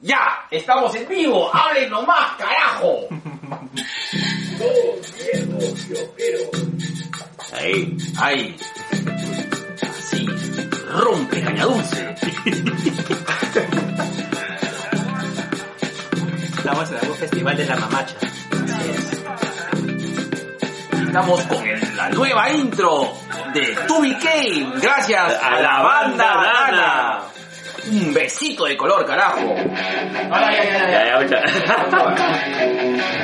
¡Ya! ¡Estamos en vivo! ¡Hablen nomás, carajo! Ahí, ahí. Así. Rompe caña dulce. Estamos en algún festival de la mamacha. Estamos con el- la nueva intro de Tubi Kane. Gracias a la banda Dana. Un besito de color, carajo. Ay, ay, ay, Ya, ya, ay.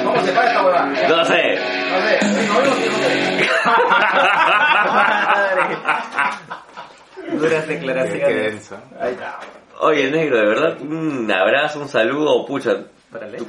¿Cómo se para esta huevada? No sé. No sé, no veo, Duras qué declaraciones. denso. Ahí está. Oye, negro, de verdad, un abrazo, un saludo, pucha. Para leer.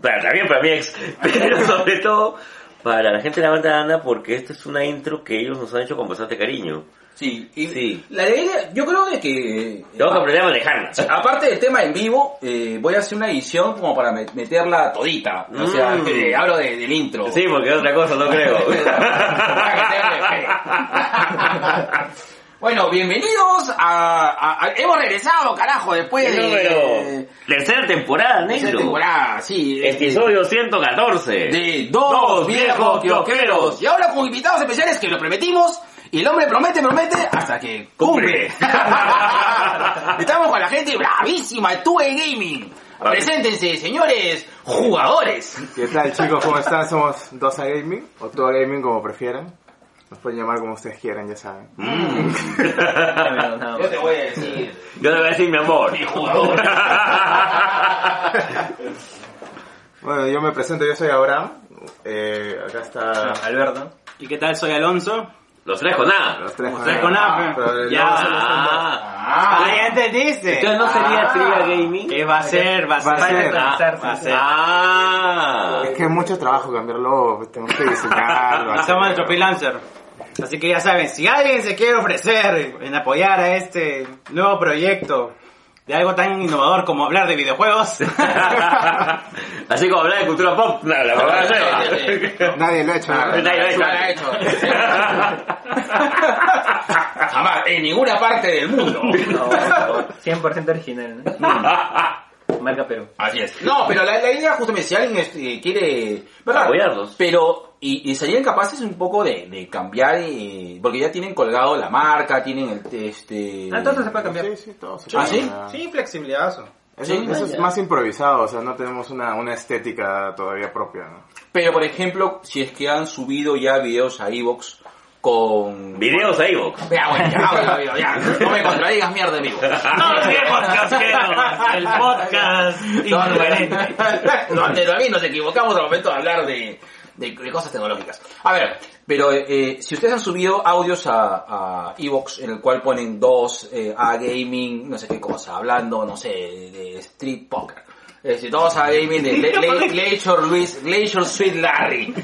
Para, también para mi ex, pero sobre todo para la gente de la banda Anda, porque esta es una intro que ellos nos han hecho con bastante cariño. Sí, y Sí. la idea, yo creo de que... Tengo que aprender a manejarla. Aparte del tema en vivo, eh, voy a hacer una edición como para met- meterla todita. O sea, Mm. eh, hablo de- del intro. Sí, porque otra cosa, no creo. bueno, bienvenidos a, a- a- Hemos regresado, carajo, después El de... Tercera temporada, tercera negro. temporada, sí. este, Episodio 114. de dos, viejos kiosqueros. Y ahora con invitados especiales que lo prometimos. Y el hombre promete, promete, hasta que cumple. Estamos con la gente bravísima de Tue Gaming. Vale. Preséntense, señores jugadores. ¿Qué tal chicos? ¿Cómo están? Somos Dosa Gaming, o Todo Gaming como prefieran. Nos pueden llamar como ustedes quieran, ya saben. Yo te voy a decir, Yo te voy a decir mi amor. mi jugador. Bueno, yo me presento, yo soy Abraham. Eh, acá está... Alberto. ¿Y qué tal? Soy Alonso. Los tres con nada. Los tres Tres con A, Pero el ya. Ah. Ah, ya entendiste. Entonces no sería Trivia Gaming. ¿Qué va a ser? Va a ser. Va a ser. Ah, Va a ser. Ah. Es que es mucho trabajo cambiarlo, tenemos que diseñarlo. Estamos en. Tropilancer. Así que ya saben, si alguien se quiere ofrecer en apoyar a este nuevo proyecto de algo tan innovador como hablar de videojuegos, Así como hablar de cultura pop. No, la verdad no. Nadie lo ha hecho. ¿no? Nadie lo ha hecho. Lo ha hecho. Jamás, en ninguna parte del mundo. 100% original, ¿no? Marca Perú. Así es. No, pero la, la idea justamente, si alguien este, quiere... ¿verdad? Apoyarlos. Pero, y, y serían capaces un poco de, de cambiar, eh, porque ya tienen colgado la marca, tienen el... Este... Ah, entonces se puede cambiar. Sí, sí, todo se ¿Ah, sí? sí, flexibilidad. Eso, Sí, eso es más improvisado, o sea, no tenemos una, una estética todavía propia, ¿no? Pero, por ejemplo, si es que han subido ya videos a Evox con... Videos a Evox. Ya, bueno, ya, ya, ya, ya. No me contradigas mierda, amigo. No viejos casqueros, el podcast incoherente. Donde también nos equivocamos al momento de hablar de, de, de cosas tecnológicas. A ver, pero eh, si ustedes han subido audios a, a Evox en el cual ponen dos eh, a gaming, no sé qué cosa, hablando, no sé, de street poker. Es decir, dos a gaming de Gla- Gla- Glacier Luis, Glacier Sweet Larry.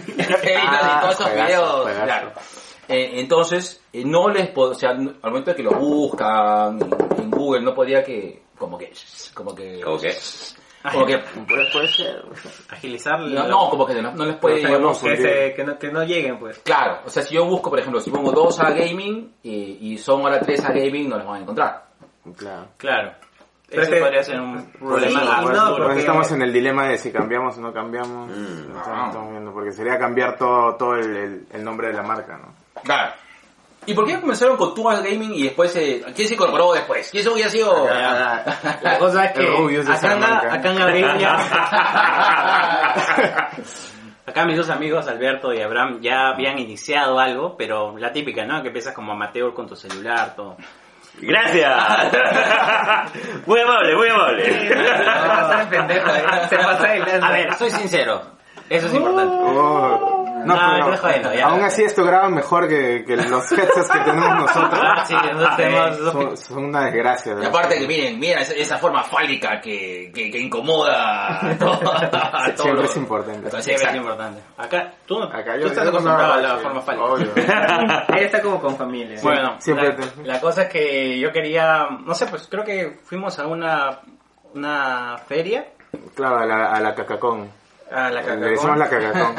Ah, y todos esos videos, claro. Eh, entonces, eh, no les puedo, o sea, al momento de que lo buscan en Google, no podía que, como que, como que, ¿Cómo qué? como que, Puede, puede ser. Agilizar no, no, como que no, no les puede, digamos. Que, se- que, no, que no lleguen, pues. claro, o sea, si yo busco, por ejemplo, si pongo dos a gaming eh, y son ahora tres a gaming, no les van a encontrar. Claro. Claro. Pero Ese que- podría ser un problema Sí, no, porque- estamos en el dilema de si cambiamos o no cambiamos. Mm. Estamos, estamos viendo, porque sería cambiar todo, todo el, el- el nombre de la marca, ¿no? Claro. ¿Y por qué comenzaron con a gaming y después, eh, quién se incorporó después? ¿Quién se hubiera sido? La cosa es que El Rubius de acá en, Salamanca. acá en. Acá mis dos amigos, Alberto y Abraham, ya habían iniciado algo, pero la típica, ¿no? Que empiezas como amateur con tu celular, todo. Gracias. Muy amable, muy amable. Ah, pendejo, eh. Se pasa de. A ver, soy sincero. Eso es importante. Oh, no, No, pero estoy jodiendo, ya. aún así esto graba mejor que, que los headsets que tenemos nosotros. Ah, sí, nosotros tenemos Son, son una desgracia. de Y aparte que miren, miren esa, forma fálica que, que, que incomoda a todo- a Siempre es importante. Entonces, Sí, es importante. Acá, tú, Acá tú yo, estás no acostumbrado a la forma fálica. obvio. Él está como con familia. Bueno, Siempre la, te- la cosa es que yo quería, no sé, pues creo que fuimos a una, una feria. Claro, a la, a la cacacón. A la Le decimos la cacacón.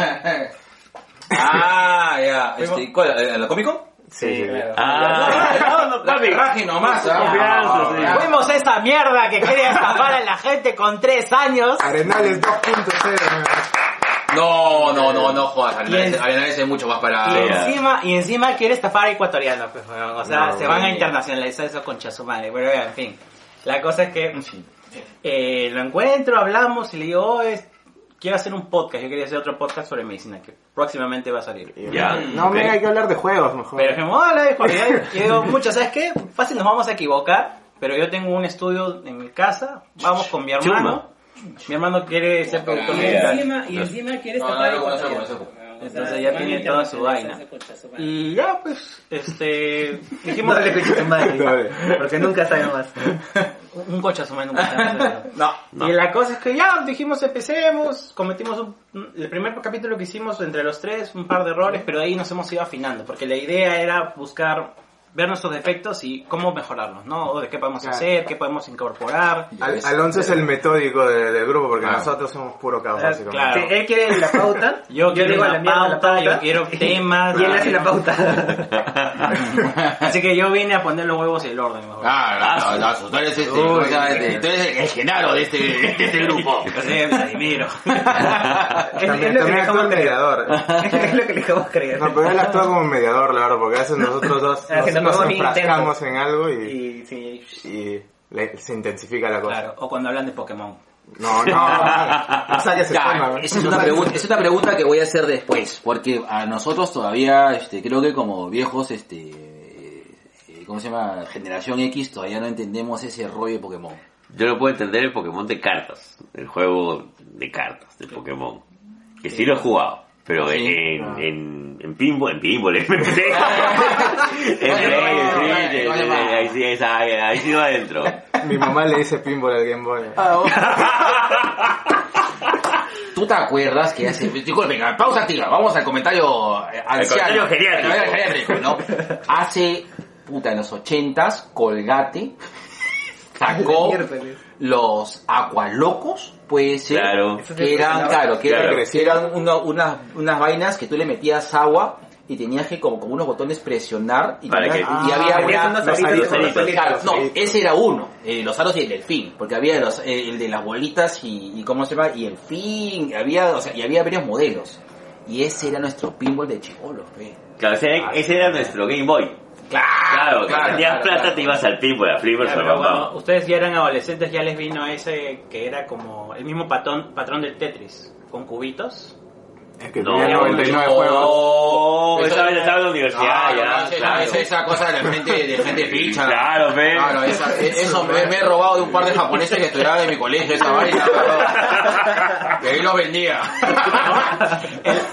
Ah, ya. Este, ¿Cuál? ¿A la Comic Con? Sí, sí. claro. Ah, No, raje nomás. ah. Confianza, Fuimos esa mierda que quería estafar a la gente con tres años. Arenales 2.0. No, no, no, no jodas. Arenales es mucho más para... Y encima, y encima quiere estafar a ecuatorianos, pues, o sea, No, se van a internacionalizar eso con su madre, pero en fin. La cosa es que eh, lo encuentro, hablamos y le digo, oh, es- quiero hacer un podcast, yo quería hacer otro podcast sobre medicina que próximamente va a salir. Ya. No, ok. mira, hay que hablar de juegos mejor. Pero dijimos, hola, hijo, y y digo, mucho, ¿sabes qué? Fácil nos vamos a equivocar, pero yo tengo un estudio en mi casa, vamos con mi hermano. Mi hermano quiere ser productor Y musical. y encima No, no, no, no, no, no, no. Entonces ya tiene toda su vaina. Y ya, pues, este, dijimos, No le escuches tu madre. Porque nunca sabe más. un coche a su madre nunca sabe. No. No. Y la cosa es que ya dijimos empecemos, cometimos un- el primer capítulo que hicimos entre los tres, un par de errores, pero de ahí nos hemos ido afinando, porque la idea era buscar ver nuestros defectos y cómo mejorarlos, ¿no? O de qué podemos Claro. hacer, qué podemos incorporar. Al- Alonso es el metódico de- del grupo porque Ah. nosotros somos puro caos, básicamente. claro. Él quiere la pauta. Yo quiero digo una la mierda la pauta, yo quiero temas. Y él hace la pauta. Así que yo vine a poner los huevos y el orden, mejor. Ah, no, tú eres este, ¿cómo se llama este? Tú eres el genaro de este, de este grupo. Sí, Vladimiro. Es, También, es lo que también le actúa dejamos el creer. mediador. Es lo que le dejamos creer. No, pero él actúa como mediador, la verdad, porque a veces nosotros dos nos, enfrascamos en algo y, Y sí. y le- se intensifica la cosa. Claro, o cuando hablan de Pokémon. No, no, no saques el tema. esa es una pregunta, es una pregunta que voy a hacer después, porque a nosotros todavía, este, creo que como viejos, este, eh, ¿cómo se llama? Generación X, todavía no entendemos ese rollo de Pokémon. Yo no puedo entender el Pokémon de cartas, el juego de cartas de Pokémon. Que sí lo he jugado, pero Sí. en, Ah. en, en pinball, en pinball, en Play, en ahí sí, esa- ahí sí va adentro. Mi mamá le dice pinball al Game Boy. ¿Tú te acuerdas que hace... Disculpen, pausa activa, vamos al comentario eh, anciano. comentario geriátrico, ¿no? Hace, puta, en los ochentas, Colgate sacó los Acualocos, puede ser, Claro. que eran, claro, que eran, Claro. que eran una- unas, unas vainas que tú le metías agua y tenías que como con unos botones presionar y, Para tenías- que- y había Ah, una... unos los aritos, aritos, no, ese era uno, eh, los aros y el delfín, porque había los, eh, el de las bolitas y, y cómo se llama, y el fin, había, o sea, y había varios modelos. Y ese era nuestro pinball de chivolo. Claro, ese, ese era nuestro Game Boy. Claro, cuando tenías plata te ibas al pinball, a Flipper, Claro, cuando ustedes ya eran adolescentes, ya les vino ese que era como el mismo patrón, patrón del Tetris, con cubitos. Es que No, tenía 99 no. juegos. Oh, Eso- esa vez estaba en la universidad, Ah, ya. esa, claro. esa, esa cosa de gente, de gente ficha. Claro, ve. Claro, esa- e- eso me, me he robado de un par de japoneses que estudiaban en mi colegio, esa vaina. Y ahí lo vendía.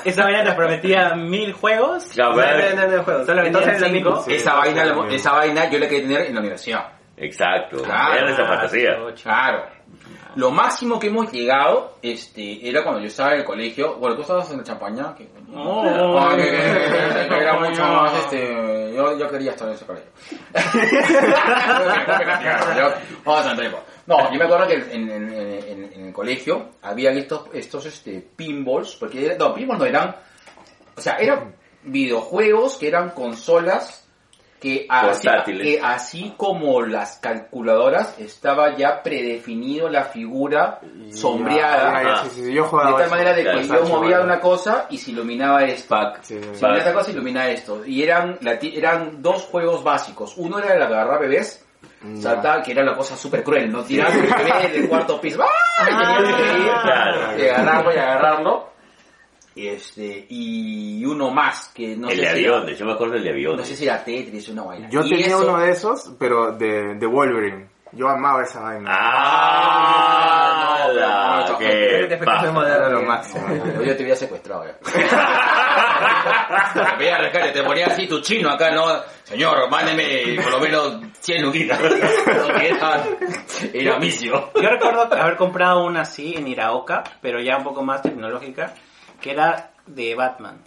Esa vaina nos prometía mil juegos. Claro, No, ve. no, no, no, juegos. Solo Entonces, cinco. esa vaina, esa vaina yo la quería tener en la universidad. Exacto, Claro. era nuestra fantasía. Claro. Lo máximo que hemos llegado, este, era cuando yo estaba en el colegio. Bueno, tú estabas en la champaña. Que. Ah, que- que- que- que era mucho más, este, yo, yo quería estar en ese colegio. Vamos a. No, yo me acuerdo que en, en- en- en el colegio había estos, estos, este, pinballs, porque, era- no, pinballs no eran, o sea, eran videojuegos que eran consolas que así, que así como las calculadoras estaba ya predefinido la figura sombreada ya, sí, sí, sí, yo de tal manera de que yo movía una cosa y se iluminaba esto. Sí. Se iluminaba esta cosa y ilumina esto. Y eran, la ti- eran dos juegos básicos. Uno era el agarrar bebés, saltar, que era la cosa súper cruel, ¿no? Tirar el bebé del cuarto piso. ¡Ah! Y tenías que ir, Claro. y agarrarlo y agarrarlo. Y este, y uno más, que no el sé de si era- aviones, yo me acuerdo del de aviones. no sé si era Tetris, una vaina. Yo Y tenía eso- uno de esos, pero de, de Wolverine. Yo amaba esa vaina. ¡Ah! No, no, la no, que Era lo máximo. Yo te había secuestrado, ya. Te veía rescate, te ponía así tu chino acá, ¿no? Señor, mándeme por lo menos 100 luquitas. Era, era misio. Yo recuerdo haber comprado una así en Iraoka, pero ya un poco más tecnológica, que era de Batman.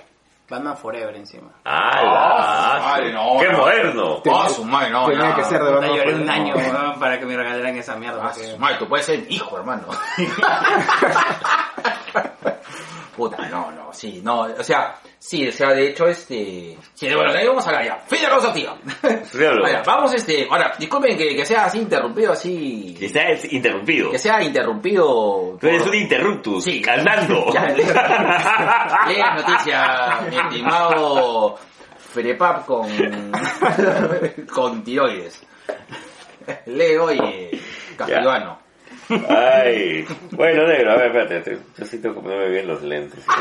Batman Forever encima. ¡Ah! ¡Qué no. moderno! Ah, su madre, no, Tenía ya. que ser de Batman lloré un año para que me regalaran esa mierda. Ah, porque- su madre, tú puedes ser mi hijo, hermano. puta, no, no, sí, no, o sea, sí, o sea, de hecho, este, sí, bueno, de ahí vamos a hablar ya. Fin de tío. Vamos, este, ahora, disculpen que, que sea así interrumpido, así, Que está interrumpido. que sea interrumpido. Tú eres por- un interruptus. Sí. Andando. Ya, lee las noticias, mi estimado Ferepap con, con tiroides. Leo y Castilvano. Ay. Bueno, negro, a ver, espérate. te- Yo sí tengo que ponerme bien los lentes.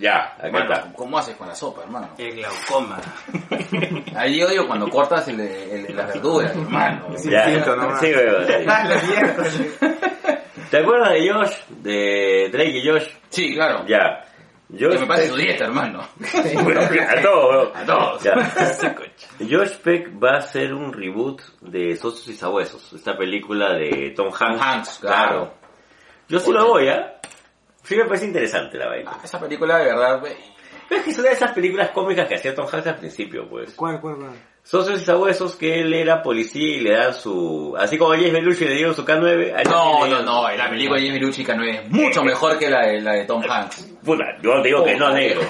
Ya, acá Bueno, está. ¿cómo haces con la sopa, hermano? El glaucoma. Ahí yo digo cuando cortas el, el- las verduras, hermano. Sí, Ya. siento, ¿no? Sí. Ah. ¿Te acuerdas de Josh? De Drake y Josh. Sí, claro. Ya. Josh Que me parece su Peck- dieta, hermano. Bueno, a todos, bro. A todos. Josh Peck va a hacer un reboot de Socios y Sabuesos, esta película de Tom Hanks. Hanks, claro. Yo sí lo voy, ¿ah? Sí me parece interesante la vaina. Ah, Esa película de verdad, güey. Pero es que es una de esas películas cómicas que hacía Tom Hanks al principio, pues. ¿Cuál, cuál, cuál? Socios y Sabuesos, que él era policía y le dan su... Así como a James Belushi le dieron su K9. a él No, no, no, la película de Jimmy Luchica no es mucho mejor que la de, la de Tom Hanks. Puta, yo no te digo que no, negro.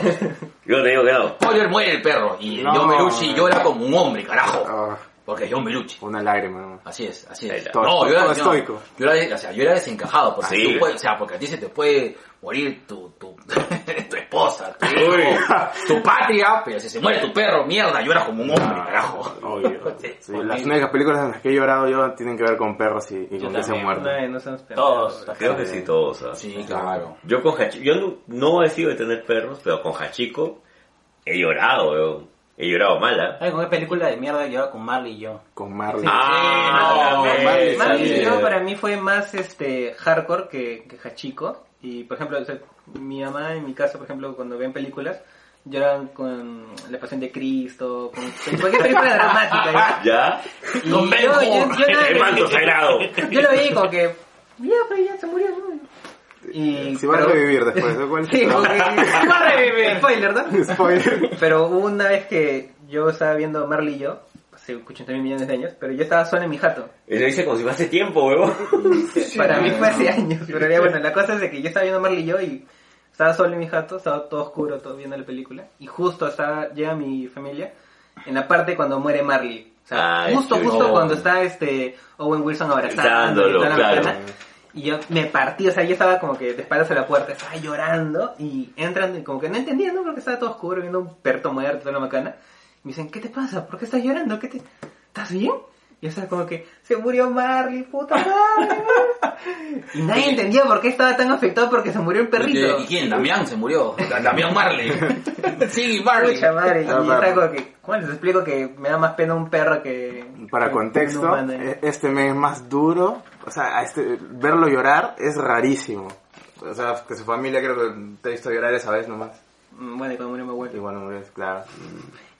Yo no te digo que no. Spoiler, muere el perro y No. John Belushi llora como un hombre, carajo. Ah, Porque es John Belushi. una lágrima, ¿no? Así es, así es. Todo- no, yo era, todo no, estoico. yo era, o sea, yo era desencajado, porque Sí. tú puedes- o sea, porque a ti se te puede morir tu, tu, tu esposa, tu, Uy. hijo, tu patria, pero si se muere tu perro, mierda, lloras como un hombre, carajo. Obvio. Sí, las únicas películas en las que he llorado yo tienen que ver con perros y, y con que se muerden. No, Todos. Creo que sí, todos. ¿ah? Sí, claro. Yo con Hachiko, yo no, no he sido de tener perros, pero con Hachiko he llorado, weón. He llorado mala. Ay, con qué película de mierda lleva con Marley y yo. Con Marley. Ah, no. Marley y yo para mí fue más este hardcore que, que Hachiko. Y por ejemplo, o sea, mi mamá en mi casa, por ejemplo, cuando ven películas, lloran con La Pasión de Cristo, con cualquier película dramática. ¿ya? ¿Ya? Y Con yo, yo, yo nada, El manto sagrado. yo lo veía como que, ya, pues ya se murió, ¿no? Y, Si van a revivir después, ¿no? ¿Cuál? Sí, porque... Va a revivir. Spoiler, ¿no? Spoiler. Pero hubo una vez que yo estaba viendo Marley y yo, hace 80 mil millones de años, pero yo estaba solo en mi jato. Eso dice como si fuese tiempo, weón. Para mí fue hace años, pero ya bueno, la cosa es de que yo estaba viendo Marley y yo y estaba solo en mi jato, estaba todo oscuro, todo viendo la película, y justo estaba, llega mi familia en la parte cuando muere Marley. O sea, Ay, justo, sí, justo no. cuando está este Owen Wilson la claro. Y yo me partí, o sea, yo estaba como que de espaldas a la puerta, estaba llorando y entran y como que no entendía. Porque estaba todo oscuro viendo un perro muerto, toda la macana. Y me dicen, ¿qué te pasa? ¿Por qué estás llorando? ¿Qué te... ¿Estás bien? Y yo estaba como que, se murió Marley, puta madre. y nadie entendía por qué estaba tan afectado porque se murió el perrito. ¿Y quién? Damián se murió. Damián Marley. sí, Marley. Pucha madre, y estaba perro. como que, ¿cómo les explico que me da más pena un perro que... Para que contexto, humano? e- este mes es más duro. O sea, a este, verlo llorar es rarísimo. O sea, que su familia creo que te ha visto llorar esa vez nomás. Mm, Bueno, y cuando murió mi abuelo. Y bueno, pues, claro.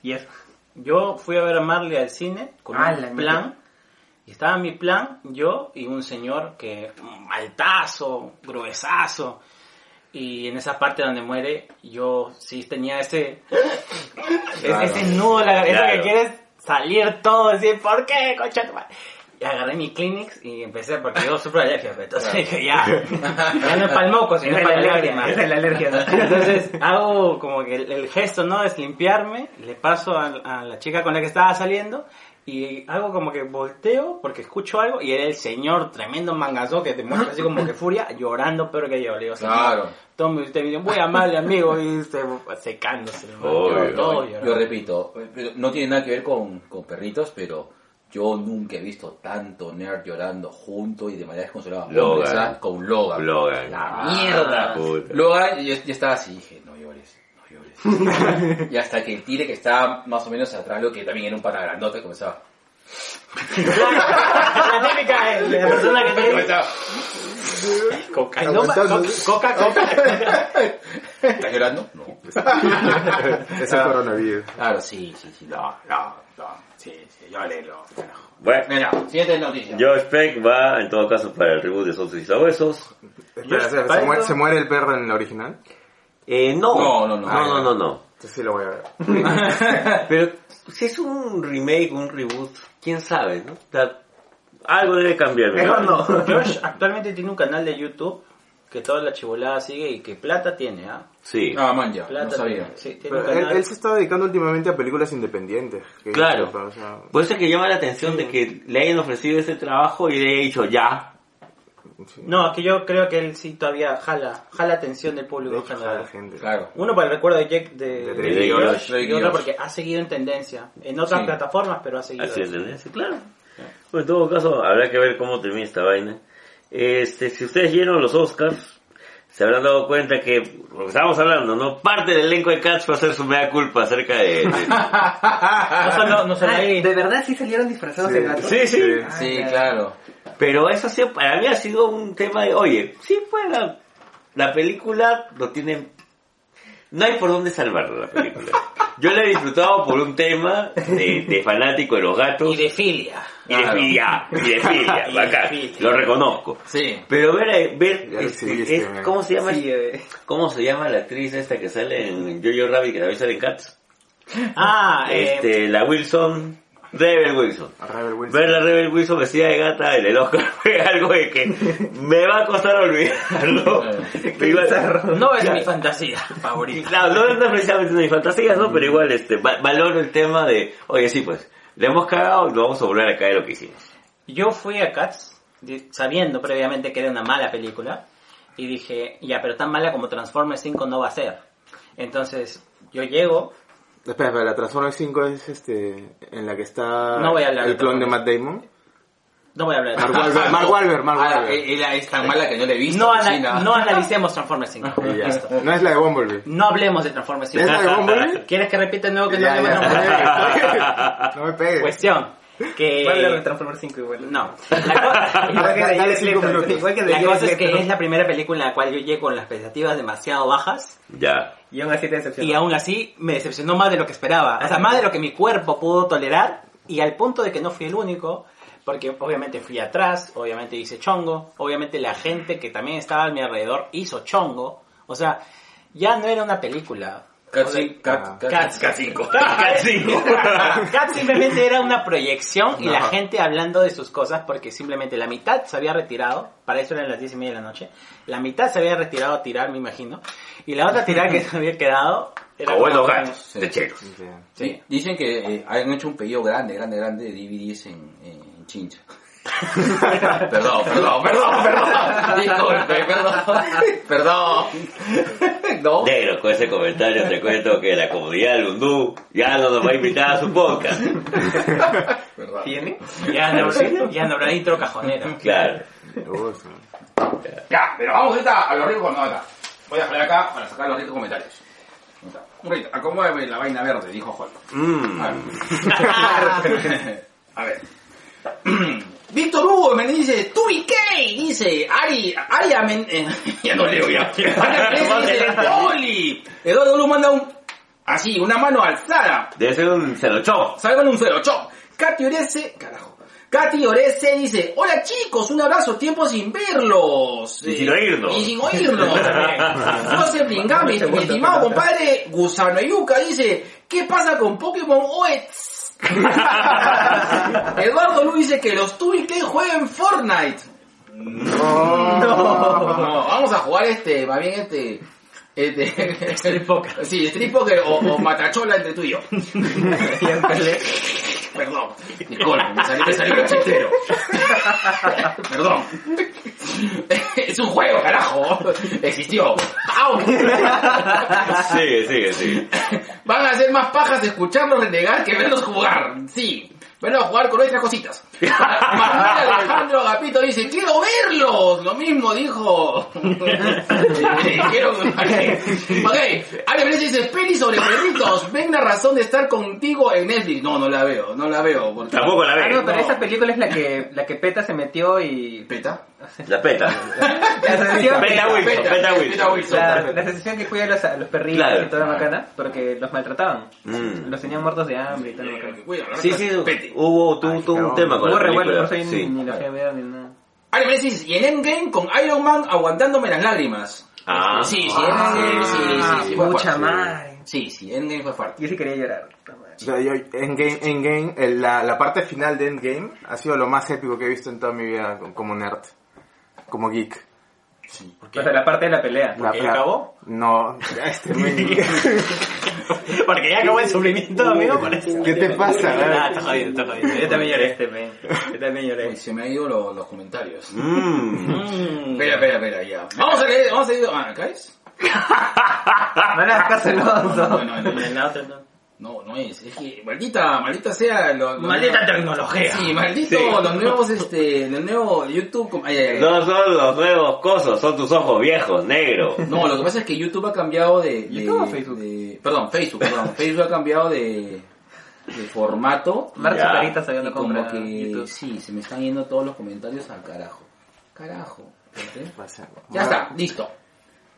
Y eso. Yo fui a ver a Marley al cine con Ah, un la plan. Y estaba mi plan, yo y un señor que, altazo, gruesazo. Y en esa parte donde muere, yo sí tenía ese, Claro. ese nudo, la, eso Claro. que quieres salir todo, decir, ¿por qué, concha tu madre?". Y agarré mi Kleenex y empecé, porque yo sufro de alergia, pero entonces dije, ya, ya no es para el moco, sino es para la lágrima. es la alergia. Entonces hago como que el, el gesto, ¿no? Es limpiarme, le paso a, a la chica con la que estaba saliendo y hago como que volteo porque escucho algo y era el señor tremendo mangazo que te muestra así como que furia llorando pero que yo le digo, "Señor, Claro. tome usted video, voy a amarle amigo y se, secándose. Obvio. Todo Yo, repito, no tiene nada que ver con, con perritos, pero yo nunca he visto tanto nerd llorando junto y de manera desconsolada. Logan. Con Logan. Logan. La mierda. puta. Logan, yo, yo estaba así, dije, no llores, no llores. y hasta que el tire que estaba más o menos atrás, lo que también era un pana grandote, comenzaba. La típica eh, la persona que te comenzaba, coca, no, Aguantándose. coca, coca. ¿Estás llorando? No. Es el coronavirus. Claro, sí, sí, sí, no, no, no. Sí, sí, yo le lo. carajo. Bueno, Venga, siguiente noticia. Josh Peck va en todo caso para el reboot de Socios y Sabuesos. Espera, espera, para ¿se, muere, eso- se muere el perro en la original? Eh, no. No, no, no. No, no, no, no. Entonces sí lo voy a ver. Pero si es un remake, un reboot, quién sabe, ¿no? O sea, algo debe cambiar. Mejor ¿no? Josh actualmente tiene un canal de YouTube que toda la chivolada sigue y que plata tiene, ¿ah? Sí. Ah, man, ya. Plata No sabía. Sí, tiene un Pero él, canal. él se está dedicando últimamente a películas independientes. que Claro. o sea, Por eso es que llama la atención de que le hayan ofrecido ese trabajo y le haya dicho ya. sí. No, es que yo creo que él sí todavía jala, jala atención del De público en general. jala gente. Claro. Uno por el recuerdo de Jack de, De de Drake y Josh, Josh. Drake y y otro Josh. porque ha seguido en tendencia. En otras Sí. plataformas, pero ha seguido. Así es, eso. tendencia, claro. Bueno, en todo caso, habrá que ver cómo termina esta vaina. Este, si ustedes vieron los Oscars, se habrán dado cuenta que, lo que estábamos hablando, ¿no? Parte del elenco de Cats va a hacer su mea culpa acerca de... de- No solo, no solo Ah, ahí. ¿De verdad sí salieron disfrazados Sí. de gatos? Sí, sí. Sí, claro. Pero eso ha sido, para mí ha sido un tema de, oye, sí, la, la película lo tiene... No hay por dónde salvarla la película. Yo la he disfrutado por un tema de, de fanático de los gatos. Y de filia. Y de filia, y de filia, bacán, lo reconozco. Sí. Pero ver, ver, este, es-. ¿cómo se llama? Eh, ¿Cómo se llama la actriz esta que sale en Jojo Rabbit, que también sale en Cats? Ah, eh, Este, la Wilson, Rebel Wilson. A Rebel Wilson. Ver a Rebel Wilson vestida de gata en el Oscar fue algo de que me va a costar olvidarlo. Iba- no es mi fantasía favorita. Claro, no, no es precisamente una de mis fantasías, ¿no? Pero igual, este, va- valoro el tema de, oye, sí, pues, le hemos cagado y lo vamos a volver a caer lo que hicimos. Yo fui a Cats di- sabiendo previamente que era una mala película y dije, ya, pero tan mala como Transformers 5 no va a ser. Entonces, yo llego, Espera, espera, la Transformers 5 es este en la que está No voy a hablar el de clon de Matt. Damon. No voy a hablar de Mark Wahlberg, Mark Wahlberg, Mark Ah, Wahlberg. ella es tan mala que no le he visto. no, ana- China. no analicemos Transformers 5. Y ya. Listo. No es la de Bumblebee. No hablemos de Transformers 5. ¿Es la de Bumblebee? ¿Quieres que repita de nuevo que no Ya, hablemos de. Transformers 5? No me pegues. Cuestión. Que... Va a hablar de Transformers 5 igual. No. La, cosa es que es la primera película en la cual yo llego con las expectativas demasiado bajas Ya. Y aún así te decepcionó. y aún así me decepcionó más de lo que esperaba. O sea, más de lo que mi cuerpo pudo tolerar y al punto de que no fui el único. Porque obviamente fui atrás, obviamente hice chongo, obviamente la gente que también estaba a mi alrededor hizo chongo. O sea, ya no era una película. Cats, O sea, Cats, Cats, Cats. Cats 5. Cats Cats simplemente era una proyección y la gente hablando de sus cosas porque simplemente la mitad se había retirado, para eso eran las diez y media de la noche, la mitad se había retirado a tirar, me imagino, y la otra tirar que se había quedado era A buenos como- gatos, de cheros. Sí. Sí. Dicen que eh, han hecho un pedido grande, grande, grande de DVDs en, en Chincha. perdón, perdón, perdón, perdón. Disculpe, perdón. Perdón. No. Negro, con ese comentario te cuento que la comunidad del Undú ya no nos va a invitar a su podcast. ¿Tiene? Ya no, ya no habrá intro cajonero. Claro. Ya, pero vamos ahorita a los ricos comentarios. Voy a dejar acá para sacar los ricos comentarios. Un ratito, acomódame la vaina verde, dijo Juan. Mm. A ver. A ver. Víctor Hugo me dice, Tubi K, dice, Ari, Ari Amen, eh, ya no leo ya. Ari Amen dice, Poli. Eduardo Luz manda un, así, una mano alzada. Debe ser un celochón. Salgan un cero, chop. Katy Orese, carajo. Katy Orese dice, hola chicos, un abrazo, tiempo sin verlos. Y sin oírnos. Y sin oírnos. José Blingami, mi estimado compadre Gusano Yuca dice, ¿qué pasa con Pokémon OETS? Eduardo Luis dice que los Tubique jueguen Fortnite. No. No, vamos a jugar este, más bien este... Este, Street Poker. Sí, Street Poker o, o Matachola entre tú y yo. Perdón, disculpe, me salí, me salí cachetero. Perdón. Es un juego, carajo. Existió. ¡Au! Sigue, sigue, sigue. Van a ser más pajas de escucharlos renegar que verlos jugar. Sí. Verlos jugar con nuestras cositas. Manuel Alejandro Agapito dice, quiero verlos. Lo mismo dijo. quiero... ok. Ale Pérez dice, peli sobre perritos. Ven la razón de estar contigo en Netflix. No, no la veo, no la veo. porque- Tampoco la Ah, no, ve. pero No. esa película es la que, la que Peta se metió y... ¿Peta? La peta. La asociación, Peta Wilson, Peta, Peta Peta Wilson. La, la asociación que cuida a los, a los perritos Claro. y toda la macana, porque los maltrataban. Mm. Los tenían muertos de hambre y toda la macana. Sí, sí, hubo, tuvo, tuvo un tema con la película. ahí Sí. ni, ni la fui a ver ni nada. Dice, y en Endgame con Iron Man aguantándome las lágrimas. Ah. Sí, sí, Endgame, sí, sí, sí, fue Mucha madre. Sí, sí, Endgame fue fuerte. Yo sí quería llorar. O sea, yo, Endgame, Endgame, el- la, la parte final de Endgame ha sido lo más épico que he visto en toda mi vida como nerd, como geek. O sea, la parte de la pelea. La ¿Ya pla- acabó? No, este Porque ya acabó el sufrimiento, amigo. por eso. ¿Qué te pasa? Ah, está jodido, está jodido. Yo también lloré este, men. Yo también lloré. Uy, se me han ido lo- los comentarios. Mmm. Mm. Espera, espera, espera, ya. Vamos a leer, vamos a leer. Ah, ¿acá es? No le hagas caso, No, no, no, no, no. no, es. Es que, maldita, maldita sea. Lo, lo- Maldita tecnología. Sí, maldito, Sí. los nuevos, este, los nuevos YouTube. ay, ay, ay. No son los nuevos cosos, son tus ojos viejos, negro. No, lo que pasa es que YouTube ha cambiado de... de- ¿YouTube o Facebook? de- perdón, Facebook, perdón. Facebook ha cambiado de, de formato. Se Y no como que... YouTube. Sí, se me están yendo todos los comentarios al carajo. Carajo. Ya está, listo.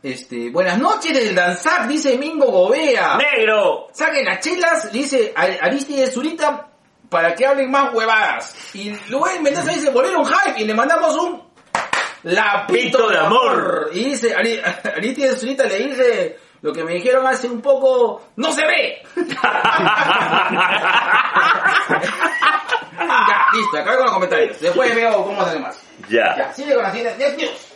Este, buenas noches del Danzac, dice Mingo Gobea. ¡Negro! Saquen las chelas, dice Ar- Aristide Zurita, para que hablen más huevadas. Y Luis Mendoza dice, volvieron hype y le mandamos un lapito Pito de amor. Y dice, Ari- Aristide Zurita le dice, lo que me dijeron hace un poco, no se ve. ya, listo, acá con los comentarios. Después veo cómo se hace más. Ya. Ya, sigue con las 10 10 news.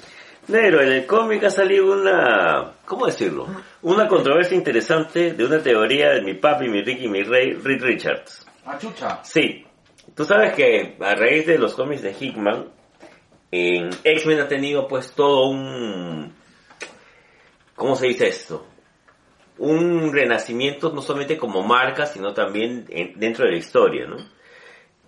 Negro, en el cómic ha salido una... ¿Cómo decirlo? Una controversia interesante de una teoría de mi papi, mi Ricky, mi rey, Reed Richards. Machucha. Sí. Tú sabes que a raíz de los cómics de Hickman, en X-Men ha tenido pues todo un... ¿Cómo se dice esto? Un renacimiento no solamente como marca, sino también en- dentro de la historia, ¿no?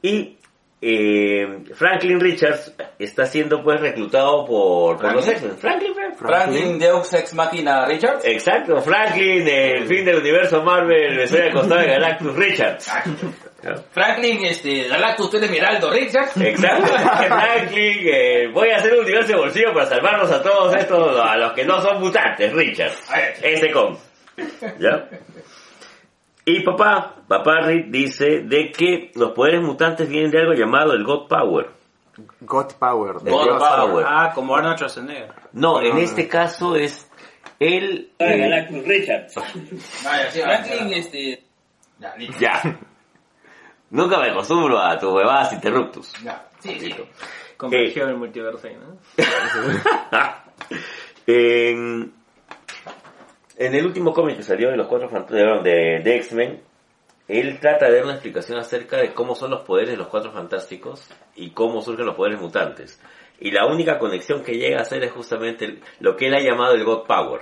Y eh, Franklin Richards está siendo pues reclutado por, por los ¿Franklin? X-Men. Franklin, Franklin. Franklin Deux Ex Machina Richards. Exacto, Franklin, el fin del universo Marvel, la historia costada de Galactus Richards. Franklin, este, Galactus, tú eres Miraldo Richards. Exacto, Franklin, eh, voy a hacer un universo de bolsillo para salvarnos a todos estos, a los que no son mutantes, Richard. Ese con. ¿Ya? Y papá, papá Rick dice de que los poderes mutantes vienen de algo llamado el God Power. God Power. de God Dios. Power. Ah, como Arnold Schwarzenegger. No, en no, este caso es el... Ah, eh, Galactus Richards. Vaya, sí, Franklin, este... Ya, ya. Nunca me acostumbro a tus huevadas interruptus. Ya, sí, sí. Convergió el multiverso ahí, ¿no? en, en el último cómic que salió de los cuatro fantásticos de, de X-Men, él trata de dar una explicación acerca de cómo son los poderes de los cuatro fantásticos y cómo surgen los poderes mutantes. Y la única conexión que llega a hacer es justamente el- lo que él ha llamado el God Power.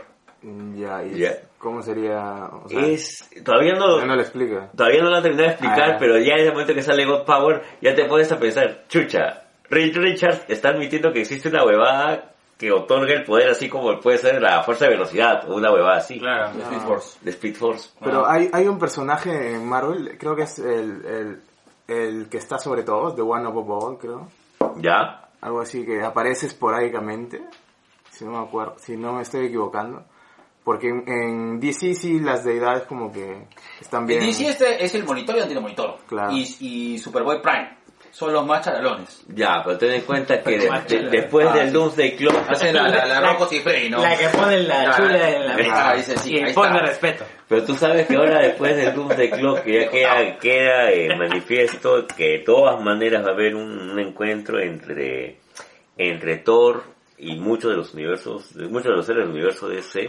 Ya, y Ya. ¿cómo sería? O sea, Es, todavía no, lo explica. Todavía no lo han terminado de explicar, Ah. pero ya en el momento que sale God Power, ya te pones a pensar, chucha, Reed Richards está admitiendo que existe una huevada que otorga el poder así como puede ser la fuerza de velocidad o una huevada así. Claro. The Speed Force. De Speed Force. Pero Ah. hay, hay un personaje en Marvel, creo que es el, el, el que está sobre todos, The One Above All, creo. ¿Ya? Algo así que aparece esporádicamente, si no me acuerdo, si no me estoy equivocando. Porque en, en DC sí las deidades como que están bien. El DC este es el monitor y el antimonitor. Claro. Y, y Superboy Prime. Son los más charalones. Ya, pero ten en cuenta que de- de- después ah, del sí. Doomsday Clock... Hacen la, la, la Rocco Frey, ¿no? La que pone la Ah, chula en la ah, mesa. dice, sí, y está. respeto. Pero tú sabes que ahora después del Doomsday Clock que ya queda, queda eh, manifiesto que de todas maneras va a haber un, un encuentro entre, entre Thor y muchos de los universos, muchos de los seres del universo DC.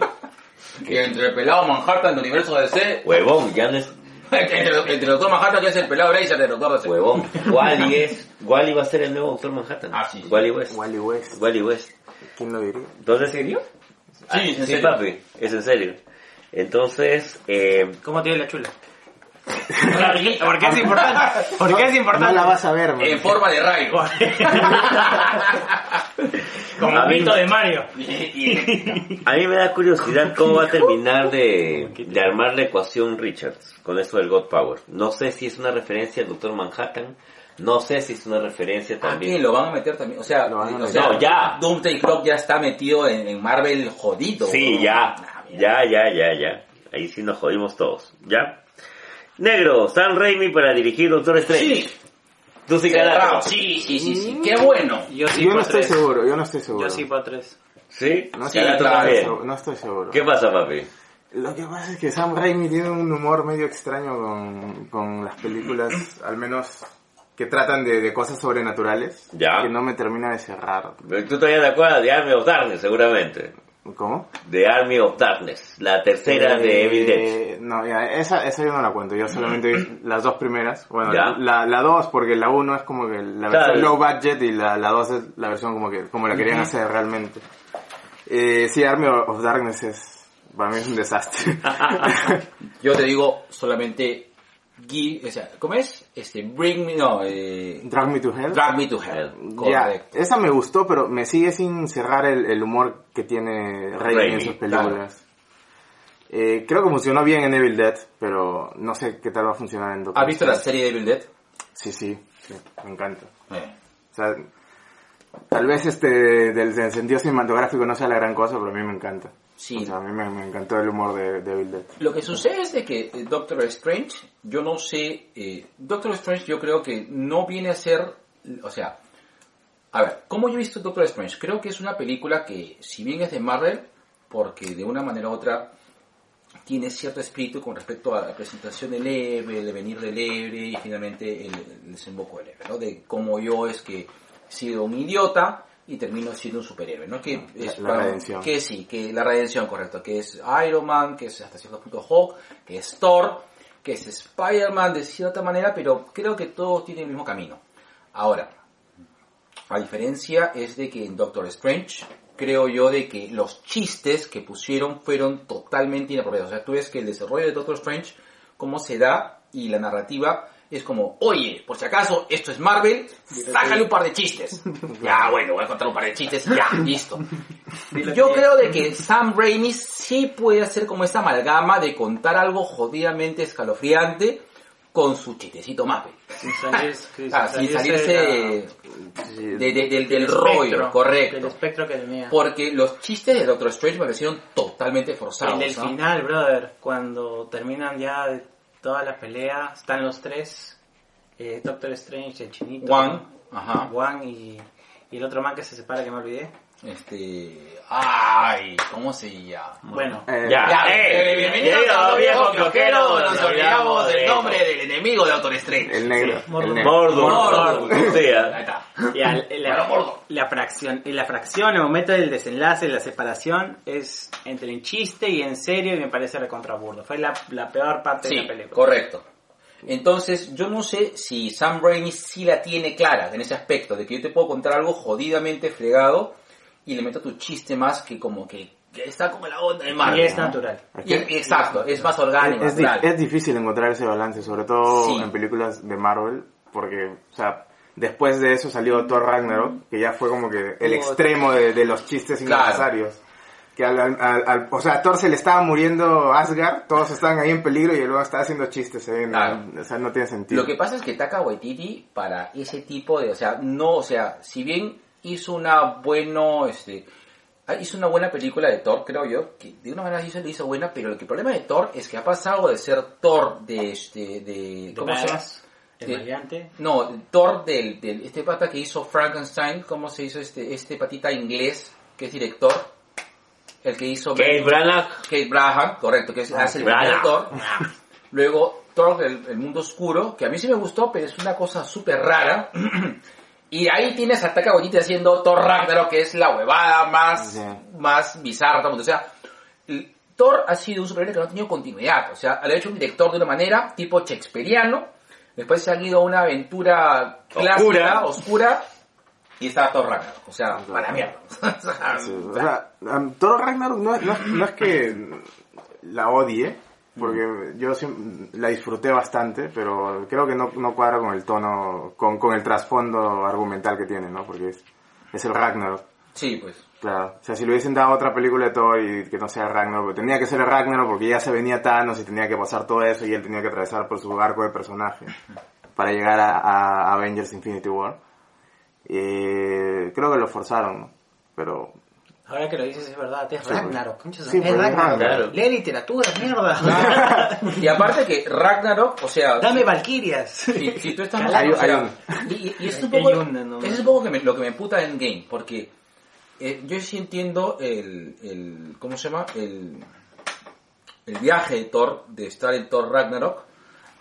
Y entre el pelado Manhattan del universo DC, Huevón, ya no es entre, entre el doctor Manhattan que es el pelado Racer del doctor DC. huevón. Wally es, Wally va a ser el nuevo Doctor Manhattan. Ah, sí. Wally West. Wally West. Wally West. ¿Quién lo diría? Entonces, ¿en serio? Sí, en sí, serio. papi, es en serio. Entonces, eh, ¿Cómo tiene la chula? ¿Por qué es importante? ¿Por qué es No importante? la vas a ver, man. En forma de rayo. Como A el no. de Mario. A mí me da curiosidad cómo va a terminar de, de armar la ecuación Richards con eso del God Power. No sé si es una referencia al Doctor Manhattan, no sé si es una referencia ¿A quién también. lo van a meter también? O sea, a o sea, No, ya. Doomsday Clock ya está metido en, en Marvel jodido. Sí, ¿no? ya, Ah, ya, ya, ya, ya. Ahí sí nos jodimos todos, ¿ya? Negro, Sam Raimi para dirigir Doctor Strange. Sí. Tú sí Cerrado. Sí, sí, sí, sí. Qué bueno. Yo sí yo no estoy tres. seguro, yo no estoy seguro. Yo sí por tres. ¿Sí? No Sí, claro. también. no estoy seguro. ¿Qué pasa, papi? Lo que pasa es que Sam Raimi tiene un humor medio extraño con, con las películas, al menos que tratan de, de cosas sobrenaturales Ya. que no me termina de cerrar. Tú todavía te acuerdas de Army of Darkness, seguramente. ¿Cómo? De Army of Darkness, la tercera de Evil Dead. Eh, No, ya, esa, esa yo no la cuento, yo solamente vi las dos primeras. Bueno, Ya. la, la dos, porque la uno es como que la Claro. versión low budget y la, la dos es la versión como que como la querían hacer realmente. Eh, sí, Army of Darkness es, para mí es un desastre. Yo te digo solamente, o sea, ¿cómo es? Este, bring me, no, eh, Drag Me to Hell. drag me to hell. Correcto. esa me gustó, pero me sigue sin cerrar el, el humor que tiene Raimi en sus películas. Eh, creo que funcionó bien en Evil Dead, pero no sé qué tal va a funcionar en Doctor ¿Has visto la serie de Evil Dead? Sí, sí, sí, me encanta. Eh. O sea, tal vez este del, del sentido cinematográfico no sea la gran cosa, pero a mí me encanta. Sí. O sea, a mí me, me encantó el humor de, de Dead. Lo que sucede es de que eh, Doctor Strange, yo no sé, eh, Doctor Strange yo creo que no viene a ser, o sea, a ver, ¿cómo yo he visto Doctor Strange? Creo que es una película que, si bien es de Marvel, porque de una manera u otra tiene cierto espíritu con respecto a la presentación del héroe, el venir del héroe y finalmente el, el desemboco del héroe, ¿no? De cómo yo es que he sido un idiota y termino siendo un superhéroe, ¿no? Que es la redención. Que sí, que la redención, correcto, que es Iron Man, que es hasta cierto punto Hulk, que es Thor, que es Spider-Man de cierta manera, pero creo que todos tienen el mismo camino. Ahora, la diferencia es de que en Doctor Strange creo yo de que los chistes que pusieron fueron totalmente inapropiados. O sea, tú ves que el desarrollo de Doctor Strange, cómo se da y la narrativa es como, oye, por si acaso esto es Marvel, sácale un par de chistes. ya, bueno, voy a contar un par de chistes, ya, listo. Yo creo de que Sam Raimi sí puede hacer como esta amalgama de contar algo jodidamente escalofriante con su chistecito mape. Sin salirse, sin Ah, sin salirse salirse Sí, de- de- del, del del rollo, espectro, correcto. Del espectro que tenía. Porque los chistes de Doctor Strange me parecieron totalmente forzados. El del ¿no? final, brother, cuando terminan ya de toda la pelea, están los tres, eh, Doctor Strange, el chinito, Wang, ajá. Wang y, y el otro man que se separa que me olvidé. Este. Ay, ¿cómo se llama? Bueno, Eh, Ya, Ya, eh, eh, bienvenidos bienvenido, a los viejo viejos cloquero, cloqueros. Nos olvidamos del de- nombre del enemigo de Doctor Strange. el negro. Sí, el negro. Mordo, Mordo. o Ahí sea, está. ya, la, Bueno, gordo. la fracción, la fracción, el momento del desenlace, la separación, es entre en chiste y en serio y me parece recontraburdo. Fue la, la peor parte de Sí, la película. correcto. Entonces, yo no sé si Sam Raimi sí la tiene clara en ese aspecto, de que yo te puedo contar algo jodidamente fregado y le meto tu chiste más que como que, que está como la onda de Marvel. Y es ¿no? natural. Y- exacto, es más orgánico, es, natural. es difícil encontrar ese balance, sobre todo Sí. en películas de Marvel, porque, o sea, después de eso salió Thor Ragnarok, que ya fue como que el extremo de, de los chistes Claro. innecesarios. Que al, al- al- o sea, a Thor se le estaba muriendo Asgard, todos estaban ahí en peligro y luego estaba haciendo chistes, ¿no? Claro. o sea, no tiene sentido. Lo que pasa es que Taka Waititi para ese tipo de, o sea, no, o sea, si bien hizo una bueno, este, ah, hizo una buena película de Thor, creo yo, que de una manera se le hizo buena, pero el problema de Thor es que ha pasado de ser Thor de este, de, ¿cómo se llama? De- maleante. No, Thor del, del, este pata que hizo Frankenstein, ¿cómo se hizo este, este patita inglés, que es director? El que hizo... Kate Branagh, Kate Braham, correcto, que es, hace el Branagh. Thor. Luego, Thor, el, el mundo oscuro, que a mí sí me gustó, pero es una cosa súper rara. Y ahí tienes a Taika Waititi haciendo Thor Ragnarok, que es la huevada más, Sí. más bizarra. del mundo. O sea, el- Thor ha sido un superhéroe que no ha tenido continuidad. O sea, lo ha hecho un director de una manera tipo shakespeariano. Después se han ido a una aventura clásica, oscura, y está Thor Ragnarok. O sea, para mierda. O sea, Thor Ragnarok no, no es que la odie, porque yo siem- la disfruté bastante, pero creo que no, no cuadra con el tono, con, con el trasfondo argumental que tiene, ¿no? Porque es, es el Ragnarok. sí, pues. Claro, o sea, si le hubiesen dado otra película de Thor y que no sea Ragnarok, pero tenía que ser el Ragnarok porque ya se venía Thanos y tenía que pasar todo eso y él tenía que atravesar por su arco de personaje para llegar a, a Avengers Infinity War. Eh, creo que lo forzaron, ¿no? Pero Ahora que lo dices es verdad, es Ragnarok. Sí, es Ragnarok. Lee literatura, mierda. Y aparte que Ragnarok, o sea, Dame Valkyrias. si, si tú estás Hay- o sea, hay un- y, es un poco, una, ¿no? ese es un poco que me- lo que me puta en game, porque eh, yo sí entiendo el, el, ¿cómo se llama? El, el viaje de Thor, de estar en Thor Ragnarok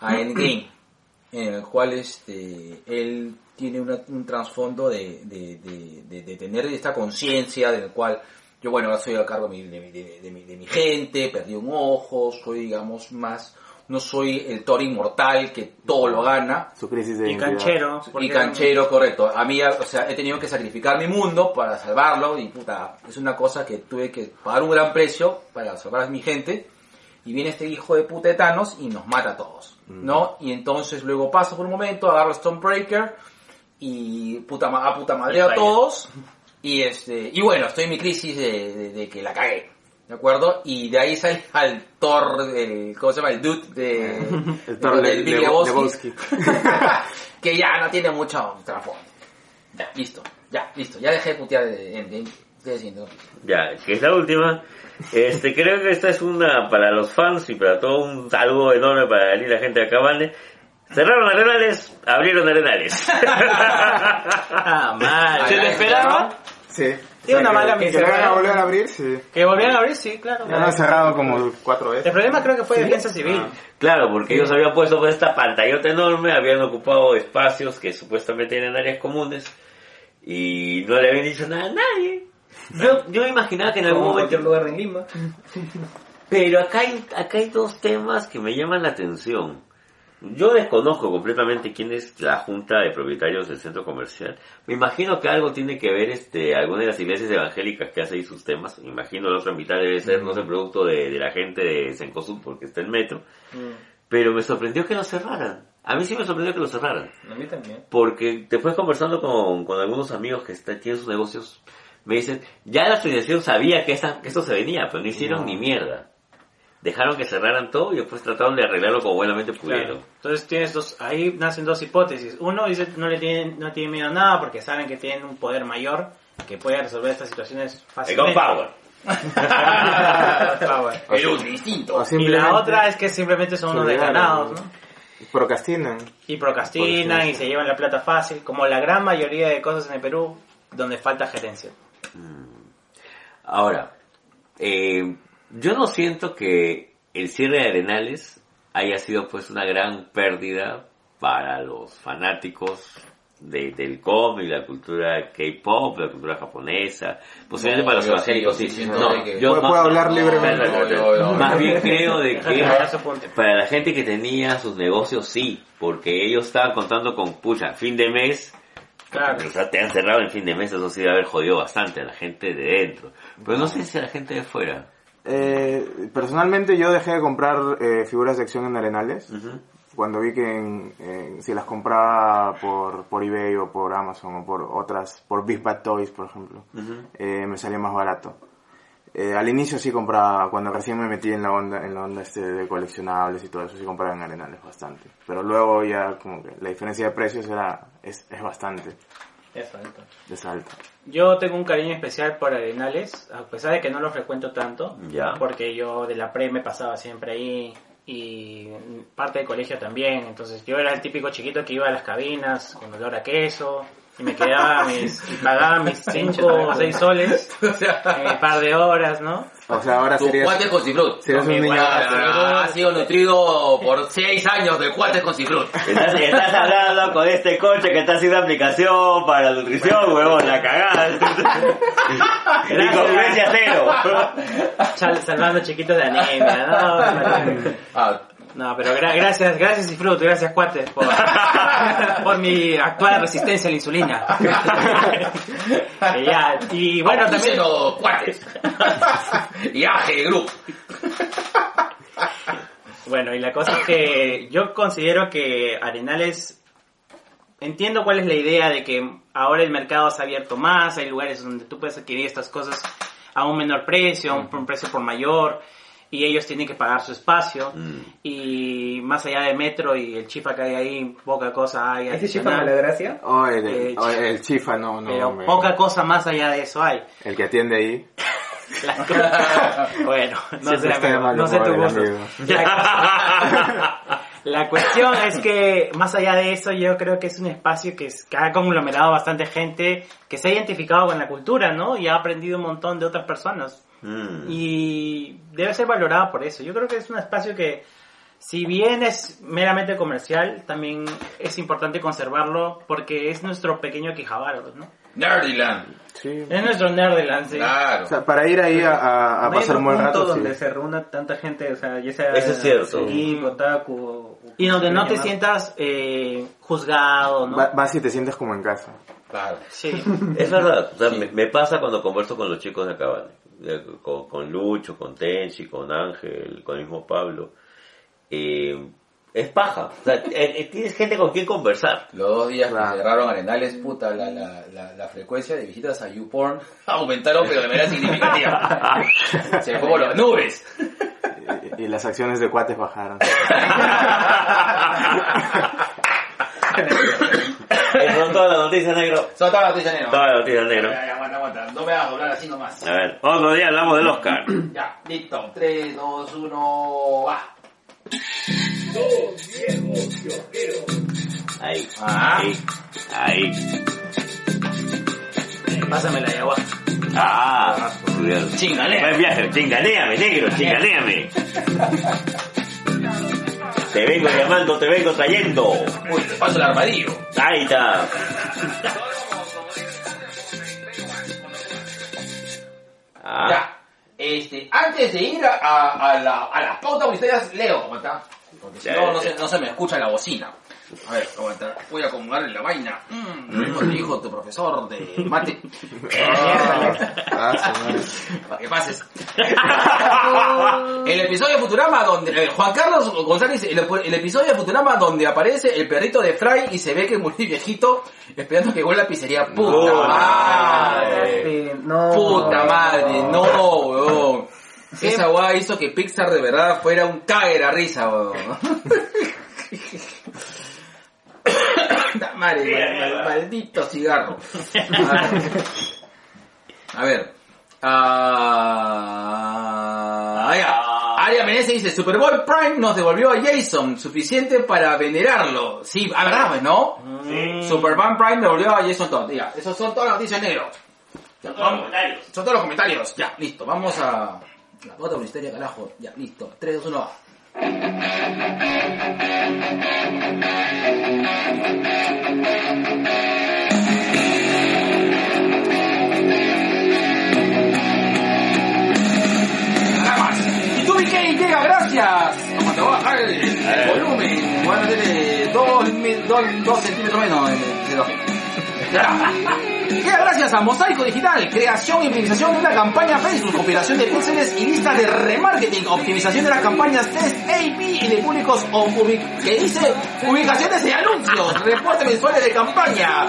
a Endgame. En el cual este él tiene una- un trasfondo de, de, de, de- de tener esta conciencia del cual yo bueno ahora soy a cargo de mi, de, mi- de- de mi, de mi gente, perdí un ojo, soy digamos más, no soy el Thor inmortal que todo lo gana, Su crisis de Y canchero. y canchero, correcto. A mí, o sea, he tenido que sacrificar mi mundo para salvarlo y puta, es una cosa que tuve que pagar un gran precio para salvar a mi gente. Y viene este hijo de puta de Thanos y nos mata a todos, ¿no? Y entonces luego paso por un momento, agarro a Stonebreaker y puta, ma- a puta madre a todos. Y este, y bueno, estoy en mi crisis de, de- de que la cagué. ¿De acuerdo? Y de ahí sale al Thor, el, ¿cómo se llama? El dude de, El Thor del de- Big de- Lebowski. Lebowski. que ya no tiene mucho trasfondo. Ya, listo. Ya, listo. Ya dejé de putear de Endgame. Estoy diciendo. Ya, que es la última. Este, creo que esta es una para los fans y para todo un algo enorme para venir la gente de Cabane. Cerraron arenales, abrieron arenales. Ah, mal. ¿Se le esperaba? Sí. Sí, una mala que, que misión. van a volver a abrir, sí. Que volvieron a abrir, sí, claro. Ya lo han cerrado como cuatro El veces. problema creo que fue defensa civil. Claro, porque ellos habían puesto pues, esta pantallota enorme, habían ocupado espacios que supuestamente eran áreas comunes y no le habían dicho nada a nadie. Yo, yo me imaginaba que en algún momento... cualquier lugar de Lima. Pero acá hay, acá hay dos temas que me llaman la atención. Yo desconozco completamente quién es la junta de propietarios del centro comercial. Me imagino que algo tiene que ver este, alguna de las iglesias evangélicas que hace ahí sus temas. Me imagino la otra mitad debe ser, no sé, producto de, de la gente de Sencosud porque está en metro. Pero me sorprendió que lo cerraran. A mí sí me sorprendió que lo cerraran. A mí también. Porque después conversando con, con algunos amigos que está- tienen sus negocios, me dicen, ya la asociación sabía que, esa, que esto se venía, pero no hicieron No. ni mierda. Dejaron que cerraran todo y después trataron de arreglarlo como buenamente pudieron. Claro. Entonces tienes dos, ahí nacen dos hipótesis. Uno dice no le tienen, no tienen miedo a nada porque saben que tienen un poder mayor que puede resolver estas situaciones El fácilmente. Power. Power. Pero distinto. Y la otra es que simplemente son unos desganados, ¿no? Procrastinan. Y procrastinan y se llevan la plata fácil, como la gran mayoría de cosas en el Perú donde falta gerencia. Ahora, eh, yo no siento que el cierre de Arenales haya sido pues una gran pérdida para los fanáticos de- del cómic, la cultura K-pop, la cultura japonesa, posiblemente No, para los yo evangélicos sí, sí. No, que- yo Puedo- más- hablar libremente. No, Más bien creo de que para la gente que tenía sus negocios sí, porque ellos estaban contando con, pucha, fin de mes, Claro. o sea, te han cerrado en fin de mes, eso sí debe haber jodido bastante a la gente de dentro. Pero no sé si a la gente de fuera. Eh, personalmente yo dejé de comprar eh, figuras de acción en Arenales. Cuando vi que en- en- si las compraba por, por eBay o por Amazon o por otras, por Big Bad Toys, por ejemplo, eh, me salía más barato. Eh, al inicio sí compraba, cuando recién me metí en la onda, en la onda este de coleccionables y todo eso, sí compraba en Arenales bastante. Pero luego ya como que la diferencia de precios era, es, es bastante, Eso, entonces. de salto. Yo tengo un cariño especial por Arenales, a pesar de que no lo frecuento tanto, Ya. porque yo de la pre me pasaba siempre ahí y parte del colegio también, entonces yo era el típico chiquito que iba a las cabinas con olor a queso y me quedaba mis, y pagaba mis 5 o 6 soles en un par de horas, ¿no? O sea, ahora Tu serías, cuate con cifrut. serías un niño... Ha sido nutrido por 6 años de cuates con cifrut. Estás, estás hablando con este coche que está haciendo aplicación para la nutrición, huevón, la cagada. Ni congruencia cero. Sal- salvando chiquitos de anemia, ¿no? Ah, No, pero gra- gracias, gracias y fruto, gracias cuates por, por mi actual resistencia a la insulina. Y ya, y bueno, también los cuates. y Aje Group. Bueno, y la cosa es que yo considero que Arenales, entiendo cuál es la idea de que ahora el mercado se ha abierto más, hay lugares donde tú puedes adquirir estas cosas a un menor precio, a un precio por mayor, y ellos tienen que pagar su espacio, Mm. y más allá de Metro y el chifa que hay ahí, poca cosa hay ¿Ese chifa mala gracia? Oh, el, Eh, oh, el chifa, no, no. pero me- poca cosa más allá de eso hay. El que atiende ahí. Bueno, no sé, Siempre amigo, no sé tu gusto. La, la cuestión es que, más allá de eso, yo creo que es un espacio que, es- que ha conglomerado bastante gente que se ha identificado con la cultura, ¿no? Y ha aprendido un montón de otras personas. Mm. Y debe ser valorado por eso. Yo creo que es un espacio que Si bien es meramente comercial, también es importante conservarlo porque es nuestro pequeño Quijabaro, ¿no? Nerdyland. Sí. Es nuestro Nerdland, sí. Claro. O sea, para ir ahí a, a- a No pasar un buen punto rato, sí. donde se reúna tanta gente, o sea, ya sea Eso es cierto. geek, otaku, o- Y donde no te llamar. sientas eh, juzgado, ¿no? Va- Vas y te sientes como en casa. Claro. Sí. Es verdad, o sea, me, me pasa cuando converso con los chicos de. Eh, con, con Lucho, con Tenchi, con Ángel, con el mismo Pablo. Eh, es paja, o sea, eh, eh, tienes gente con quien conversar. Los dos días Claro. que cerraron Arenales, puta, la, la, la, la frecuencia de visitas a YouPorn aumentaron, pero de manera significativa. Se fue por las nubes. Y, y las acciones de cuates bajaron. Son todas las noticias, negro. Son todas las noticias negras. Todas las noticias, negro. Ya, ya, aguanta, aguanta. No me hagas doblar así nomás. A ver, otro día hablamos del Oscar. Ya, listo. 3, 2, 1, va. Ahí, Ah. ahí, ahí. Pásame la ayahuasca. Ah, cuidado. Chinganea. Buen viaje, chinganeame, negro, chinganeame. Te vengo llamando, te vengo trayendo. Uy, te paso el armadillo. Ahí está. Ah, Ya. Este, antes de ir a, a, a la, a las pautas publicitarias, leo cómo está. Porque si no, no se, no se me escucha la bocina. A ver, está. Voy a acomodarle la vaina. Mm, lo mismo te dijo tu profesor de mate. Ah, su madre. Para que pases. el episodio de Futurama donde... eh, Juan Carlos González, el, el episodio de Futurama donde aparece el perrito de Fry y se ve que es muy viejito esperando que vuelva a la pizzería. ¡Puta No. madre! Este, no. ¡Puta madre! ¡No, weón! Esa guay hizo que Pixar de verdad fuera un cague la risa, weón. Madre, mal- maldito cigarro. A ver. Ah, ya. Aria Menezes dice, Super Bowl Prime nos devolvió a Jason, suficiente para venerarlo. Sí, a verdad, pues, ¿no? Super Bowl Prime devolvió a Jason Todd. Ya, esos son todas las noticias negros. Ya, vamos. Son todos los comentarios. Ya, listo. Vamos a la pauta publicitaria, carajo. Ya, listo. 3, 2, 1, va. Nada más. Y tú, BK, llega, gracias. Vamos te voy a bajar el, el volumen. Voy a meterle 2 centímetros menos de, de. Ya. Gracias a Mosaico Digital, creación y optimización de una campaña Facebook, compilación de píxeles y listas de remarketing, optimización de las campañas test A-B y de públicos o que ubicaciones de anuncios, reportes mensuales de campaña,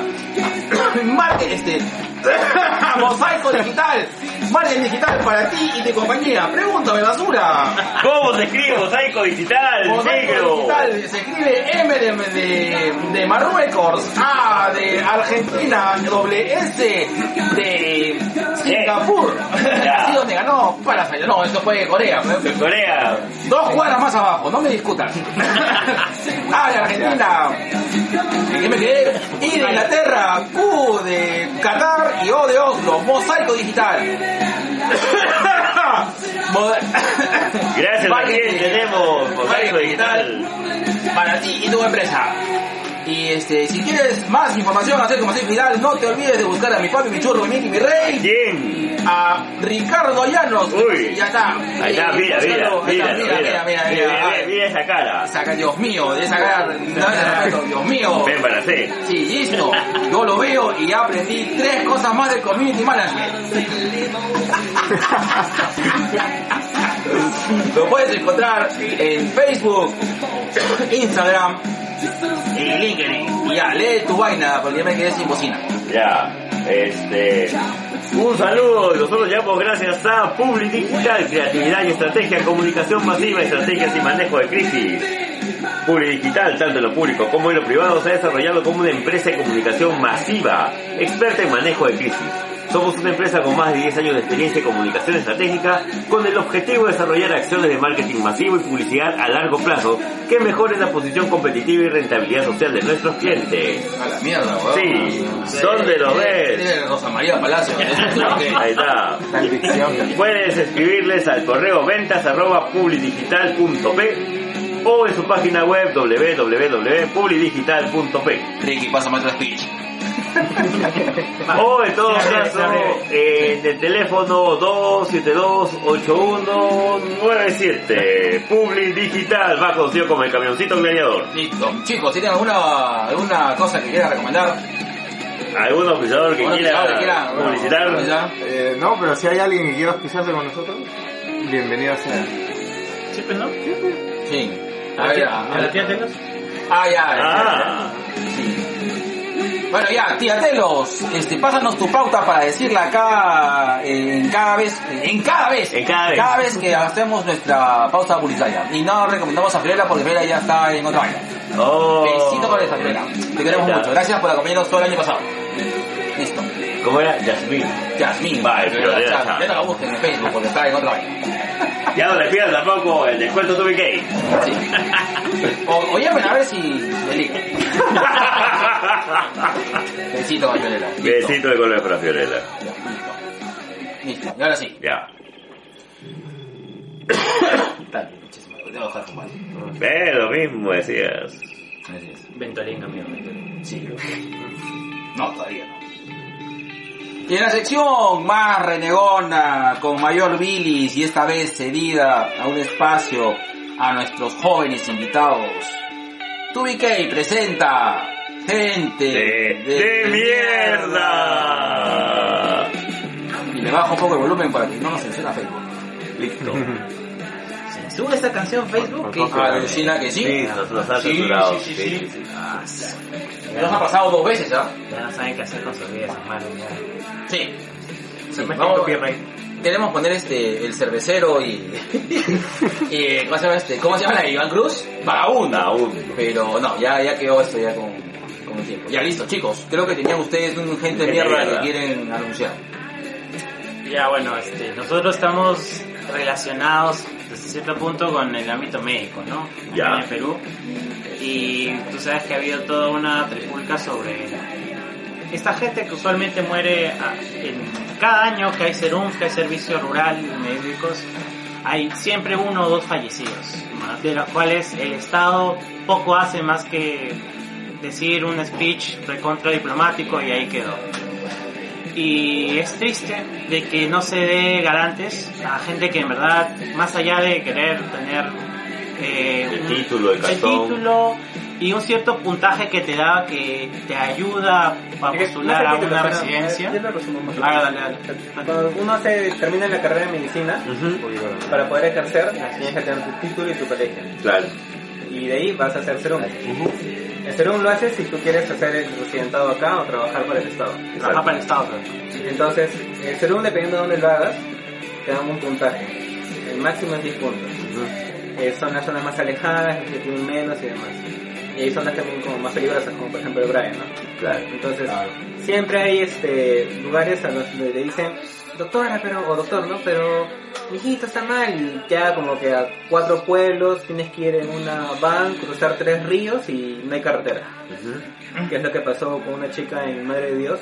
marketing, este, Mosaico Digital, marketing digital para ti y tu compañía. Pregúntame basura. ¿Cómo se escribe mosaico digital, Mosaico negro? Digital se escribe M de, de, de Marruecos, A de Argentina, doble S de Singapur. Así donde ganó Parasite. No, eso fue Corea. De Corea. Dos cuadras más abajo, no me discutan. A de Argentina. ¿En qué me quedé? I de Inglaterra, Q de Qatar y O de Oslo. Mosaico Digital. Gracias Marketing. tenemos mosaico digital. para ti y tu empresa. Y este, si quieres más información acerca de Mosaico Digital, no te olvides de buscar a mi papi, mi churro, mi mi rey, ¿Quién? a Ricardo Llanos. Uy. ya está. Ahí está, mira, mira, mira, mira, mira, mira, mira. mira, Ay, mira esa cara. Saca, Dios mío, de esa cara, no, Dios mío. Ven para hacer. Sí, listo. Yo lo veo y ya aprendí tres cosas más del community management. Lo puedes encontrar en Facebook, Instagram ya, lee tu vaina porque me quedé sin bocina. Ya, este. Un saludo, nosotros llamamos gracias a Public Digital, creatividad y estrategia, comunicación masiva, estrategias y manejo de crisis. Public Digital, tanto en lo público como en lo privado, se ha desarrollado como una empresa de comunicación masiva, experta en manejo de crisis. Somos una empresa con más de 10 años de experiencia en comunicación estratégica con el objetivo de desarrollar acciones de marketing masivo y publicidad a largo plazo que mejoren la posición competitiva y rentabilidad social de nuestros clientes. A la mierda, weón. Sí, ¿dónde lo ves? Rosa María Palacio. Ahí está. Puedes escribirles al correo ventas arroba publidigital.p o en su página web www.publidigital.p. Ricky, pásame otro speech. O en todo Sí, caso, sí, en el teléfono 272-8197. Publi Digital, más conocido como el camioncito gladiador. Listo. Chicos, ¿tienen alguna, alguna cosa que quieran recomendar? ¿Algún oficiador que ¿Alguna quiera publicitar? Eh, no, pero si hay alguien que quiera auspiciarse con nosotros, bienvenido sea. Sí, pues, ¿no? Sí. A la tía- a la tía Telos. Ah, ya. Ah, Sí. Bueno, ya, tía Telos, este, pásanos tu pauta para decirla acá eh, en cada vez, en cada vez, En cada vez. que hacemos nuestra pausa publicitaria. Y no recomendamos a Fiorella porque Fiorella ya está en otra vaina. oh. Besito con esa Fiorella. Te queremos mucho. Gracias por acompañarnos todo el año pasado. Listo. ¿Cómo era? Yasmín. Jasmine. Vale, Fiorella, ya, chao. ya no la busquen en Facebook porque está en otra vaina. Ya no le pidas tampoco el descuento tu BK. Sí. O, o llamen a ver si le ligan. Besito con Fiorella. Besito de color para Fiorella. Ya, listo. Listo. Y ahora sí. Ya. Dale, muchísimo. Te voy a dejar fumar. Ve lo mismo decías. Así es. Ventolín, amigo, Ventolín. Sí. No, todavía no. Y en la sección más renegona, con mayor bilis y esta vez cedida a un espacio a nuestros jóvenes invitados, TubiK presenta Gente De, de mierda. Y le bajo un poco el volumen para que no nos censura Facebook. Listo. ¿Sube esta canción Facebook? ¿Qué? Ah, Alucina que sí. Sí, nos los ha Sí, censurado. sí, sí, sí. Ya nos ha pasado dos veces, ¿ah? Ya no saben qué hacer con sus vidas, hermano. ya. Sí. Sí, Se meten vamos-. Queremos poner este el cervecero y, y ¿cómo se llama este? ¿Cómo se llama la de Iván Cruz? Vagabundo. Pero no, ya ya quedó esto ya con, con el tiempo. Ya listo, chicos. Creo que tenían ustedes un gente de mierda que quieren anunciar. Ya, bueno, este, nosotros estamos relacionados cierto punto con el ámbito médico, ¿no? Acá Ya. En Perú. Y tú sabes que ha habido toda una trifulca sobre esta gente que usualmente muere a- en cada año que hay serum, que hay servicio rural, médicos, hay siempre uno o dos fallecidos, de los cuales el Estado poco hace más que decir un speech recontra diplomático y ahí quedó. Y es triste de que no se dé garantes a gente que en verdad, más allá de querer tener eh, El un- título, el el cartón. título y un cierto puntaje que te da, que te ayuda a postular a una residencia. Dale. Cuando uno se termina la carrera de medicina, para poder ejercer, tienes que tener tu título y tu colegio. Claro. Y de ahí vas a hacer serum. El serum lo haces si tú quieres hacer el residentado acá o trabajar para el Estado. Trabaja para el Estado. creo. Entonces, el serum, dependiendo de dónde lo hagas, te dan un puntaje. El máximo es 10 puntos. Eh, son las zonas más alejadas, las que tienen menos y demás. Y hay zonas también como más peligrosas, como por ejemplo el Brian, ¿no? Claro. Entonces, siempre hay este lugares a los que le dicen, doctora, pero, o doctor, ¿no? Pero mi hijito está mal y queda como que a cuatro pueblos, tienes que ir en una van, cruzar tres ríos y no hay carretera. Que es lo que pasó con una chica en Madre de Dios,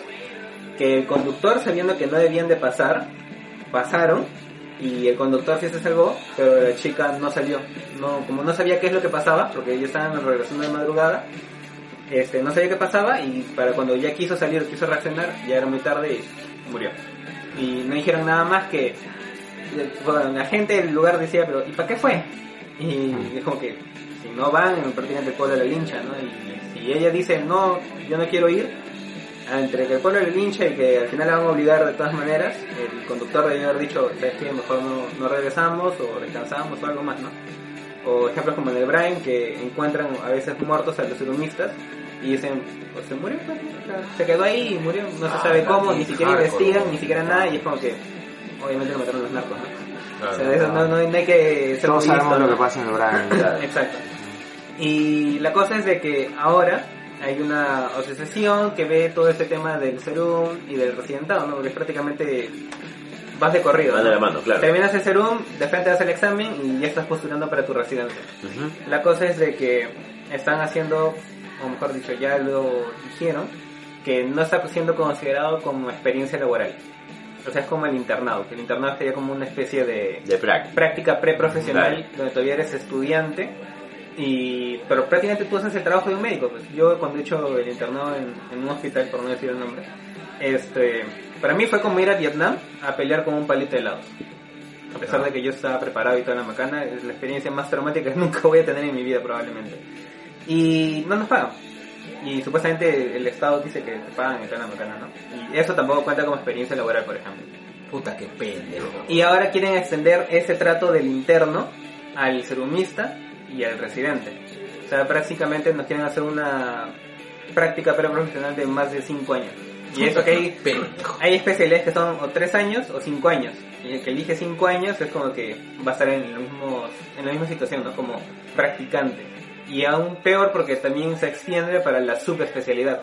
que el conductor, sabiendo que no debían de pasar, pasaron y el conductor sí se salvó, pero la chica no salió. No, como no sabía qué es lo que pasaba, porque ellos estaban regresando de madrugada, este, no sabía qué pasaba y para cuando ya quiso salir, quiso reaccionar, ya era muy tarde y murió. Y no dijeron nada más que bueno, la gente del lugar decía, pero ¿y para qué fue? Y es como que si no van, prácticamente el pueblo la lincha, ¿no? Y si ella dice, no, yo no quiero ir, entre que el pueblo le lincha y que al final la van a obligar de todas maneras, el conductor debe haber dicho, ¿sabes qué? Mejor no, no regresamos o descansamos o algo más, ¿no? O ejemplos como en el Brian, que encuentran a veces muertos a los serumistas y dicen, pues se murió, pues, se quedó ahí y murió, no se Ah, sabe cómo, ni siquiera hardcore, investigan, ni siquiera nada, y es como que, obviamente lo mataron los narcos, ¿no? Claro. O sea, eso no, no, no hay que ser Todos muy sabemos listo, lo que pasa en el Brian. Exacto. Y la cosa es de que ahora hay una asociación que ve todo este tema del serum y del residentado, ¿no? Porque es prácticamente vas de corrido. Van de la mano, claro. Terminas el serum, de frente das el examen y ya estás postulando para tu residencia. Ujú. La cosa es de que están haciendo, o mejor dicho, ya lo dijeron, que no está siendo considerado como experiencia laboral. O sea, es como el internado, que el internado sería como una especie de De práctica. práctica preprofesional donde todavía eres estudiante Y, pero prácticamente tú haces el trabajo de un médico. Pues. Yo cuando he hecho el internado en, en un hospital, por no decir el nombre, este, para mí fue como ir a Vietnam a pelear con un palito de helados. A pesar de que yo estaba preparado y toda la macana, es la experiencia más traumática que nunca voy a tener en mi vida probablemente. Y no nos pagan. Y supuestamente el Estado dice que te pagan y toda la macana, ¿no? Y eso tampoco cuenta como experiencia laboral, por ejemplo. Puta, qué pendejo. Y ahora quieren extender ese trato del interno al serumista y al residente. O sea, prácticamente nos quieren hacer una práctica preprofesional de más de 5 años. Y eso que hay, hay especialidades que son o 3 años o 5 años. Y el que elige 5 años es como que va a estar en, lo mismo, en la misma situación, ¿no? Como practicante. Y aún peor porque también se extiende para la subespecialidad.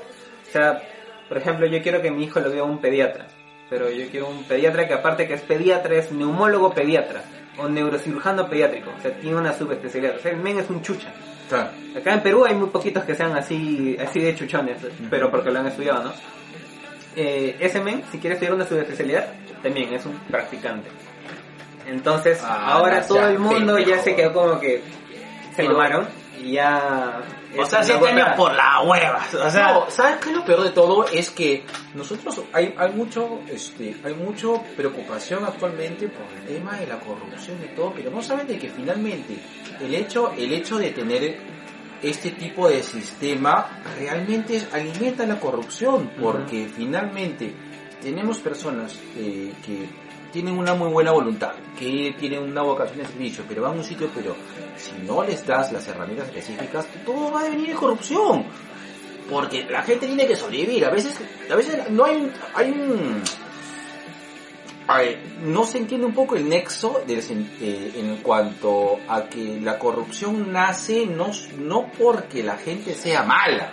O sea, por ejemplo, yo quiero que mi hijo lo vea un pediatra. Pero yo quiero un pediatra que aparte que es pediatra, es neumólogo pediatra. O neurocirujano pediátrico. O sea, tiene una subespecialidad. O sea, el men es un chucha. Claro. Acá en Perú hay muy poquitos que sean así, así de chuchones, pero porque lo han estudiado, ¿no? Eh, ese men, si quiere estudiar una subespecialidad, también es un practicante. Entonces, Ah, ahora no todo el mundo ya se quedó como que se tomaron y ya... O sea, siete años por la hueva. O sea, no, ¿sabes qué lo peor de todo? Es que nosotros hay, hay mucho este hay mucho preocupación actualmente por el tema de la corrupción y todo, pero no saben de que finalmente el hecho el hecho de tener este tipo de sistema realmente alimenta la corrupción, porque finalmente tenemos personas eh, que tienen una muy buena voluntad, que tienen una vocación de servicio, pero van a un sitio, pero si no les das las herramientas específicas, todo va a venir en corrupción. Porque la gente tiene que sobrevivir. A veces, a veces no hay un, hay un, no se entiende un poco el nexo sen- eh, en cuanto a que la corrupción nace no, no porque la gente sea mala,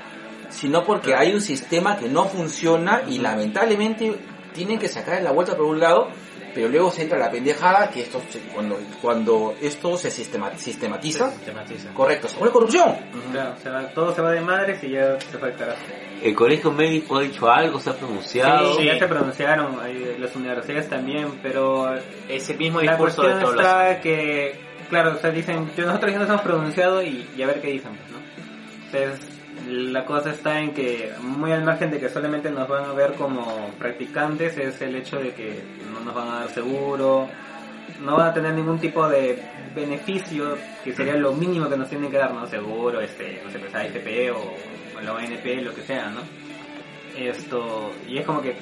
sino porque hay un sistema que no funciona y lamentablemente tienen que sacar la vuelta por un lado, pero luego se entra la pendejada que esto se- cuando, cuando esto se sistema- sistematiza, sistematiza. correcto, se vuelve corrupción. Claro, se va- todo se va de madres y ya se fue. El colegio médico ha dicho algo, se ha pronunciado. Sí, ya se pronunciaron, hay- las universidades también, pero Ese mismo la discurso de cuestión todos los está que, claro, o sea, dicen, yo- nosotros ya nos hemos pronunciado y, y a ver qué dicen, pues, ¿no? Entonces, la cosa está en que, muy al margen de que solamente nos van a ver como practicantes, es el hecho de que no nos van a dar seguro, no van a tener ningún tipo de beneficio, que sería lo mínimo que nos tienen que dar, ¿no? Seguro, este, no sé, pues AFP o, o la ONP, lo que sea, ¿no? Esto, y es como que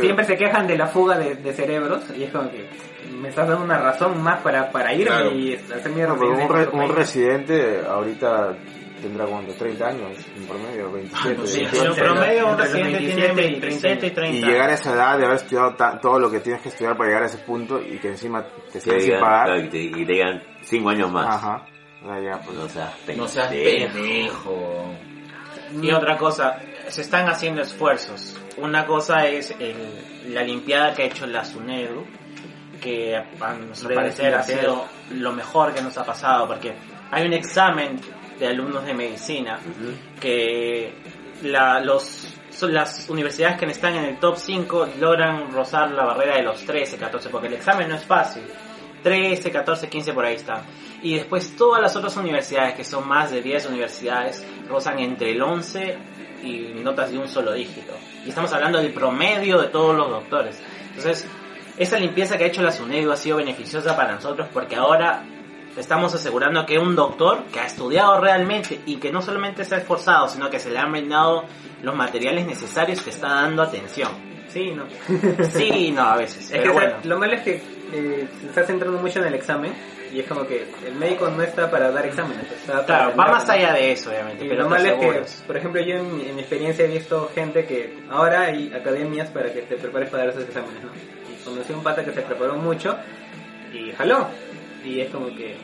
siempre se quejan de la fuga de, de cerebros y es como que me estás dando una razón más para, para irme Claro. y hacer mi No, un, re- un residente ahorita tendrá como 30 años en promedio, 27. no sé, Sí, 28. en promedio un residente 27 tiene y 27 y 30. Y llegar a esa edad de haber estudiado todo lo que tienes que estudiar para llegar a ese punto y que encima te siguen sin pagar. y te, y te digan cinco años más. Ajá. O sea, ya, pues, No seas No seas pendejo. pendejo. Y otra cosa, se están haciendo esfuerzos. Una cosa es el- la limpiada que ha hecho la SUNEDU, que a nuestro parecer ha sido lo mejor que nos ha pasado, porque hay un examen de alumnos de medicina que la- los, son las universidades que están en el top 5 logran rozar la barrera de los 13, 14, porque el examen no es fácil. 13, 14, 15 por ahí están. Y después todas las otras universidades, que son más de 10 universidades, rozan entre el 11 y notas de un solo dígito. Y estamos hablando del promedio de todos los doctores. Entonces, esa limpieza que ha hecho la SUNEDU ha sido beneficiosa para nosotros porque ahora estamos asegurando que un doctor que ha estudiado realmente y que no solamente se ha esforzado, sino que se le han brindado los materiales necesarios que está dando atención. Sí, no. Sí no a veces. Es que o sea, bueno. lo malo es que eh, se está centrando mucho en el examen y es como que el médico no está para dar exámenes, está Claro, va más allá de eso, obviamente. Y pero lo te malo es que, por ejemplo, yo en, mi- en mi experiencia he visto gente que ahora hay academias para que te prepares para dar esos exámenes, ¿no? Y conocí un pata que se preparó mucho y jaló. Y es como que...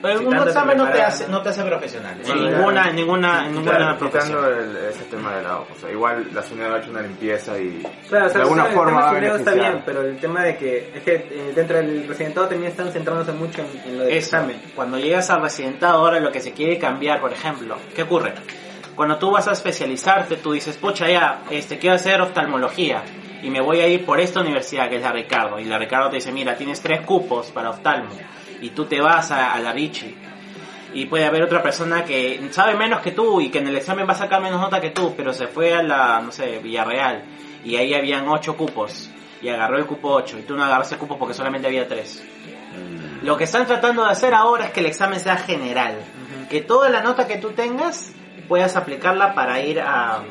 Pero Si un examen no te, hace, ¿no? te hace profesional. En ninguna, en ninguna, en ninguna profesión. el- ese tema de lado. O sea, igual la SUNED ha hecho una limpieza y Claro, o sea, de alguna el forma tema va a suneo está bien, pero el tema de que es que eh, dentro del residentado también están centrándose mucho en, en lo del Eso. examen. Cuando llegas al residentado, ahora lo que se quiere cambiar, por ejemplo, ¿qué ocurre? Cuando tú vas a especializarte, tú dices, pucha, ya, este, quiero hacer oftalmología y me voy a ir por esta universidad que es la Ricardo. Y la Ricardo te dice, mira, tienes tres cupos para oftalmo y tú te vas a, a la Richie. Y puede haber otra persona que sabe menos que tú y que en el examen va a sacar menos nota que tú, pero se fue a la, no sé, Villarreal y ahí habían ocho cupos y agarró el cupo 8 y tú no agarraste el cupo porque solamente había tres. Lo que están tratando de hacer ahora es que el examen sea general, que toda la nota que tú tengas puedas aplicarla para ir a,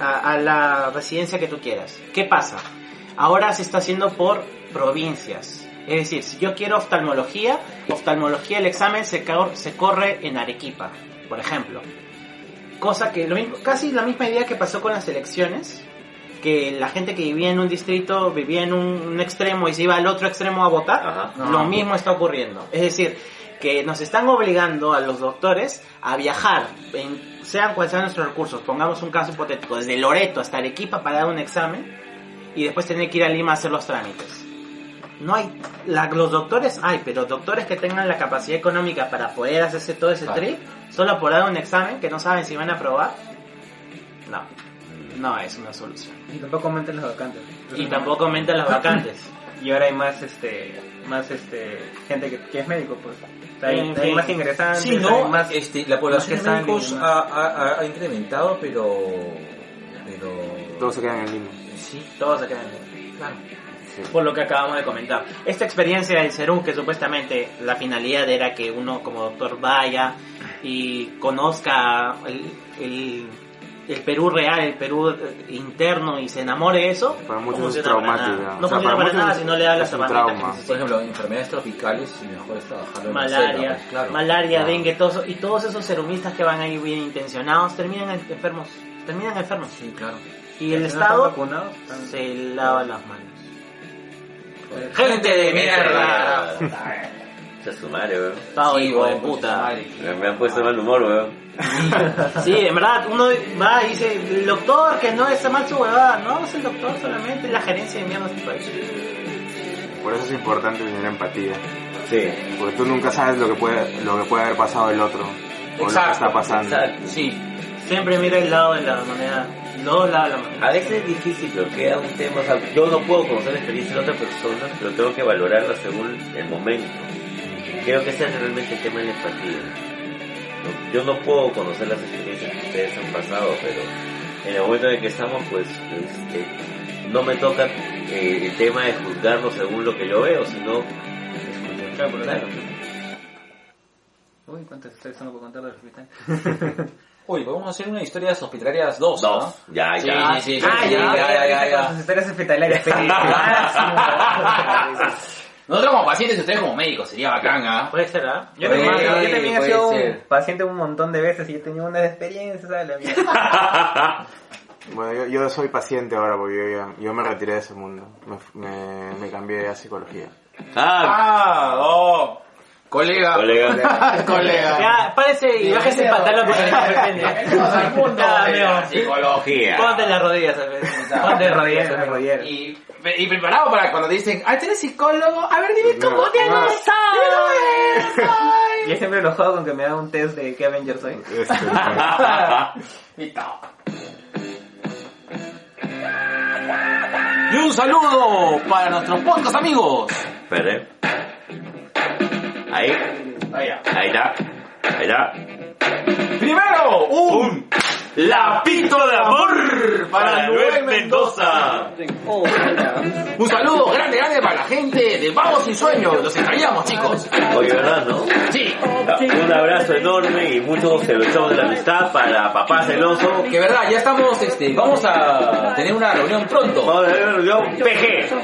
a, a la residencia que tú quieras. ¿Qué pasa? Ahora se está haciendo por provincias. Es decir, si yo quiero oftalmología, oftalmología el examen se, cor- se corre en Arequipa, por ejemplo. Cosa que lo mismo- casi la misma idea que pasó con las elecciones, que la gente que vivía en un distrito vivía en un, un extremo y se iba al otro extremo a votar, Ajá. lo mismo está ocurriendo. Es decir, que nos están obligando a los doctores a viajar, en, sean cuales sean nuestros recursos, pongamos un caso hipotético, desde Loreto hasta Arequipa para dar un examen y después tener que ir a Lima a hacer los trámites. No hay, la- los doctores hay, pero doctores que tengan la capacidad económica para poder hacerse todo ese Claro. trip, solo por dar un examen que no saben si van a aprobar, no, no es una solución. Y tampoco aumentan las vacantes. Y tampoco aumentan las vacantes. Y ahora hay más, este, más, este, gente que, que es médico, pues. O sea, hay, En más ingresantes, Sí, no, hay más... este, la población más de que médicos ha, ha- ha incrementado, pero... pero... Todos se quedan en Lima. Sí, Todos se quedan. claro. Por lo que acabamos de comentar. Esta experiencia del Cerú, que supuestamente la finalidad era que uno como doctor vaya y conozca el, el, el Perú real, el Perú eh, interno y se enamore de eso, Para no muchos es funciona para traumático. No O sea, funciona para nada es- si no le das las herramientas. Por ejemplo, enfermedades tropicales, y mejor es trabajarlo en la malaria, selva, pues, claro. malaria, Claro. dengue, todo eso, y todos esos serumistas que van ahí bien intencionados terminan en- enfermos, terminan enfermos. Sí, claro. Y el están Estado se lava las manos. Gente de mierda. Ese es su madre, weón. Hijo de puta. Me, me han puesto mal humor, weón. Sí, en verdad, uno va y dice, el doctor, que no es mal su huevada. No, es el doctor solamente, es la gerencia de mierda de este país. Por eso es importante tener empatía. Sí. Porque tú nunca sabes lo que puede, lo que puede haber pasado el otro. O lo que Exacto, está pasando. Exacto. Sí, Siempre mira el lado de la moneda, los dos lados de la moneda. A veces es difícil, pero queda un tema. O sea, yo no puedo conocer la experiencia de otra persona, pero tengo que valorarla según el momento. Creo que ese es realmente el tema de la empatía. No- Yo no puedo conocer las experiencias que ustedes han pasado, pero en el momento en el que estamos, pues, este, no me toca eh, el tema de juzgarlo según lo que yo veo, sino escuchar por claro. Uy, ¿cuántas historias tengo por contar del hospital? Uy, podemos hacer una historia de hospitalarias 2, ¿no? Dos, ya, Sí, ya. sí, sí, Ah, sí, ya, ya, ya, ya. Sus historias hospitalarias. Nosotros como pacientes y ustedes como médicos, sería bacán, ¿ah? Puede ser, ¿ah? Yo Puede también, ser, yo también he puede sido ser. paciente un montón de veces y he tenido unas experiencias, ¿sabes? La mierda. Bueno, yo, yo soy paciente ahora porque yo, ya- yo me retiré de ese mundo. Me, me, me cambié a psicología. Ah, Ah, oh. Colega. colega. Colega. Ya, parece y bájese el pantalón porque Bienvenidos al mundo Ya, de la amigo. psicología. Ponte las rodillas, ¿sabes? Ponte rodillas, Rodilleras, amigo. rodilleras. Y, y preparado para cuando te dicen, ah, ¿tú eres psicólogo? A ver, dime cómo No, te no. llamas. Dime cómo. Yo siempre lo juego con que me haga un test de qué Avenger soy. Y un saludo para nuestros podcast amigos. Espere. Ahí, ahí está. Ahí está. Primero, un lapito de amor para Noel Mendoza. Un saludo grande, grande para la gente de Vagos y Sueños. Los extrañamos, chicos. Oye, ¿verdad, no? Sí, Un abrazo enorme y muchos celosos de la amistad para papá celoso. que verdad, ya estamos, este, vamos a tener una reunión pronto. Vamos a ver una reunión PG.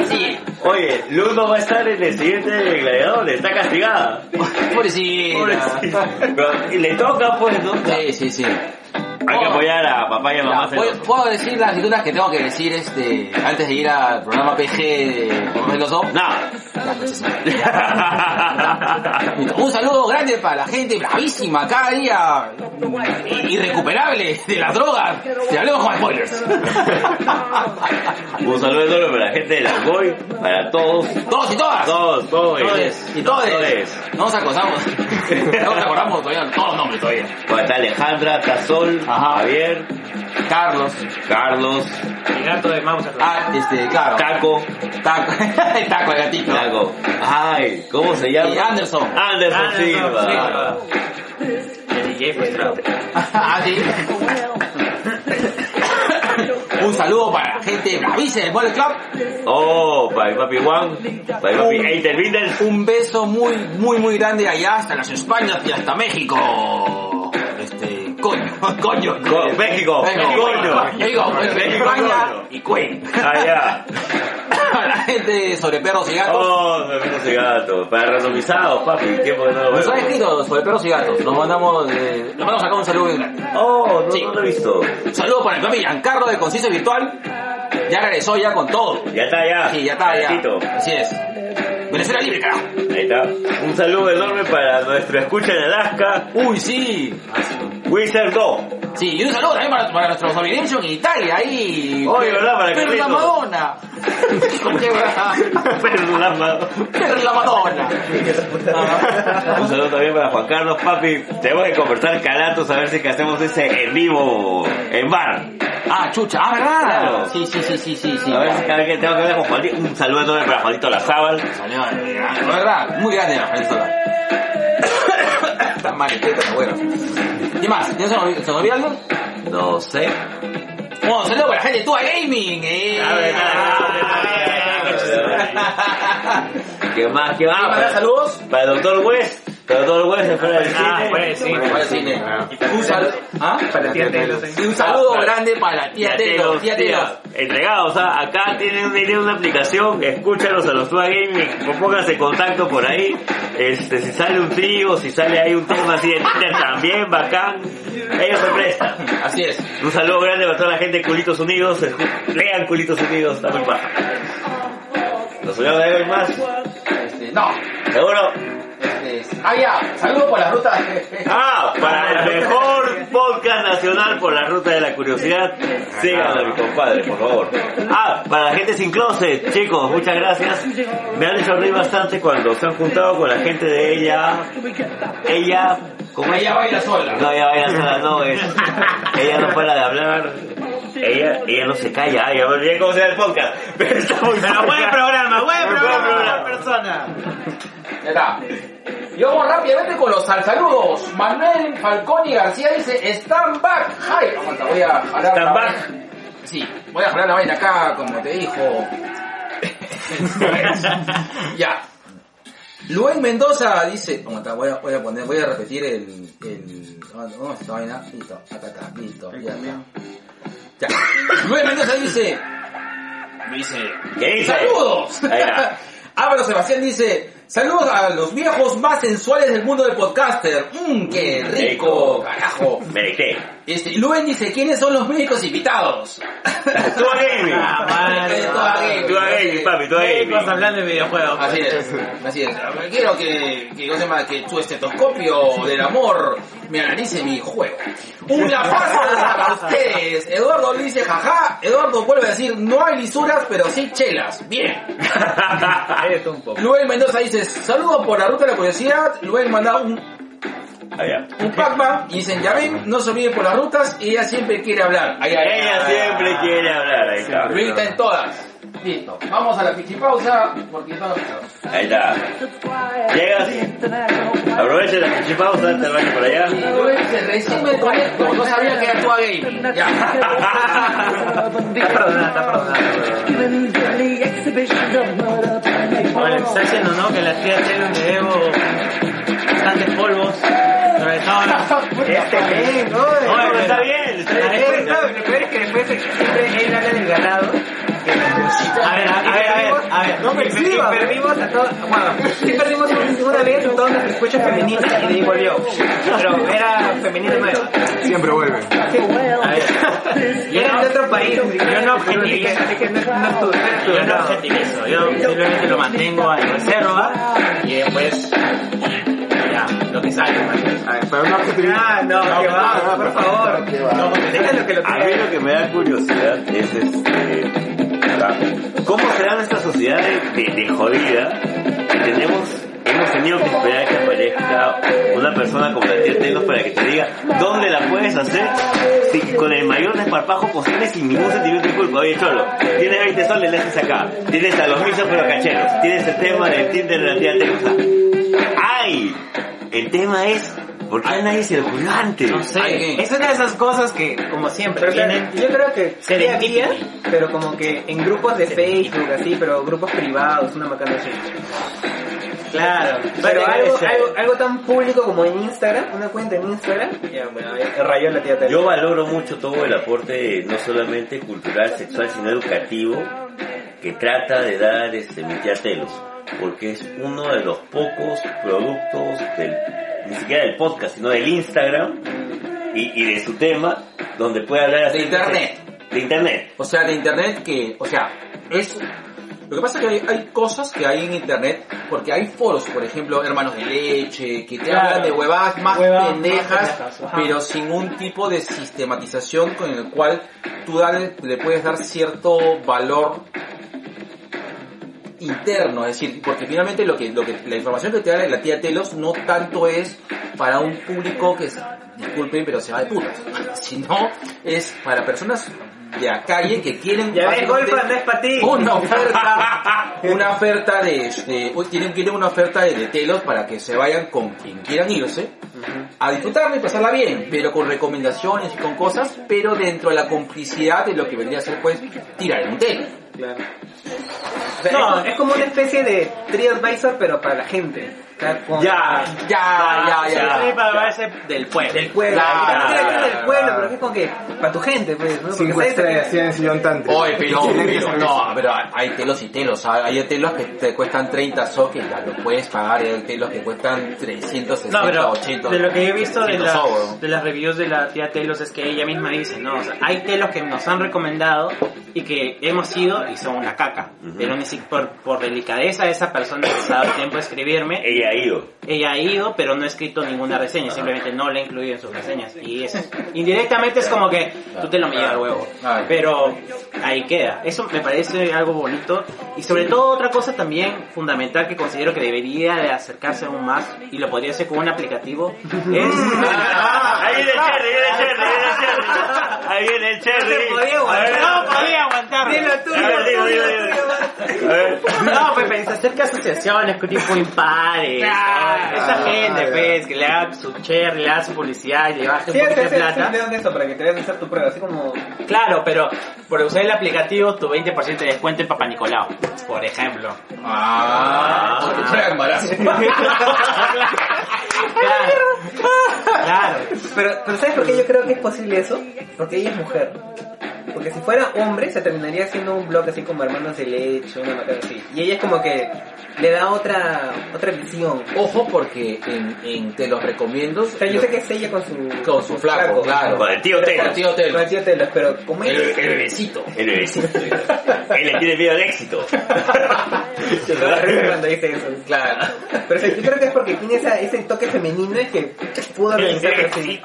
Así. Oye, Luz no va a estar en el siguiente gladiador, está castigada. Pobrecita. Pobrecita. Pero, y le toca, pues, ¿no? Sí, sí, sí. Hay que apoyar a papá y a mamá ¿puedo, puedo decir las escrituras que tengo que decir este antes de ir al programa PG de Jorge Loso? No. Pues. Un saludo grande para la gente bravísima cada día. irrecuperable de las drogas. Y hablemos con spoilers. Un saludo enorme para la gente de la Goy, para todos, Todos y todas. todos, todos, y todos. todos. No nos acordamos. No nos acordamos todavía todos los nombres todavía. Bueno, está Alejandra, está Sol, Ajá. Javier, Carlos. Carlos, El gato de. Ah, este, claro. Taco, Taco. Taco, el gatito. Taco. Ay, ¿cómo se llama? Y Anderson. Anderson Anderson Silva. Silva. El DJ frustrado. Ah, sí. Un saludo para la gente bravísima del Mole Club. Oh, para mi papi Juan, para mi papi Winders. Un beso muy, muy, muy grande allá hasta las Españas y hasta México. Coño, coño. Co- México, México, coño. México, México, España y Cuen. Allá. A la gente sobre perros y gatos. Oh, me vino ese gato. Para randomizados, papi. Tiempo no lo Nos veo. escrito sobre perros y gatos. Nos mandamos, eh, nos mandamos acá un saludo. Oh, no, Sí. no lo he visto. Un saludo para el papi Giancarlo de Conciencia Virtual. Ya regresó ya con todo. Ya está, ya. Sí, ya está, ya. Así es. Venezuela libre, carajo. Ahí está. Un saludo enorme para nuestro escucha en Alaska, Uy, sí. Wizard 2. Sí, y un saludo también para, para nuestro Domination en Italia, ahí. Oye, ¿verdad? Para Per la Carlitos. Madonna. Pero la mano. Per la Madonna. Un saludo también para Juan Carlos, papi. Tenemos que conversar calatos a ver si es que hacemos ese en vivo en bar. Ah, chucha. Ah, ¿verdad? Claro. Sí, sí, sí, sí, sí. sí. A ver si cada vez que tengo que ver con Juanito. Un saludo enorme para Juanito Lazábal. Salió, eh, verdad, muy grande Venezuela. Está mal, está bueno. ¿Qué más? ¿Ya se nos olvida algo? No sé. Bueno, saludo para la gente de Tua Gaming. Eh. A ver, ¿Qué más? ¿Qué más? para saludos. Para el doctor West. Para el doctor West, fuera del Ah, cine. pues sí. Para el cine. Un saludo. ¿Ah? Para la tía. Y un saludo Ah, grande para la tía Telo. Tía Telo. Entregados, ¿ah? acá tienen, tienen una aplicación, escúchanos a los Tua Gaming, pónganse en contacto por ahí, este, si sale un trío, si sale ahí un tema así de Tinder también, bacán, ellos se prestan. Así es. Un saludo grande para toda la gente de Culitos Unidos, lean Culitos Unidos, está muy baja. ¿Nos olvidamos de algo más? Este, no. ¿Seguro? Este, ah, ya. Saludo por la ruta. Ah, para el mejor podcast nacional por la ruta de la curiosidad, síganlo mi compadre, por favor. Ah, para la gente sin closet, chicos, muchas gracias. Me han hecho reír bastante cuando se han juntado con la gente de ella. Ella, ¿cómo es? Ella baila sola. No, ella baila sola, no, es. Ella no para de hablar. Ella, ella no se calla, ya me olvidé cómo se llama el podcast. Pero está muy Pero buen programa, buen programa, buena persona. Ya está. Y vamos rápidamente con los saludos. Manuel Falconi García dice, stand back. Ay, aguanta, voy a jalar Stand la back. vaina. Sí, voy a jalar la vaina acá, como te dijo. ya. Luis Mendoza dice, aguanta, voy a, voy a poner, voy a repetir el, el, ¿cómo es esta vaina? Listo, acá está, listo, ya está. Ya. Luis Mendoza dice, dice, ¿Qué dice? ¡Saludos! Ahí va. Álvaro Sebastián dice, saludos a los viejos más sensuales del mundo del podcaster. Mmm, qué rico, carajo. Me dejé. Este, Luen dice, ¿quiénes son los médicos invitados? Tú a gaming. Ah. Tú a gaming. Tú a gaming, papi, tú a Médicos gaming. hablando de videojuegos. Así es, así es. Quiero que, que, ¿cómo se llama? que tu estetoscopio del amor me analice mi juego. Un abrazo para ustedes. Eduardo le dice, jaja. Eduardo vuelve a decir, no hay lisuras, pero sí chelas. Bien. Luen Mendoza dice, saludos por la ruta de la curiosidad. Luen manda un, Allá. un Pac-Man y dicen, ya ven, no se olviden por las rutas y ella siempre quiere hablar. Ahí, ahí, Ella ahí. siempre quiere hablar, ahí está. Luis está en todas. Listo. Vamos a la pichipausa porque no... Ahí está. Llegas, aprovecha la pichipausa, te baño por allá. Recién me conecto, no sabía que era tu gaming. Ya. Está perdonada, está perdonada. Bueno, está diciendo, ¿no? Que la tía Taylor le debo bastantes polvos. ¿No? No, pero está bien, está bien. Después, no, lo peor es que después siempre él habla del ganado. A ver, a ver, a ver, a ver. No me perdimos a todos, bueno, sí perdimos un- una vez a todas las escuchas femeninas y de ahí volvió. Pero era femenina nueva. Siempre vuelve. A ver. Y era de otro país. Yo no no, no no estuve, Yo no no. objetivizo, yo simplemente lo mantengo en reserva y después lo que necesario, man. Ay, pero no que te Ah, no, que va, por favor. Que va. No, déjalo que lo A mí lo que me da curiosidad es este, cómo será nuestra sociedad de, de- de jodida que tenemos, hemos tenido que esperar que aparezca una persona como la tía Telos para que te diga dónde la puedes hacer si- con el mayor desparpajo posible sin ningún sentimiento de culpa. Oye, Cholo, tienes 20 soles, le haces acá. Tienes a los misos pero cacheros. Tienes el tema del Tinder de la tía Telos. ¡Ay! El tema es, ¿por qué a nadie se le ocurrió antes? No sé, es una de esas cosas que, como siempre, Pero, o sea, yo creo que sí Serendipity. había, pero como que en grupos de Facebook, así, pero grupos privados, una macana así. Claro, Pero debe algo, algo, algo tan público como en Instagram, una cuenta en Instagram, ya, bueno, rayó la tía. Yo valoro mucho todo el aporte, no solamente cultural, sexual, sino educativo, que trata de dar este, mi tía Telos, porque es uno de los pocos productos del, ni siquiera del podcast, sino del Instagram y, y de su tema, donde puede hablar así. De internet. De internet. O sea, de internet que, o sea, es... Lo que pasa es que hay, hay cosas que hay en internet, porque hay foros, por ejemplo, hermanos de leche, que te Claro. hablan de huevadas más pendejas, pero sin un tipo de sistematización con el cual tú dale- le puedes dar cierto valor interno, es decir, porque finalmente lo que, lo que, la información que te da la tía Telos no tanto es para un público que disculpen, pero se va de putas, sino es para personas de la calle que quieren Ya ves, básicamente Golfo, no es para ti. una oferta, una oferta de, quieren una oferta de, de telos para que se vayan con quien quieran irse a disfrutarla y pasarla bien, pero con recomendaciones y con cosas, pero dentro de la complicidad de lo que vendría a ser pues tirar un telo. Claro. O sea, No, es, es como una especie de TripAdvisor, pero para la gente. Con- Ya, Ya, ya, ya. Sí, para base del pueblo. Del pueblo. Claro, Claro, claro, del pueblo, pero es como que para tu gente, pues, ¿no? Porque Cinco estrellas, tienen sillón tanto. Oye, pero, pero no, pero hay telos y telos, hay telos que te cuestan 30 so que ya lo puedes pagar, hay telos que cuestan 360, No, pero 80. de lo que he visto de, 100 las- de las reviews de la tía Telos es que ella misma dice, no, o sea, hay telos que nos han recomendado y que hemos ido y son una caca. Pero ni si por, por delicadeza esa persona que se ha dado el tiempo de escribirme, ella ha ido. ella ha ido, pero no ha escrito ninguna reseña, simplemente no la ha incluido en sus reseñas. Y es, indirectamente es como que tú te lo me lleva al huevo. Pero ahí queda. Eso me parece algo bonito. Y sobre todo otra cosa también fundamental que considero que debería de acercarse aún más, y lo podría hacer con un aplicativo, es... Ahí viene el cherry, viene el cherry, viene el cherry. Ahí viene el cherry. No podía aguantar. No podía aguantar. Dilo tú, A ver, dilo tú, dilo, dilo A. No, pues se acerca a asociaciones, tipo impares, Claro. esa gente, pues, que le haga su cherry, le haga su publicidad y le baje un Sí, poquito sí, de sí, plata. sí, de eso, para que te veas hacer tu prueba, así como... Claro, pero por usar el aplicativo, tu 20% de descuento en Papá Nicolau, por ejemplo. Ah, trae embarazo. Claro. Claro. Pero, pero ¿sabes por qué yo creo que es posible eso? Porque ella es mujer. Porque si fuera hombre, se terminaría haciendo un blog así como hermanos de leche, una macana así. Y ella es como que le da otra otra visión. Ojo porque en, en te los recomiendo. O sea, yo sé que es ella con su... Con su flaco, claro. Con el tío Con Telo. el tío Telo. Con el tío Telos, pero como El, el bebecito. El bebecito. Él le tiene miedo al éxito. A reír cuando dice eso. Claro. Pero o sea, yo creo que es porque tiene esa, ese toque femenino que pudo realizar así.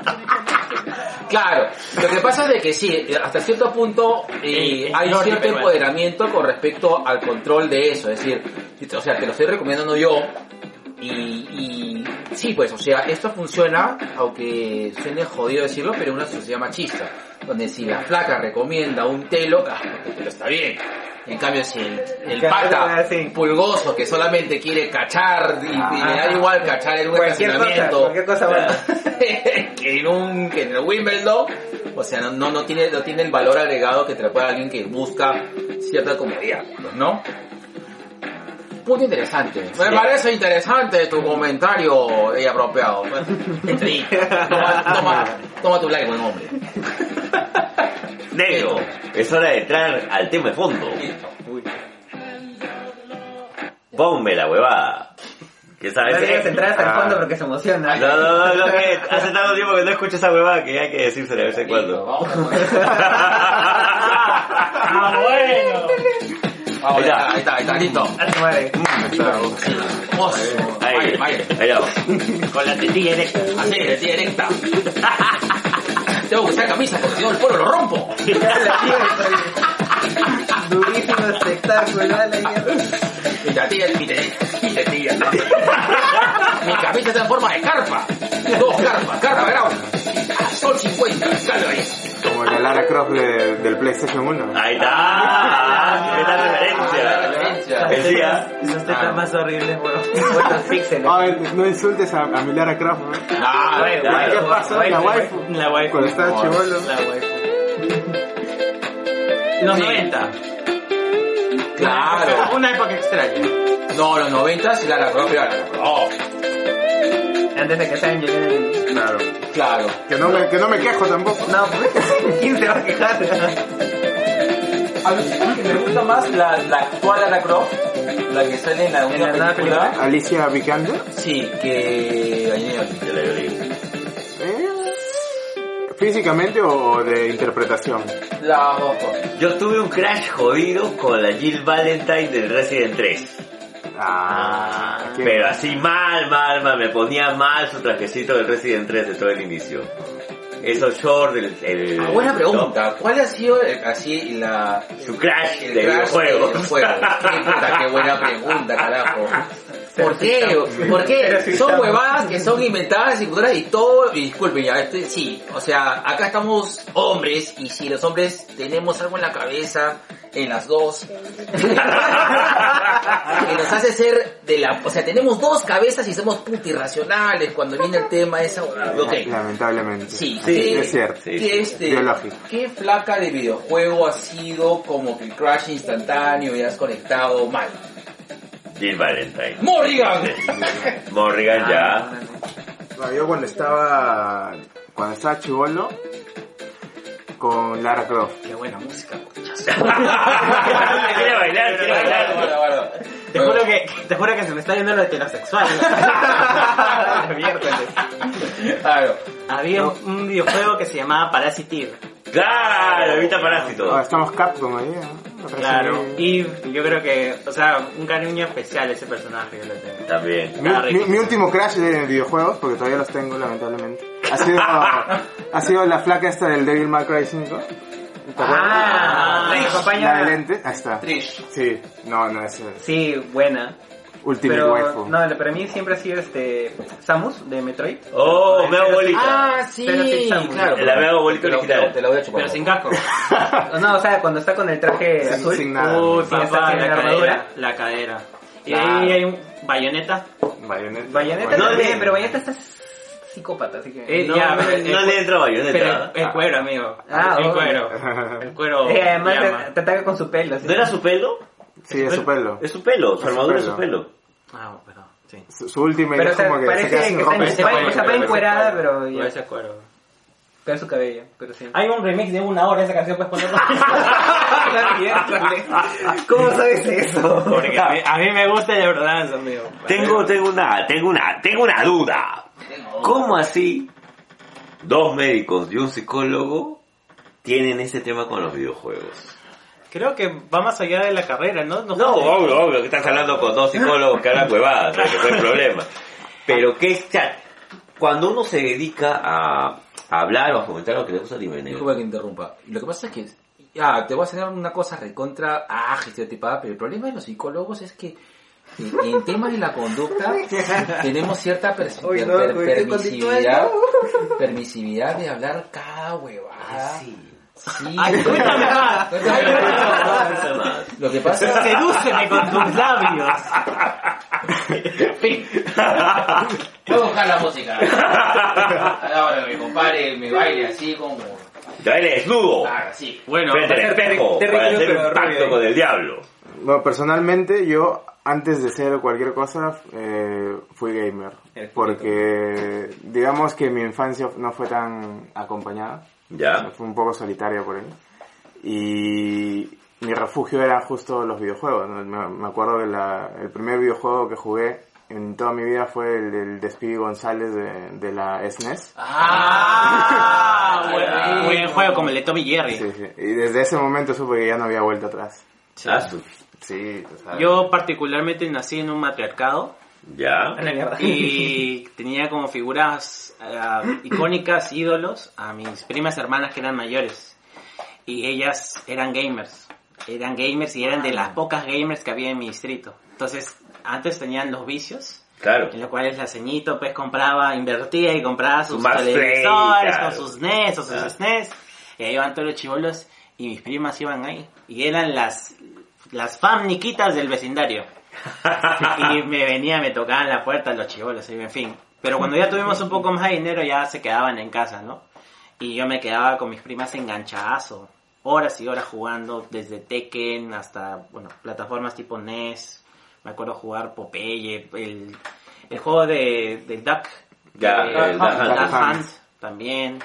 Claro, lo que pasa es de que sí, hasta cierto punto eh, hay norte cierto empoderamiento con respecto al control de eso, es decir, o sea, te lo estoy recomendando yo y, y sí, pues, o sea, esto funciona, aunque suene jodido decirlo, pero en una sociedad machista, donde si la flaca recomienda un telo, ah, el telo está bien. En cambio, si el, pata sí. pulgoso que solamente quiere cachar y, y le da igual cachar en un Cualquier cosa, estacionamiento, cualquier cosa buena. que en un que en el Wimbledon o sea no, no, no tiene no tiene el valor agregado que te lo puede alguien que busca cierta comodidad pues, ¿no? punto interesante me parece interesante tu comentario eh, apropiado ahí. toma, toma, toma tu like buen hombre Negro, es hora de entrar al tema de fondo. Ponme la huevada. Que No sabes debes entrar hasta el Ah. fondo porque se emociona. No, no, no, no, que hace tanto tiempo que no escucho esa huevada que hay que decirse de vez en cuando. Ah, bueno. Ahí está, ahí está, ahí está, listo. Vamos. Ahí, ahí vamos. Con la tetilla erecta. Así, tía erecta. Tengo que usar camisa porque si no el polo lo rompo. Durísimo espectáculo, la mierda. Mi tetilla, mi tetilla, mi tetilla. Mi camisa está en forma de carpa. Dos carpas, carpa grande. Sol 50, caldo ahí. Como la Lara Croft de- del PlayStation 1. Ahí está. Esta referencia. Decía. Esos tetas más horribles, weón. Cuántos píxeles. Ay, no insultes a, a mi Lara Croft, ¿no? Ah, claro. ¿Qué waifu, pasó? La waifu. La waifu. Cuando estaba chivolo. La waifu. Los 90. Claro. Una época extraña. No, los 90 sí Lara Croft era Lara Croft. Oh, Antes de que Jolie. Claro. claro. Que no me, que no me quejo tampoco. No, pues, ¿quién se va a quejar? A mí me gusta más la, la actual Lara Croft, la que sale en la, En la película. Alicia Vikander. Sí, que... La. Eh, ¿Físicamente o de interpretación? Cosas. Yo tuve un crash jodido con la Jill Valentine del Resident 3. Ah, ¿quién? Pero así mal, mal, mal. Me ponía mal su trajecito del Resident 3 de todo el inicio. Esos shorts, el... el Ah, buena pregunta. ¿Cuál ha sido eh, así la... Su crash el de crash videojuegos. de videojuegos? Qué puta, qué buena pregunta, carajo. ¿Por qué? ¿Por sí qué? Son huevadas que son inventadas y culturas y todo, y disculpen ya, este, sí, o sea, acá estamos hombres y si los hombres tenemos algo en la cabeza, en las dos, que nos hace ser de la, o sea, tenemos dos cabezas y somos puta irracionales cuando viene el tema esa, ok, Lamentablemente. Sí, Sí, ¿qué- es cierto. Sí, qué, este, Biológico. ¿Qué flaca de videojuego ha sido como que el crash instantáneo y has conectado mal? Jill Valentine. ¡Morrigan! Morrigan ya. No, yo cuando estaba cuando estaba chivolo con Lara Croft. ¡Qué buena música! puchas. quiere bailar, quiere bailar. Bueno, bueno. Te juro que, te juro que se me está yendo lo heterosexual. Miércoles. Claro. Había un, un videojuego que se llamaba Parasitive. Claro, evita parásito. Ah, estamos Capcom ahí, ¿no? Parece Claro. Y yo creo que, o sea, un cariño especial ese personaje yo lo tengo. También. Mi, Ah, mi- rico. mi último crash de videojuegos, porque todavía los tengo lamentablemente, ha sido, ha sido la flaca esta del Devil May Cry 5. ¿Te acuerdas? Ah, la de lente, ahí está. Trish. Sí, no, no, es eh, Sí, buena. Ultimate Pero, Waifu. no, para mí siempre ha sido este Samus de Metroid. Oh, me hago bolita. Ah, sí, Pero sí, Samus. claro. La Te lo- original. Te la voy a chupar. Pero sin casco. No, o sea, cuando está con el traje Sin- azul. sin nada. Uh, sin Papá, la armadura. cadera. La cadera. Y Claro. ahí hay un bayoneta. Bayonetta. Bayonetta No, también, pero Bayonetta está psicópata, así que... Eh, No, ya, no, pero el no le entra bayoneta. Pero el cuero, amigo. Ah, el oh. cuero. El cuero. Eh, además te, te ataca con su pelo. ¿No era su pelo? Sí, es su pelo. Es su pelo, su armadura es pelo. su pelo. Ah, perdón. Sí. Su, su Pero o es como que se parece queda que sin ropa. se está, se encuerada, pero ya. ese cuero. Pero su cabello, pero sí. Hay un remix de una hora de esa canción, puedes ponerlo. La miércoles. ¿Cómo sabes eso? Porque a mí, a mí me gusta el Eurodance, amigo. Tengo, tengo una, tengo una, tengo una duda. ¿Cómo así dos médicos y un psicólogo tienen ese tema con los videojuegos? Creo que va más allá de la carrera, ¿no? No, obvio, obvio, que estás hablando con dos psicólogos que hablan huevadas, que no hay problema. Pero que es chat. Cuando uno se dedica a, a hablar o a comentar lo que le gusta a Limeneo, Disculpa que interrumpa. Lo que pasa es que, ah, te voy a hacer una cosa recontra, ah, estereotipada, pero el problema de los psicólogos es que eh, en temas de la conducta tenemos cierta no, per- permisividad, permisividad de hablar cada huevada. Sí. Ay, cuéntame más. Cuéntame más. Lo que pasa es Sedúceme con tus labios. Fin. Voy a buscar la música. Ahora mi compadre me baile así como... Dale desnudo, Ah, así. Bueno, frente al espejo, Terry para Crews, hacer pero un pacto con el diablo. Bueno, personalmente yo antes de ser cualquier cosa eh, fui gamer. Porque digamos que mi infancia no fue tan acompañada. ¿Ya? Fue un poco solitaria por ahí. Y mi refugio era justo los videojuegos. ¿no? Me, me acuerdo que la- el primer videojuego que jugué en toda mi vida fue el del Despidi González de, de la E SNES. Ah, buen, buen juego como el de Tommy Jerry. Sí, sí. Y desde ese momento supe que ya no había vuelta atrás. Su- Sí, o sea, Yo particularmente nací en un matriarcado Ya. Mierda. y tenía como figuras eh, icónicas, ídolos, a mis primas hermanas que eran mayores. Y ellas eran gamers. Eran gamers y eran de las pocas gamers que había en mi distrito. Entonces, antes tenían los vicios, Claro. en los cuales la ceñito pues compraba, invertía y compraba sus Más televisores play, claro. con sus NES o sus Ah. SNES. Y ahí iban todos los chivolos y mis primas iban ahí. Y eran las, las famniquitas del vecindario. Y me venía, me tocaban la puerta los chivolos, en fin. Pero cuando ya tuvimos un poco más de dinero ya se quedaban en casa, ¿no? Y yo me quedaba con mis primas enganchazo. Horas y horas jugando, desde Tekken hasta, bueno, plataformas tipo NES. Me acuerdo jugar Popeye, el, el juego de, del Duck. Ya, de- el Duck Hunt. Hunt también.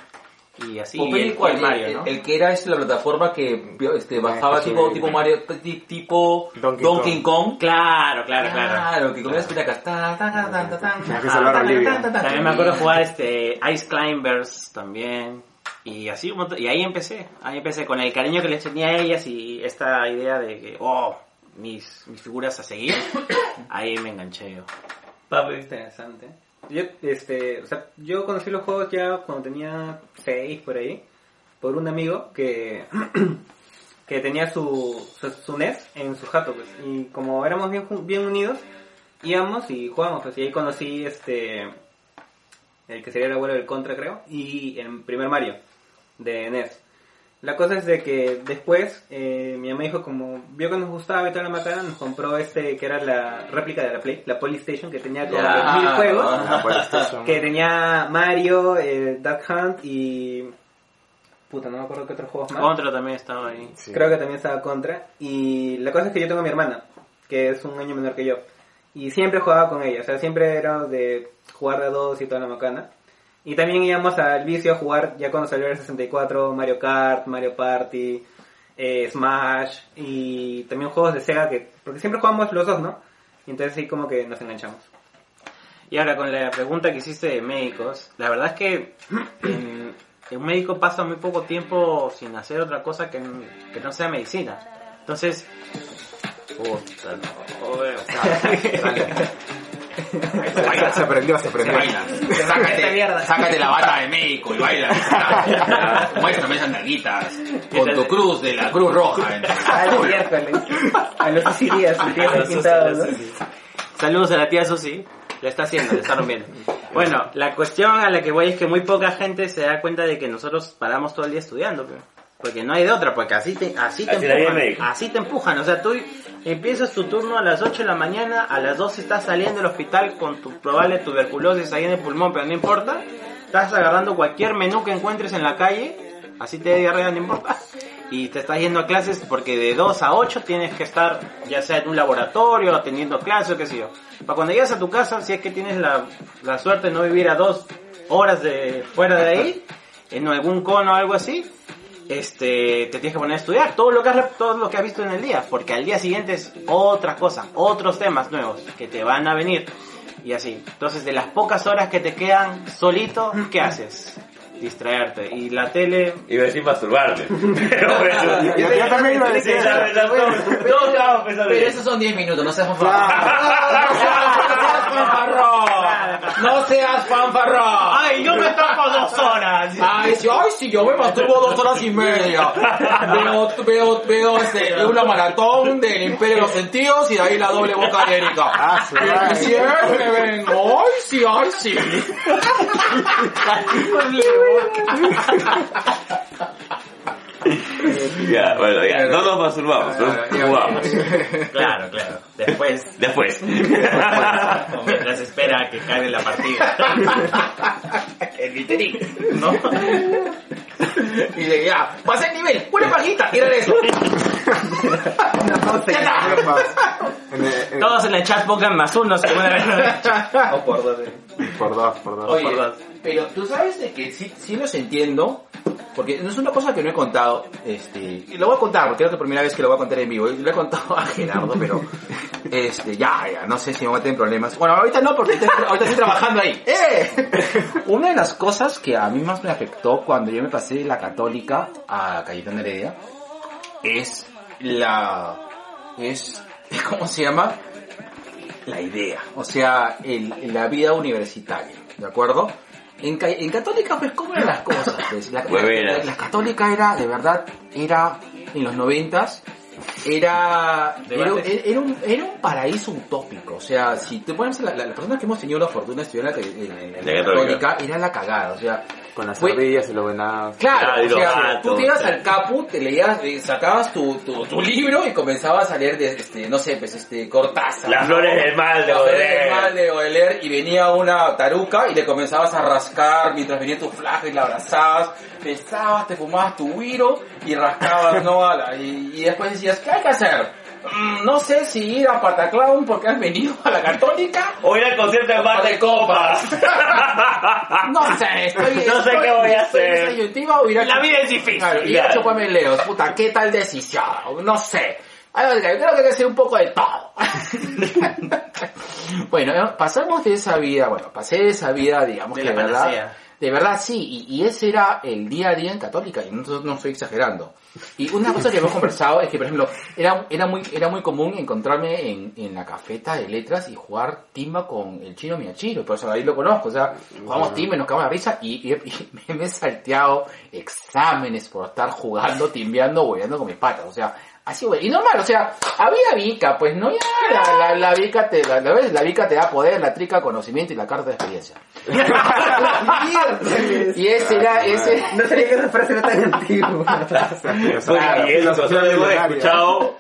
Y así, Popeye, el, Mario, el, ¿no? el que era este, la plataforma que este, bajaba sí, tipo, tipo Mario, ti- tipo Donkey Donkey, Kong. Claro, claro, claro. Claro, que comías espinacas. También me acuerdo jugar este Ice Climbers también. Y así un montón- Y ahí empecé. Ahí empecé con el cariño que les tenía a ellas y esta idea de que, oh, mis, mis figuras a seguir. Ahí me enganché yo. Papi. Interesante. Yo, este, o sea, yo conocí los juegos ya cuando tenía 6 por ahí, por un amigo que, que tenía su, su, su NES en su jato, pues, y como éramos bien, bien unidos, íbamos y jugábamos, pues, y ahí conocí este, el que sería el abuelo del Contra, creo, y el primer Mario de NES. La cosa es de que después eh, mi mamá dijo como vio que nos gustaba y toda la macana, nos compró este que era la réplica de la Play, la Polystation que tenía como Ya. mil juegos, Ah, que tenía Mario, eh, Duck Hunt y puta no me acuerdo qué otros juegos más. Contra también estaba ahí. Sí. Creo que también estaba contra. Y la cosa es que yo tengo a mi hermana, que es un año menor que yo. Y siempre jugaba con ella, o sea, siempre era de jugar de dos y toda la macana. Y también íbamos al vicio a jugar, ya cuando salió el 64, Mario Kart, Mario Party, eh, Smash y también juegos de Sega, que porque siempre jugamos los dos, ¿no? Y entonces sí como que nos enganchamos. Y ahora con la pregunta que hiciste de médicos, la verdad es que un médico pasa muy poco tiempo sin hacer otra cosa que, que no sea medicina. Entonces, puta, no, o sea, Baila, se aprendió, se Se aprendió. baila. Sácate, sácate la bata de médico y baila. Muéstrame esas nalguitas. Con tu cruz de la Cruz Roja. Al miércoles, a los días. Saludos a la tía Susi. Lo está haciendo, le está rompiendo. Bueno, la cuestión a la que voy es que muy poca gente se da cuenta de que nosotros paramos todo el día estudiando, porque no hay de otra, porque así te, así te Así empujan, así te empujan, o sea, tú empiezas tu turno a las 8 de la mañana, a las 12 estás saliendo del hospital con tu probable tuberculosis ahí en el pulmón, pero no importa, estás agarrando cualquier menú que encuentres en la calle, así te diarrea, no importa, y te estás yendo a clases porque de 2 a 8 tienes que estar ya sea en un laboratorio, atendiendo clases o qué sé yo. Para cuando llegas a tu casa, si es que tienes la, la suerte de no vivir a dos horas de fuera de ahí, en algún cono o algo así, este, te tienes que poner a estudiar todo lo que has, todo lo que has visto en el día, porque al día siguiente es otra cosa, otros temas nuevos que te van a venir y así. Entonces, de las pocas horas que te quedan solito, ¿qué haces? Distraerte. Y la tele, Iba a decir masturbarte. Pero bueno. Yo, yo también iba a decir Sí, todos- pensando Pero esos son 10 minutos, no seas fanfarrón. No seas fanfarrón. ¡ay, yo me toco dos horas! Ay, sí, ay, sí, yo me masturbo dos horas y media. Veo, veo, veo este, una maratón del Imperio de los Sentidos y de ahí la doble boca de Erika. Ah, su Y siempre vengo, ay, sí, ay, sí. Ya, bueno, ya. No nos masturbamos, ¿no? jugamos. Claro, claro. Después, Después. o mientras espera que caiga la partida. El literín. ¿No? Y de ya, pasé el nivel, una pajita, era eso. No, te quiero más. En el- en- Todos en el chat pongan más unos que van a ver. O por dos. Por dos, por dos. Oye, por dos. pero tú sabes de que sí, sí los entiendo, porque no es una cosa que no he contado, este, y lo voy a contar, porque creo que es la primera vez que lo voy a contar en vivo, y lo he contado a Gerardo, pero, este, ya, ya, no sé si me voy a en problemas. Bueno, ahorita no, porque ahorita, ahorita estoy trabajando ahí. ¡Eh! Una de las cosas que a mí más me afectó cuando yo me pasé de la católica a Cayetano Heredia, es la, es, ¿cómo se llama? La idea, o sea, el, la vida universitaria, ¿de acuerdo? En, en católica, pues, ¿cómo eran las cosas? Pues, la- la católica era, de verdad, era, en los noventas, era, era, era un, era un paraíso utópico, o sea, si te pones, la, la, las personas que hemos tenido la fortuna de estudiar en la, en- en- la católica. era la cagada, o sea, Con las Fue- ardillas y los venados. Claro, Claro, y o sea, gatos, tú te ibas claro. al capu, te leías, eh, sacabas tu, tu, tu libro y comenzabas a leer de, este, no sé, pues este, Cortázar. Las ¿no? flores del mal de Las flores del Baudelaire. mal de Baudelaire y venía una taruca y le comenzabas a rascar mientras venía tu flaja y la abrazabas, besabas, te fumabas tu guiro y rascabas, ¿no? A la- y, y después decías, ¿qué hay que hacer? "Mm, no sé si ir a Pataclown porque has venido a la católica. O ir al concierto de Mar de Copas. No sé, estoy, No sé estoy- qué voy a hacer. o ir a La vida es difícil. Claro, y Claro. a leos, puta, ¿qué tal decisión? No sé. Yo creo que hay que hacer un poco de todo. bueno, eh, pasamos de esa vida, bueno, pasé de esa vida, digamos De que la verdad. De verdad sí, y, y ese era el día a día en católica, y no, no estoy exagerando. Y una cosa que hemos conversado es que, por ejemplo, era, era muy, era muy común encontrarme en, en la cafeta de letras y jugar timba con el chino Miyachiro, por eso ahí lo conozco, o sea, jugamos timba nos cagamos la risa y, y- y me he salteado exámenes por estar jugando, timbeando, hueveando con mis patas, o sea, así, güey. Y normal, o sea, había Vica, pues no, ya, la, la, la Vica te, la, la, ves, la Vica te da poder, la trica conocimiento y la carta de experiencia. y ese era, ese, No sabía que esa frase era tan antigua. Claro, y eso lo hemos escuchado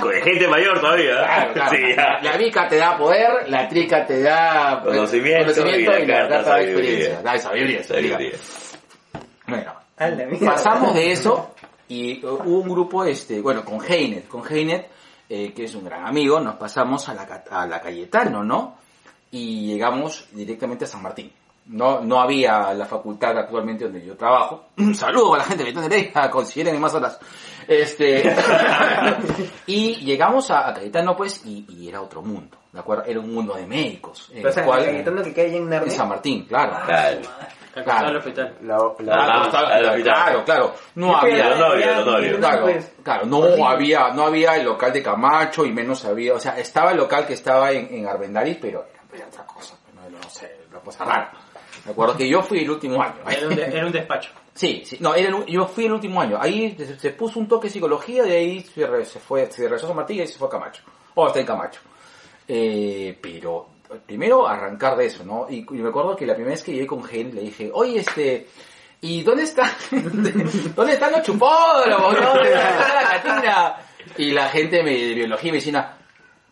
con gente mayor todavía. Claro, claro. Sí, ya. La Vica te da poder, la trica te da pues, Conocimiento y la carta de experiencia. Da sabiduría, sabiduría. Bueno, pasamos de eso y uh, hubo un grupo, este, bueno, con Heinet, con Heinet, eh, que es un gran amigo, nos pasamos a la, a la Cayetano, ¿no? Y llegamos directamente a San Martín. No, no había la facultad actualmente donde yo trabajo. Un saludo a la gente de Tenerife, consideren más horas. Este, y llegamos a, a Cayetano, pues, y, y era otro mundo, ¿de acuerdo? Era un mundo de médicos. En O sea, el cual, el Cayetano que cae en en. San Martín, claro. Claro. Acá al hospital. La, la, Ah, Claro, hospital. claro, claro. No había, Claro, pues, claro, no había, no había el local de Camacho y menos había, o sea, estaba el local que estaba en, en Arbendaris, pero era, otra cosa, no, no sé, una cosa rara. Me acuerdo que yo fui el último año. Era un, de- era un despacho. Sí, sí, no, era el- yo fui el último año. Ahí se, se puso un toque de psicología, de ahí se, re- se fue, se regresó a San Martín y se fue a Camacho. O está en Camacho. Eh, pero primero arrancar de eso, ¿no? Y, y me acuerdo que la primera vez que llegué con Gen le dije, oye, este, ¿y dónde está, dónde están los chupódromos? ¿Dónde está la cantina? Y la gente me, de biología y medicina,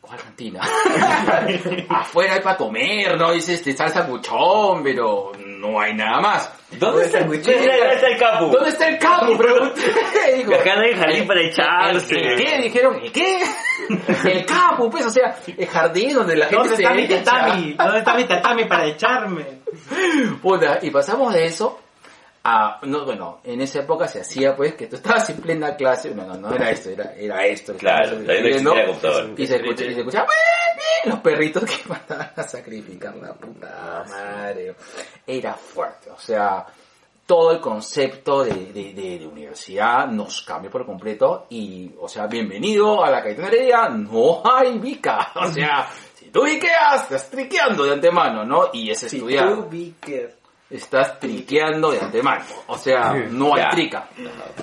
¿cuál cantina? Afuera hay para comer, ¿no? Dice este salsa cuchón, pero no hay nada más. ¿Dónde está, ¿Dónde está el capu? ¿Dónde está el capo? Pregunté. Acá no hay jardín para ¿El echarse. qué? Dijeron, ¿el qué? El capo, pues, o sea, el jardín donde la gente ¿Dónde se está mi tatami? ¿Dónde está mi tatami para echarme? Puta, y pasamos de eso a, no, bueno, en esa época se hacía pues que tú estabas en plena clase, no, no, no era esto, era, era esto. Claro, ahí no. Y se escuchaba, y se escuchaba los perritos que mandaban a sacrificar la puta madre. Era fuerte, o sea, todo el concepto de, de, de- de universidad nos cambió por completo y, o sea, bienvenido a la Cayetana Heredia, no hay bica, o sea, si tú biqueas, estás triqueando de antemano, ¿no? Y es Si estudiar tú biker. Estás triqueando de antemano. O sea, no hay trica.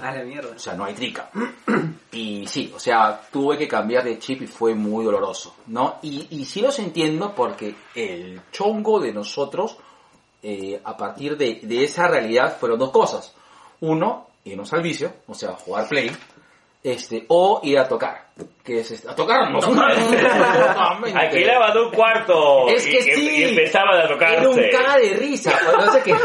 A la mierda. O sea, no hay trica. Y sí, o sea, tuve que cambiar de chip y fue muy doloroso, ¿no? Y, y sí los entiendo porque el chongo de nosotros, eh, a partir de, de esa realidad, fueron dos cosas. Uno, irnos al vicio, o sea, jugar play, este, o ir a tocar. Que es este, a tocarnos. Totalmente. Alquilaban un cuarto Es que y, sí. y empezaban a tocarse. Era un caga de risa. No sé qué.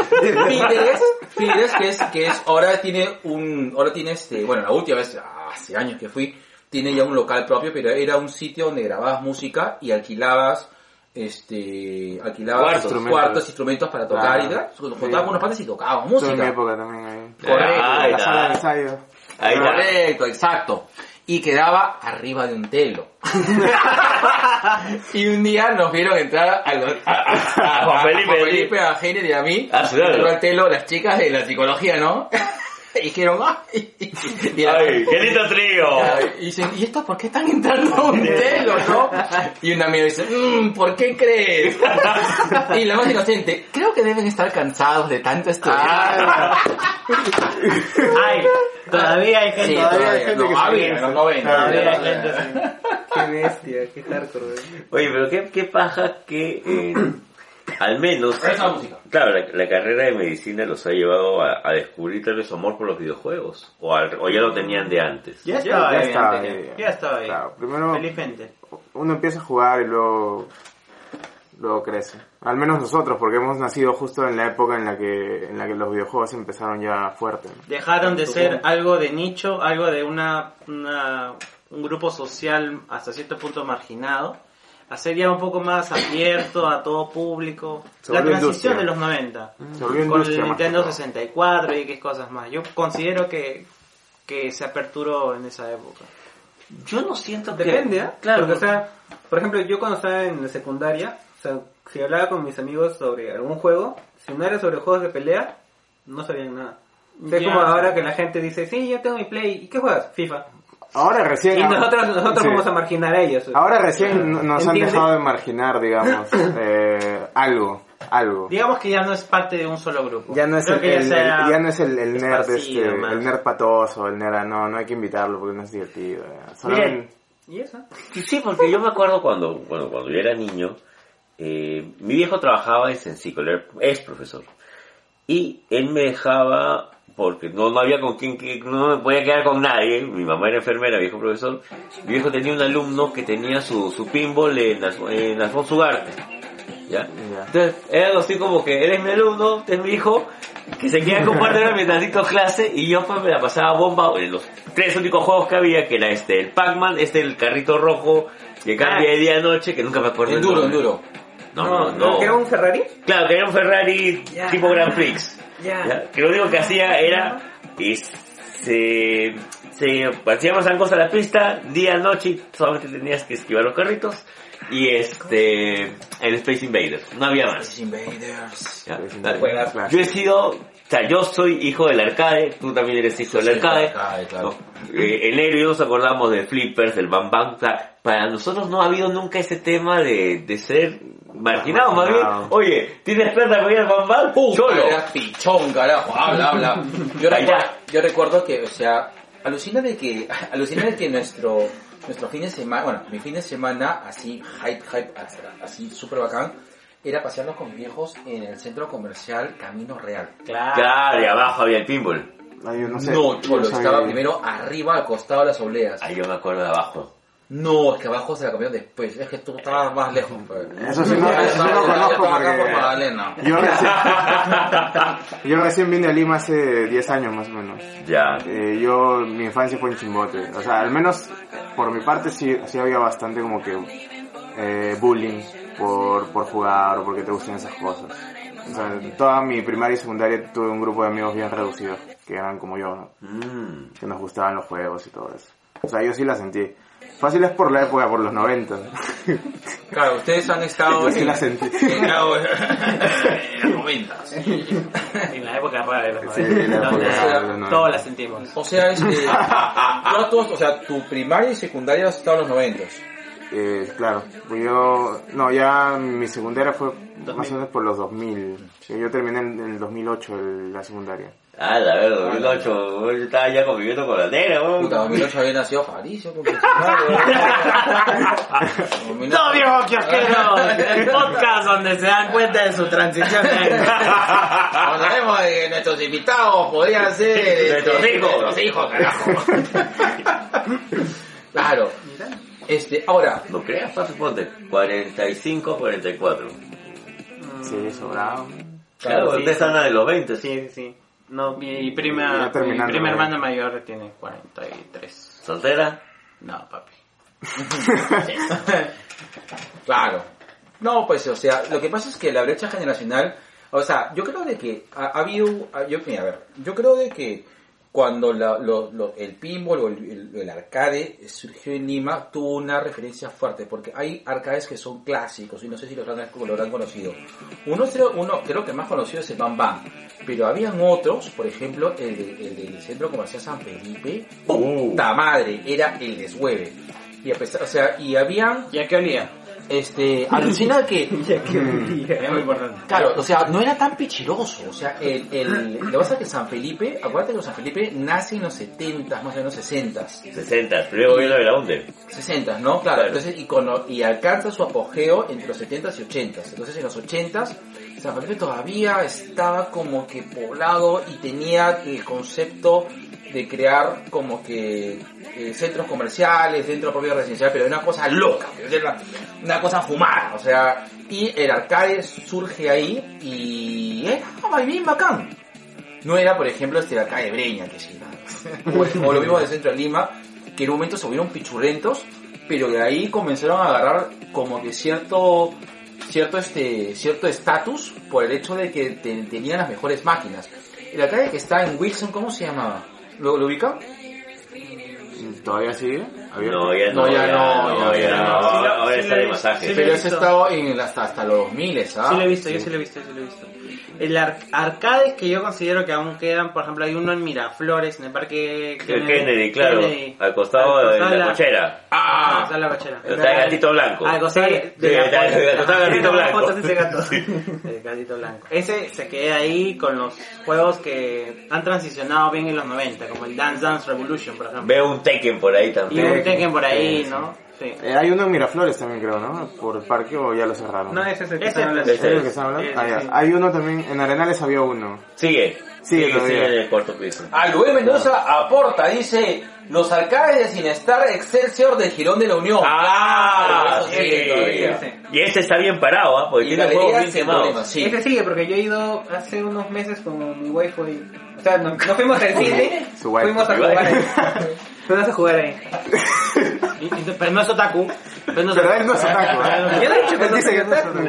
Figueres que es, que es, ahora tiene un, ahora tiene este, bueno, la última vez, hace años que fui, tiene ya un local propio, pero era un sitio donde grababas música y alquilabas, este, alquilabas Cuartos. instrumentos, cuartos, instrumentos para tocar Claro. y tal. Nos Sí. con unos patas y tocábamos Estuve en mi música. época también ahí. Correcto. Ahí la está. sala de ensayo. Correcto, exacto. Y quedaba arriba de un telo. y un día nos vieron entrar a, los- a, a- a- Juan Felipe, a Juan Felipe, a Heiner y a mí. Ah, claro. Al telo las chicas de la psicología, ¿no? Y dijeron, ¡ay! Y la- ¡Ay, qué lindo trío! y dicen, ¿y esto por qué están entrando a un telo, no? Y un amigo dice, mmm, ¿por qué crees? Y la más inocente, creo que deben estar cansados de tanto estudiar. Ay, todavía hay gente. Sí, todavía hay gente no, que se había, 90. Todavía hay gente así. Qué bestia, qué hardcore. Oye, pero qué, qué paja que eh, al menos... Esa música. Claro, la, la carrera de medicina los ha llevado a, a descubrir tal vez su amor por los videojuegos. O, al- o ya lo tenían de antes. Ya estaba Ya ahí. estaba antes, ahí. Ya estaba ahí. Claro, primero Felizmente. uno empieza a jugar y luego, luego crece. Al menos nosotros, porque hemos nacido justo en la época en la que, en la que los videojuegos empezaron ya fuerte. ¿no? Dejaron de ser algo de nicho, algo de una, una- un grupo social hasta cierto punto marginado, a ser ya un poco más abierto a todo público. Se la transición industria. de los 90. Se volvió Con el que Nintendo todo. 64 y qué cosas más. Yo considero que, que se aperturó en esa época. Yo no siento que... Depende, ¿ah? Claro, Porque, o sea, por ejemplo, yo cuando estaba en la secundaria, o sea, si hablaba con mis amigos sobre algún juego, si no era sobre juegos de pelea, no sabían nada. O sea, es como ahora que la gente dice, sí, yo tengo mi Play, ¿y qué juegas? FIFA. Ahora recién... Y nosotros, nosotros Sí. vamos a marginar a ellos. Ahora recién no- nos han ¿Entiendes? dejado de marginar, digamos, eh, algo, algo. Digamos que ya no es parte de un solo grupo. Ya no es Creo el, el- ya no es el, el nerd este, el nerd patoso, el nerd, no, no hay que invitarlo porque no es divertido. ya. Solamente- ¿Y eso? Sí, porque yo me acuerdo cuando, bueno, cuando yo era niño, eh, mi viejo trabajaba en Sensico, él es profesor. Y él me dejaba, porque no, no había con quien, no me podía quedar con nadie, mi mamá era enfermera, viejo profesor, mi viejo tenía un alumno que tenía su, su pinball en, en Alfonso Ugarte. ¿Ya? Entonces, era algo así como que eres mi alumno, es mi hijo, que se queda de mientras dicto clase, y yo pues me la pasaba bomba en los tres únicos juegos que había, que era este, el Pac-Man, este, el carrito rojo, que cambia de día a noche, que nunca me acuerdo el. No, no, no. ¿Que era un Ferrari? Claro, que era un Ferrari tipo Grand Prix. Que lo único que hacía era y se, se hacíamos cosas a la pista, día, noche, y solamente tenías que esquivar los carritos. Y este, el Space Invaders, no había más. Space Invaders. ¿ya? Space Dale. Invaders, claro. Yo he sido, o sea, yo soy hijo del arcade, tú también eres hijo del Sí, arcade. del arcade, claro. ¿no? Eh, en nos acordamos de flippers, del bam bam. O sea, para nosotros no ha habido nunca ese tema de, de ser marginado, más bien. Oye, ¿tienes plata para ir al bam bam? Cholo. Era pichón, carajo. Habla, habla. Yo, recuerdo, yo recuerdo que, o sea, alucina de que, alucina de que nuestro, nuestro fin de semana, bueno, mi fin de semana, así, hype, hype, así, súper bacán, era pasearnos con mis viejos en el centro comercial Camino Real. Claro. Claro, y abajo había el pinball. Ay, yo no sé. No, cholo, no estaba primero arriba al costado de las obleas. Ahí yo me acuerdo de abajo. No, es que abajo se la cambiaron después, es que tú estabas más lejos. pues. Eso sí no, eso sí no conozco por porque Magdalena. yo recién, yo recién vine a Lima hace 10 años más o menos. Ya. Eh, yo, mi infancia fue en Chimbote. O sea, al menos por mi parte sí, sí había bastante como que eh, bullying por, por jugar o porque te gustan esas cosas. O sea, en toda mi primaria y secundaria tuve un grupo de amigos bien reducidos, que eran como yo, ¿no? Mm. que nos gustaban los juegos y todo eso. O sea, yo sí la sentí. Fácil es por la época, por los 90. Claro, ustedes han estado sí en- la sentí. en los noventas. En la época rara de los Sí, 90, la época donde rara de los 90. Todos la sentimos. O sea, este, tú todos- o sea, tu primaria y secundaria has estado en los noventas. Eh, claro, pues yo, no, ya mi secundaria fue más 2000. o menos por los 2000. Sí, Yo terminé en, en el 2008 el- la secundaria. Ah, la verdad, 2008, yo estaba ya conviviendo con la negra, weón. Puta, 2008 había nacido su madre. ¡No, viejo kiosquero! El podcast donde se dan cuenta de su transición. Hablaremos de que nuestros invitados podrían ser este, Nuestros hijos. Nuestros hijos, carajo. claro. Este, ahora, No creas, fácil, ponte. 45, 44. Sí, sobrado. Claro, sí, ustedes están de los 20. Sí, sí, sí. No, mi prima, mi hermana mayor tiene 43. ¿Soltera? No, papi. Claro. No, pues, o sea, lo que pasa es que la brecha generacional, o sea, yo creo de que ha, ha habido, ha- yo, mira, a ver, yo creo de que cuando la- lo- lo- el pinball o el, el- el arcade surgió en Lima, tuvo una referencia fuerte, porque hay arcades que son clásicos, y no sé si lo habrán, lo habrán conocido. Uno, creo- uno creo que más conocido es el Bam Bam, pero habían otros, por ejemplo, el, de- el del Centro Comercial San Felipe, puta madre, era el deshueve. Y a pesar, o sea, y habían, ¿Y a qué olía? Este, alucina que Ya que olía. Es muy importante. Claro, o sea, no era tan pichiroso. O sea, el, el, lo que pasa es que San Felipe, acuérdate que San Felipe nace en los 70, más o menos 60. 60, primer gobierno de la UNDE. 60, ¿no? Claro, entonces, y, con y alcanza su apogeo entre los 70 y 80. Entonces, en los 80, San Felipe todavía estaba como que poblado y tenía el concepto de crear como que eh, centros comerciales dentro propio residencial, pero una cosa loca, una cosa fumada, o sea, y el arcade surge ahí y era bien bacán. No era, por ejemplo, este de acá de Breña, que sí, o, o lo mismo del centro de Lima, que en un momento se volvieron pichurrentos, pero de ahí comenzaron a agarrar como que cierto cierto este cierto estatus por el hecho de que te- tenían las mejores máquinas. El arcade que está en Wilson, ¿cómo se llama? ¿Lo, lo ubican? ¿Todavía sigue? No, ya no, No, ya no, ya. Ahora, está de masaje. sí, Pero lo he ese ha visto. estado en, hasta, hasta los 2000, ¿ah? Sí lo he visto, yo sí lo he visto, yo sí lo he visto. El ar- arcades que yo considero que aún quedan, por ejemplo, hay uno en Miraflores, en el parque El Kennedy, claro, Kennedy. al costado Al de costado la cochera. Ah, está la cochera. El gatito blanco. Al costado de, costado del gatito blanco. Fotos ese gato. El gatito blanco. Ese se queda ahí con los juegos que han transicionado bien en los 90, como el Dance Dance Revolution, por ejemplo. Veo un Tekken por ahí Y también. un Tekken por ahí, Sí, sí. ¿no? Sí. Eh, hay uno en Miraflores también, creo, ¿no? Por el parque o ya lo cerraron. No, ese es el que Ese- están hablando. ¿Es el que están hablando? Sí, Ah, ya. sí. Hay uno también, en Arenales había uno. Sigue. Sigue Sigue, todavía. sigue en el cuarto piso. Ah, Luis Mendoza aporta, dice, los arcades de Sinestar Excelsior del Girón de la Unión. Ah, sí. sigue todavía. Y este está bien parado, ¿ah? Porque Y tiene juegos bien quemados. sí. Ese sigue porque yo he ido hace unos meses con mi waifu y... O sea, no, no fuimos al cine, Su waifu. fuimos a jugar Fuimos a jugar ahí. Pero no es otaku. Pero no es Pero él no es otaku, ¿eh? Yo no he dicho que Él no dice soy que no es otaku.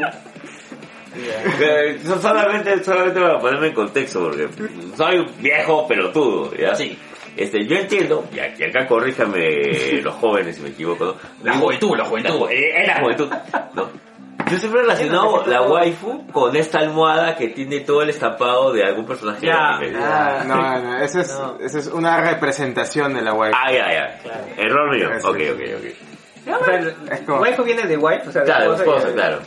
Eh, solamente, solamente para ponerme en contexto, porque soy un viejo pelotudo, ¿ya? Sí. Este, yo entiendo, y aquí- acá corríjame los jóvenes si me equivoco, ¿no? La juventud, la juventud. ju- eh, Es la juventud, ¿no? Yo siempre he relacionado la waifu con esta almohada que tiene todo el estampado de algún personaje de Ya, anime. Ah, No, no, esa es, No. esa es una representación de la waifu. Ah, ya, ya. Error mío. Ok, ok, ok. O sea, el- Es como- waifu viene de wife, o sea, de Claro, esposa esposa, claro.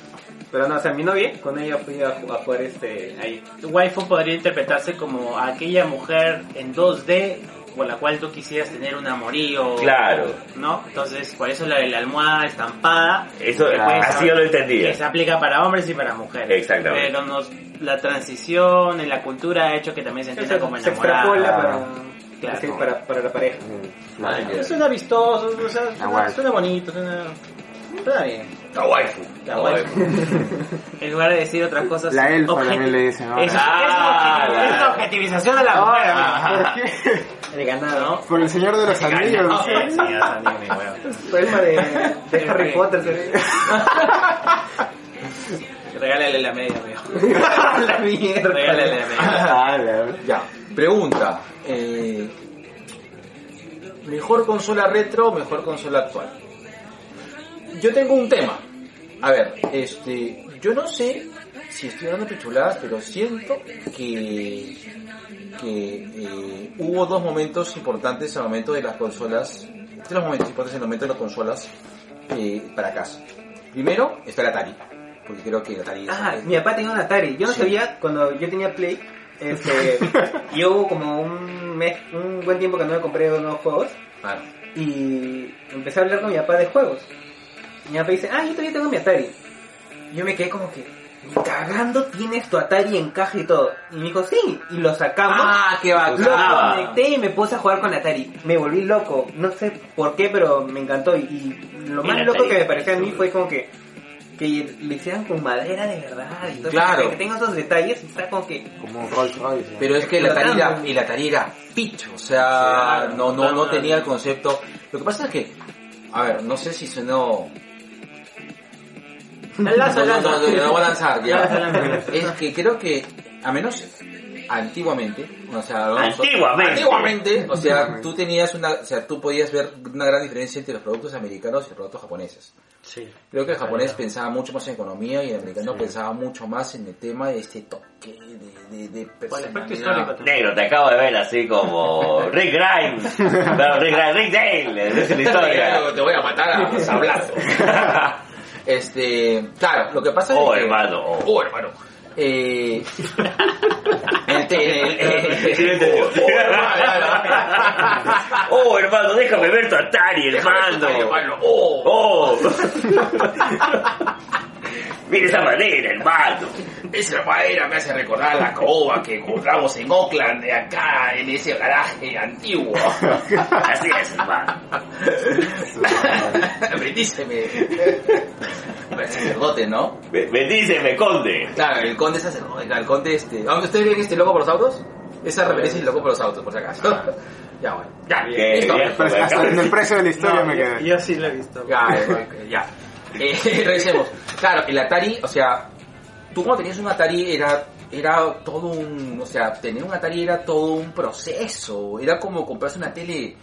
Pero no, o sea, mi novia, con ella fui a jugar este ahí. Waifu podría interpretarse como aquella mujer en 2D por la cual tú quisieras tener un amorío. Claro. ¿No? Entonces, por eso la de la almohada estampada. Eso, que puede así yo lo entendía. Que se aplica para hombres y para mujeres. Exactamente. Pero nos, la transición en la cultura ha hecho que también se entienda como se enamorada. para, Claro. sí, para, para la pareja. Ah, ya. Suena vistoso, o sea, La suena, suena bonito, suena... Suena bien. La waifu. La waifu. En lugar de decir otras cosas... La elfa también le dicen ahora. Es, Ah, es la- la objetivización de la mujer, amigo. ¿Por qué? El ganado. ¿no? Por el Señor de los Anillos. No, ¿sí? sí, ya sabía, mi huevo. Poema de, de Harry Potter. Regálale la media, amigo. la mierda. Regálale la media. Ah, Ya, pregunta. eh, ¿Mejor consola retro o mejor consola actual? Yo tengo un tema. A ver, este, yo no sé si estoy hablando pichuladas, pero siento que, que eh, hubo dos momentos importantes al momento de las consolas, tres momentos importantes en el momento de las consolas eh, para casa. Primero está el Atari, porque creo que el Atari es- Ah, mi papá tenía un Atari. Yo no Sí. sabía cuando yo tenía Play. Este, y hubo como un mes, un buen tiempo que no me compré nuevos juegos. Claro. Y empecé a hablar con mi papá de juegos. Y mi papá dice, ah, yo todavía tengo mi Atari. Y yo me quedé como que, "Ni cagando tienes tu Atari en caja y todo. Y me dijo, sí. Y lo sacamos. Ah, qué Lo bacán. conecté y me puse a jugar con Atari. Me volví loco. No sé por qué, pero me encantó. Y, y lo más la loco que me pareció a mí fue como que que lo hicieran con madera de verdad. Y todo Claro. Que tenga esos detalles y está como que... Como Rolls Royce. Pero es que el Atari era, el Atari era picho, o sea, Claro, no, no, no tenía el concepto. Lo que pasa es que, a ver, no sé si sonó... Lanza, no, no, lanza. no, no, no voy a lanzar, ya. Lanza, lanza. Es que creo que, a menos antiguamente, o sea, vamos, Antiguamente. antiguamente, o sea, tú tenías una, o sea, tú podías ver una gran diferencia entre los productos americanos y los productos japoneses. Sí. Creo que el japonés pensaba mucho más en economía y el americano pensaba mucho más en el tema de este toque de, de, de personalidad. Negro, te acabo de ver así como Rick Grimes. Claro, Rick Grimes, Rick Dale, esa es la historia. Te voy a matar a sablazos. Este, claro, lo que pasa Oh, es que... hermano, oh. Oh, hermano. Eh. Oh, hermano. Déjame ver tu Atari, hermano. Oh. Oh. Mira esa madera, hermano. Esa madera me hace recordar la caoba que encontramos en Oakland, de acá, en ese garaje antiguo. Así es, hermano. Bendíceme. El sacerdote, ¿no? Be- Bendíceme, conde. Claro, el conde sacerdote, el conde este... ¿Aunque ustedes ven este loco por los autos? Esa referencia es el loco por los autos, por si acaso. ya, bueno. Ya, listo. bien. Pero hasta en el precio de la historia No, me yo, quedé. yo sí lo he visto. Ya, eh, ya. Eh, revisemos. Claro, el Atari, o sea, tú cuando tenías un Atari era era todo un, o sea, tener un Atari era todo un proceso, era como comprarse una tele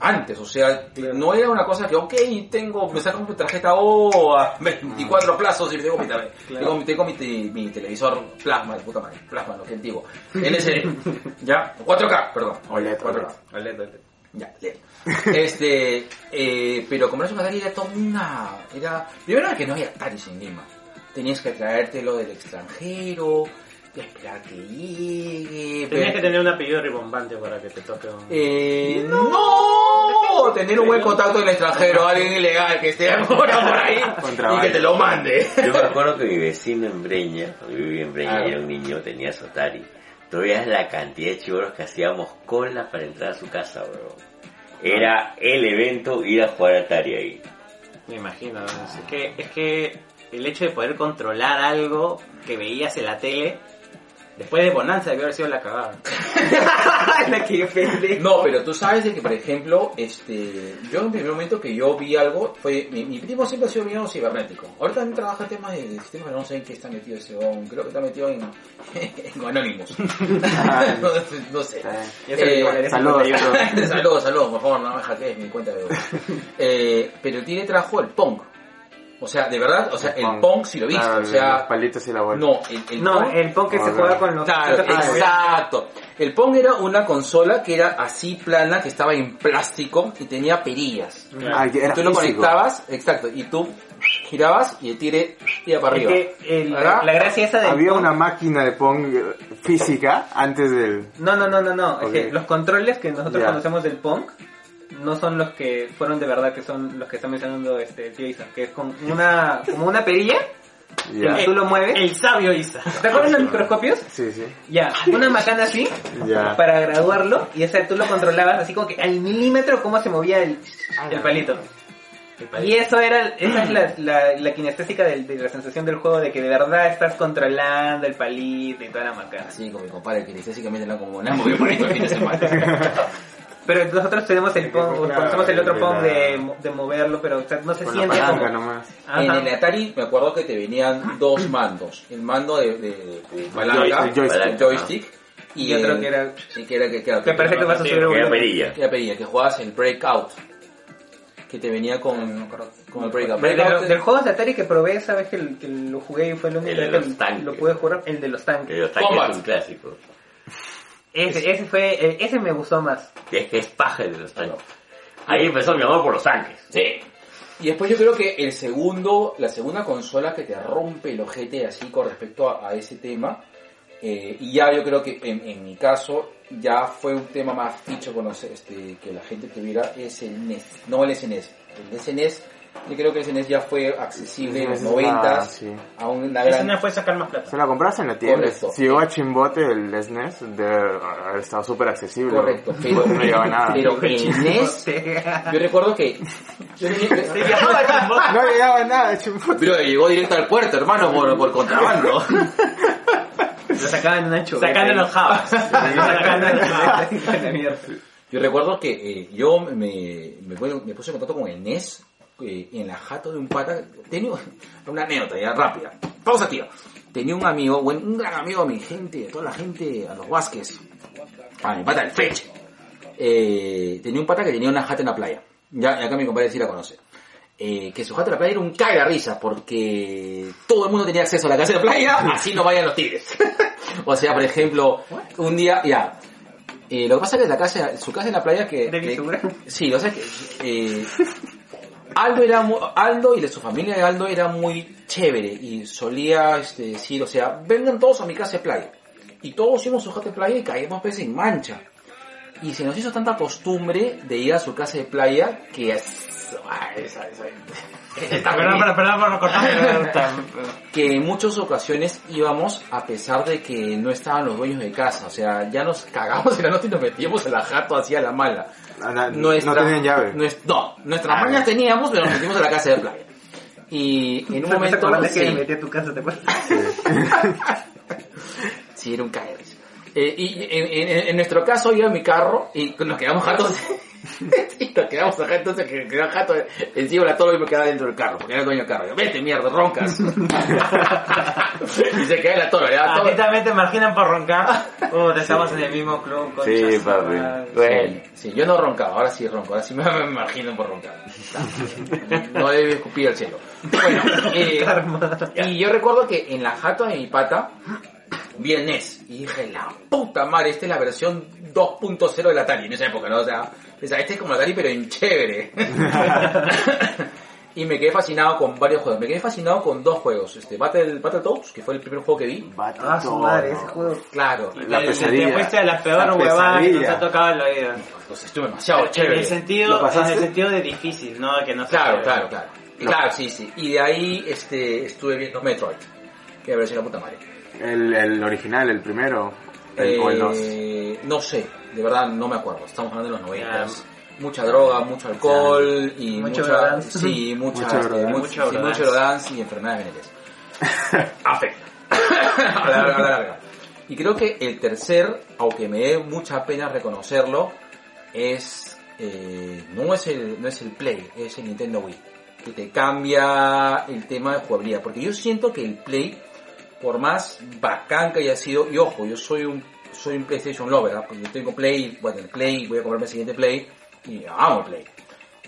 antes, o sea, no era una cosa que, ok, tengo, me saco mi tarjeta O a 24 plazos y tengo mi, tele- tengo, mi- tengo mi, mi televisor plasma, de puta madre, plasma, lo que antiguo, LCD, ya, 4K, perdón, OLED, 4K. OLED. Ya, leo. Este, eh, pero comprarse un Atari era toda una... Era, primero era que no había Ataris en Lima. Tenías que traértelo del extranjero, esperar que llegue... Tenías que tener un apellido ribombante para que te toque un... Eh, no, tener un buen contacto en el extranjero, alguien ilegal que esté ahora por ahí y que te lo mande. Yo me acuerdo que mi vecino en Breña, cuando yo vivía en Breña, Claro. era un niño, tenía su Atari. Todavía es la cantidad de chivoros que hacíamos cola para entrar a su casa, bro. Era el evento ir a jugar Atari ahí. Me imagino. Es que, es que el hecho de poder controlar algo que veías en la tele, después de Bonanza debió haber sido la cagada. la que yo pendejo. No, pero tú sabes de que, por ejemplo, este, yo en el primer momento que yo vi algo, fue, mi, mi primo siempre ha sido mío cibernético. Ahorita también trabaja en temas de, de sistemas, no sé en qué está metido ese hombre. Creo que está metido en, en Anonymous. no, no sé. Eh, le saludos. saludos, saludos, por favor, no me hackees mi cuenta de eh, Pero tiene trajo el Pong. O sea, de verdad, o sea, el Pong si lo viste, Claro, o sea, los palitos y la bola. no, el, el No, el Pong que No, se no. juega con los... Claro, Ah, exacto. El Pong era una consola que era así plana, que estaba en plástico y tenía perillas. Ah, que era tú lo físico. conectabas, exacto, y tú girabas y el tire iba para Es arriba. que el- ¿Verdad? la gracia esa del Había Pong- una máquina de Pong física antes del... No, no, no, no, no. Es que los controles que nosotros conocemos del Pong no son los que fueron de verdad, que son los que está mencionando este tío Isa, que es con una, como una perilla, Ya. que tú lo mueves. El sabio Isa. ¿Te acuerdas de los microscopios? Sí, sí. Ya, una macana así, Ya. para graduarlo, y esa tú lo controlabas así como que al milímetro cómo se movía el, el palito. Y eso era, esa es la, la, la kinestésica del- de, la sensación del juego, de que de verdad estás controlando el palito y toda la macana. Así con mi compadre que estéticamente era como una muy bonito el fin de semana. Pero nosotros tenemos el Pong, conocemos el otro de Pong de, de moverlo, pero o sea, no se Con la siente palanca como... nomás. Ajá. En el Atari me acuerdo que te venían dos mandos. El mando de, de, de palanca, El joystick. el joystick, y, Y otro el- que era- y que era que, que, Que parece que vas a subir Que era perilla. que era perilla, que jugabas el Breakout. Que te venía con, con el Breakout. De- de del juego de Atari que probé esa vez que, el- que lo jugué y fue el único El de que los tanques. lo pude jugar, el de los Que tanques. los tanques Combat. es un clásico. Ese, ese fue, eh, ese me gustó más. Es que es paja de los tanques. Ahí empezó mi amor por los tanques. Sí. Y después yo creo que el segundo, la segunda consola que te rompe el ojete así con respecto a, a ese tema, eh, y ya yo creo que en, en mi caso ya fue un tema más ficho conocer, este, que la gente tuviera, es el NES, no el SNES. El SNES, yo creo que el SNES ya fue accesible en los Esa es la- 90 sí. a una gran... no fue sacar más plata. Se la compraste en la tienda. Correcto. Si llegó a Chimbote el SNES, de haber estado súper accesible. Correcto, pero, no llevaba nada. pero el NES, yo recuerdo que... yo No llegaba nada, Chimbote. pero llegó directo al puerto, hermano, por, por contrabando. Lo sacaban en una chubeta. Sacando los jabas. Sacando en la. Yo recuerdo que eh, yo me, me, puse- me puse en contacto con el NES eh, en la jato de un pata. Tenía una anécdota ya rápida. Pausa, tío. tenía un amigo, un gran amigo a mi gente, a toda la gente, a los Vázquez, a mi pata el Fetch. Eh, tenía un pata que tenía una jata en la playa. Ya, acá mi compadre sí la conoce. Eh, que su jata en la playa era un cae de risa porque todo el mundo tenía acceso a la casa de playa, así no vayan los tigres. o sea, por ejemplo, un día, ya, eh, lo que pasa es que la casa, su casa en la playa que... ¿De que- sí, o sea que... eh, Aldo era mu- Aldo y de su familia de Aldo era muy chévere y solía este, decir, o sea, vengan todos a mi casa de playa. Y todos a su casa de playa y caíamos pues en mancha. Y se nos hizo tanta costumbre de ir a su casa de playa que ay, esa- esa- está Perdón, perdón, perdón por cortar. que en muchas ocasiones íbamos a pesar de que no estaban los dueños de casa. O sea, ya nos cagamos en la noche y nos metíamos en la jato hacia la mala. Ah, Nuestra- no tenían llave. no, nuestras Ah, mañas ya. teníamos, pero nos metimos en la casa de playa. Y en un ¿Te momento... acuerdas que sí. me metí a tu casa, te acuerdas? Sí, era un caer. Eh, y en, en- en nuestro caso iba en mi carro y nos quedamos jatos. y nos quedamos acá, entonces que quedaba jato encima de la tolo y me quedaba dentro del carro, porque era el dueño del carro. Yo, vete mierda, roncas. y se queda en la tolo, A también te marginan por roncar. Uh, te estamos en el mismo club. concha Sí, papi. Bueno. Sí, sí, yo no roncaba, ahora sí ronco, ahora sí me, me imagino por roncar. No debe escupir al cielo. Bueno, eh, y yo recuerdo que en la jato de mi pata vi el NES y dije, la puta madre, esta es la versión 2.0 del Atari en esa época, ¿no? O sea, pensaba, este es como el Atari pero en chévere. y me quedé fascinado con varios juegos. Me quedé fascinado con dos juegos. Este, Battle, Battletoads, que fue el primer juego que vi. Ah, su madre, ese juego. Claro, La Te- pesadilla. Te fuiste a la peor La huevada que nos ha tocado en la vida. pues estuvo demasiado En chévere. el sentido, ¿Lo en el sentido de difícil, no que no sea Claro, chévere. claro, claro. Claro, sí, sí. Y de ahí este, estuve viendo Metroid, que me pareció una puta madre. El, el original, el primero. El, o el dos. Eh, no sé, de verdad no me acuerdo. Estamos hablando de los 90. Mucha droga, mucho alcohol y Mucho mucha, Eurodance. sí, mucha, Mucho este, mucho, Mucho sí, Eurodance. mucho Eurodance y enfermedades venéreas. Afecta. a la larga, a la larga. Y creo que el tercer, aunque me dé mucha pena reconocerlo, es eh, no es el no es el Play, es el Nintendo Wii, que te cambia el tema de jugabilidad, porque yo siento que el Play por más bacán que haya sido, y ojo, yo soy un soy un PlayStation lover, ¿ah? porque yo tengo Play, bueno, el Play, voy a comprarme el siguiente Play, y amo el Play.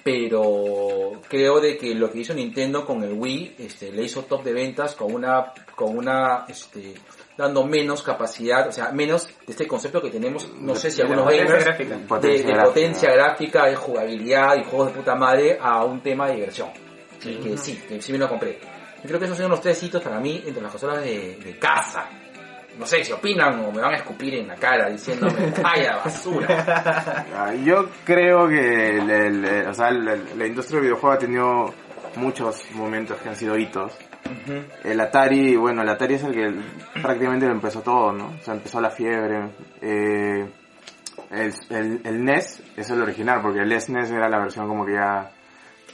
Pero creo de que lo que hizo Nintendo con el Wii, este, le hizo top de ventas con una, con una, este, dando menos capacidad, o sea, menos de este concepto que tenemos, no sé si algunos potencia gamers, gráfica. de, Potencia de gráfica. potencia gráfica, de jugabilidad y juegos de puta madre a un tema de diversión. Y que sí, que sí me lo compré. Yo creo que esos son los tres hitos para mí entre las consolas de, de casa. No sé si opinan o me van a escupir en la cara diciéndome, calla, basura. Ah, Yo creo que el- el- el- o sea, el- el- la industria del videojuego ha tenido muchos momentos que han sido hitos. El Atari, bueno, el Atari es el que prácticamente lo empezó todo, ¿no? O sea, empezó la fiebre. Eh, el, el, el NES es el original, porque el SNES era la versión como que ya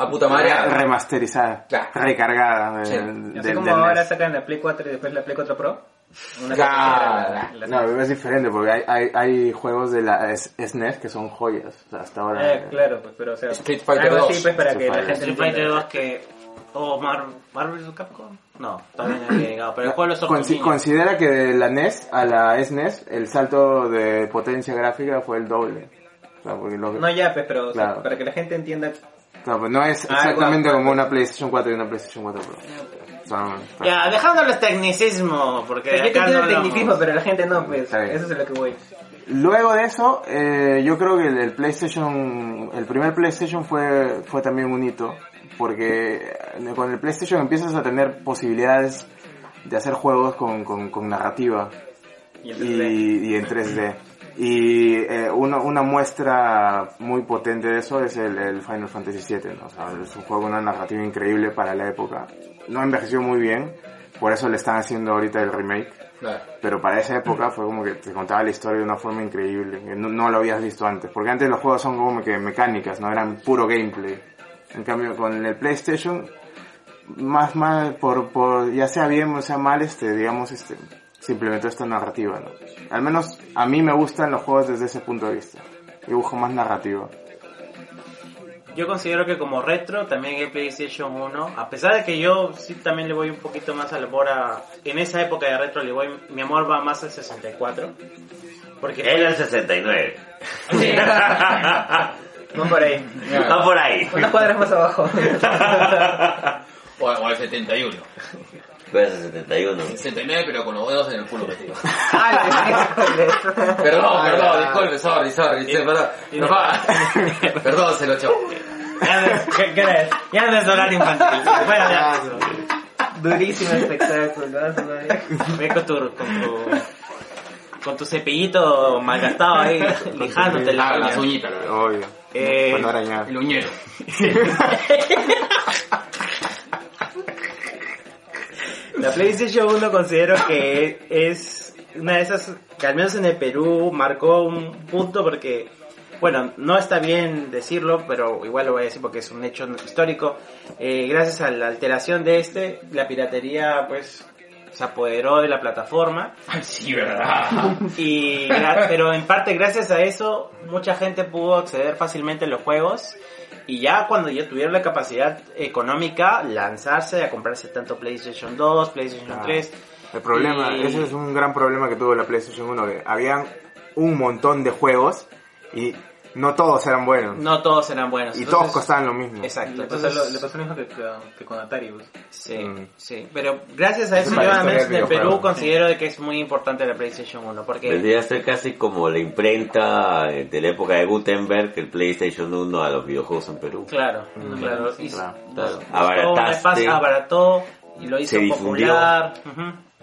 A puta madre. remasterizada, Claro. recargada de- Sí. del, Así del como NES. ahora sacan la Play 4 y después la Play 4 Pro. Una Claro. que la- No, es diferente porque hay, hay, hay juegos de la SNES que son joyas. O sea, hasta ahora. Eh, claro, pues, pero o sea, Street Fighter algo 2. así pues para que Street la gente Street. Fighter 2 que... Oh, Mar Marvel vs. Capcom. No, no había llegado. Pero el juego lo Consi- sorprendió. considera que de la NES a la SNES el salto de potencia gráfica fue el doble. O sea, porque lo que- No ya, pues, pero o sea, Claro. para que la gente entienda. Claro, pues no es Ah, exactamente como una PlayStation 4 y una PlayStation 4 Pro. Ya, dejando los tecnicismos, porque yo te no el tecnicismo, pero la gente no, pues. Eso es a lo que voy. Luego de eso, eh, yo creo que el, el PlayStation, el primer PlayStation fue, fue también un hito, porque eh, con el PlayStation empiezas a tener posibilidades de hacer juegos con, con, con narrativa Y el 3D. y, y en 3D. Y eh, una, una muestra muy potente de eso es el, el Final Fantasy VII, ¿no? O sea, es un juego una narrativa increíble para la época. No envejeció muy bien, por eso le están haciendo ahorita el remake. Claro. Pero para esa época fue como que te contaba la historia de una forma increíble, que no, no lo habías visto antes. Porque antes los juegos son como que mecánicas, no eran puro gameplay. En cambio, con el PlayStation, más, más, por, por, ya sea bien o sea mal, este, digamos, este, se implementó esta narrativa, ¿no? Al menos a mí me gustan los juegos desde ese punto de vista. Yo busco más narrativa. yo considero que como retro también el PlayStation 1, a pesar de que yo sí también le voy un poquito más al amor a... En esa época de retro le voy, mi amor va más al 64. Porque Era el 69. Sí. No por ahí. Va por ahí. Unas cuadras más abajo. O, o al 71. El 71. 69 pero con los dedos en el culo metido. Ah, Perdón, perdón, disculpe, sorry, sorry, sí, perdón. Perdón, perdón, se lo echó. No ¿Qué, qué hora es? Ya no es horario infantil. Bueno, ya. Durísimo espectáculo. ¿no? Su madre. Ve con tu, con tu, con tu cepillito malgastado ahí, lijándote la Ah, las uñitas, Obvio. Eh, no arañar. el uñero. La PlayStation 1 considero que es una de esas que al menos en el Perú marcó un punto porque, bueno, no está bien decirlo, pero igual lo voy a decir porque es un hecho histórico. Eh, gracias a la alteración de este, la piratería pues se apoderó de la plataforma. Ay, sí, verdad. Y, pero en parte gracias a eso mucha gente pudo acceder fácilmente a los juegos y ya cuando ya tuvieron la capacidad económica lanzarse a comprarse tanto PlayStation 2, PlayStation Ah. 3. El problema, Y- ese es un gran problema que tuvo la PlayStation 1, que habían un montón de juegos y no todos eran buenos. No todos eran buenos. y entonces- todos costaban lo mismo. Exacto. Le pasó, lo, Entonces, le pasó lo mismo que, que, que con Atari. pues. sí, Mm. sí. Pero gracias a Es eso yo al menos en el Perú considero de que es muy importante la PlayStation 1 porque Vendría a ser casi como la imprenta de la época de Gutenberg, el PlayStation 1 a los videojuegos en Perú. claro, Mm, claro, y- claro. Claro. Abarataste. espacio, abarató y lo hizo Se difundió. popular.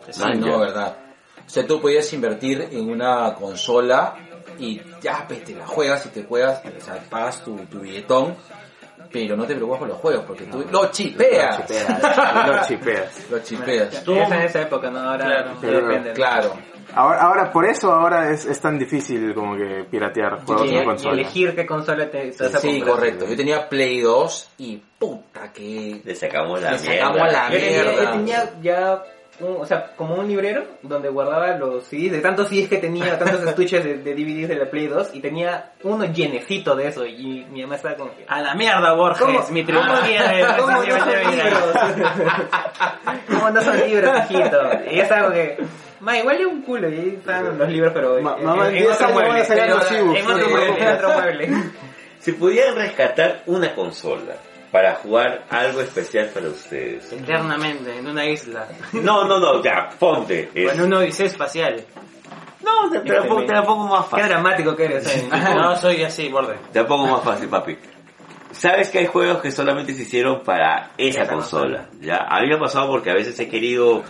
Sí, Man, no, verdad. O sea, tú podías invertir en una consola y ya, pues, te la juegas y te juegas, o sea, pagas tu, tu billetón, pero no te preocupas por los juegos, porque tú lo chipeas. Lo chipeas. Lo chipeas. Lo chipeas. Tú- en esa época, ¿no? Ahora Claro. depende. ¿no? Claro. Ahora, ahora, por eso ahora es, es tan difícil como que piratear juegos Y, en y consola. elegir qué consola te, a Sí, correcto. Yo tenía Play 2 y puta que... Le sacamos la Le mierda. sacamos la mierda. yo tenía ya, un- o sea, como un librero donde guardaba los CDs, de tantos CDs que tenía, tantos estuches de, de DVDs de la Play 2, y tenía uno llenecito de eso, y mi mamá estaba como que... A la mierda, Borges, ¿Cómo? mi trilogía de ¿Cómo no son libros? ¿Cómo no son libros, hijito? Y ella estaba como que... Ma, igual es un culo, y ahí estaban los libros, pero Ma- en, mamá, en- en otro 10 años van a mueble. En otro mueble. Si pudieran rescatar una consola para jugar algo especial para ustedes. Eternamente, en una isla. No, no, no, ya, ponte. Es- Con un odisea espacial. No, te, te la pongo, te la pongo más Qué fácil. dramático que eres, ¿eh? No, soy así, borde. Te la pongo más fácil, papi. Sabes que hay juegos que solamente se hicieron para esa Esa consola, ¿ya? A mí me ha pasado porque a veces he querido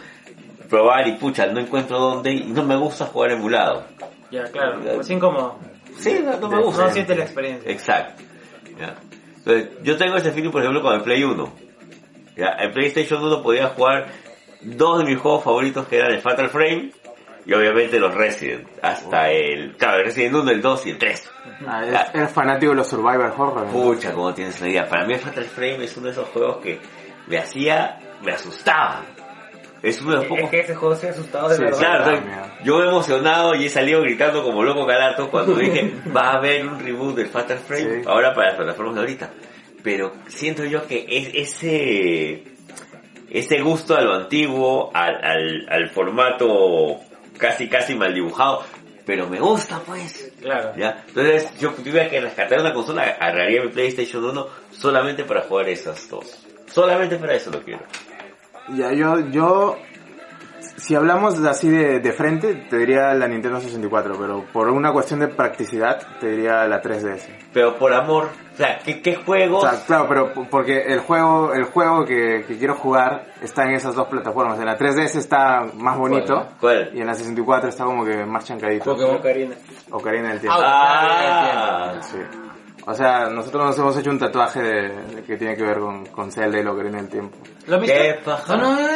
probar y pucha, no encuentro dónde y no me gusta jugar emulado. Ya, claro. Así como Sí, no, no me gusta. no siente la experiencia. Exacto. ¿ya? Entonces, yo tengo ese feeling, por ejemplo, con el Play 1. ¿ya? En PlayStation 1 podía jugar dos de mis juegos favoritos que eran el Fatal Frame y obviamente los Resident. Hasta el... Claro, el Resident 1, el 2 y el 3. Ah, eres, eres fanático de los Survivor Horror. ¿no? Pucha, como tienes una idea. Para mí el Fatal Frame es uno de esos juegos que me hacía... me asustaba. Es uno de los Es pocos... que ese juego se ha asustado de Sí, verdad. Claro, Ah, yo emocionado y he salido gritando como loco calato cuando dije va a haber un reboot del Fatal Frame Sí. ahora para las plataformas de ahorita. Pero siento yo que es ese ese gusto a lo antiguo, al, al, al formato casi casi mal dibujado, pero me gusta pues. Claro. ¿ya? Entonces yo tuviera que rescatar una consola, agarraría mi PlayStation 1 solamente para jugar esas dos. Solamente para eso lo quiero. Ya, yo, yo, si hablamos así de, de frente, te diría la Nintendo 64, pero por una cuestión de practicidad, te diría la 3DS. Pero por amor, o sea, ¿qué, qué O juegos? sea, claro, pero porque el juego, el juego que, que quiero jugar está en esas dos plataformas. En la 3DS está más bonito ¿Cuál? y en la 64 está como que más chancadito. Pokémon. Ocarina. Ocarina del Tiempo. Ah, Sí. O sea, nosotros nos hemos hecho un tatuaje de, de que tiene que ver con, con Zelda y la Ocarina del Tiempo. ¿Lo viste? qué paja. No, no.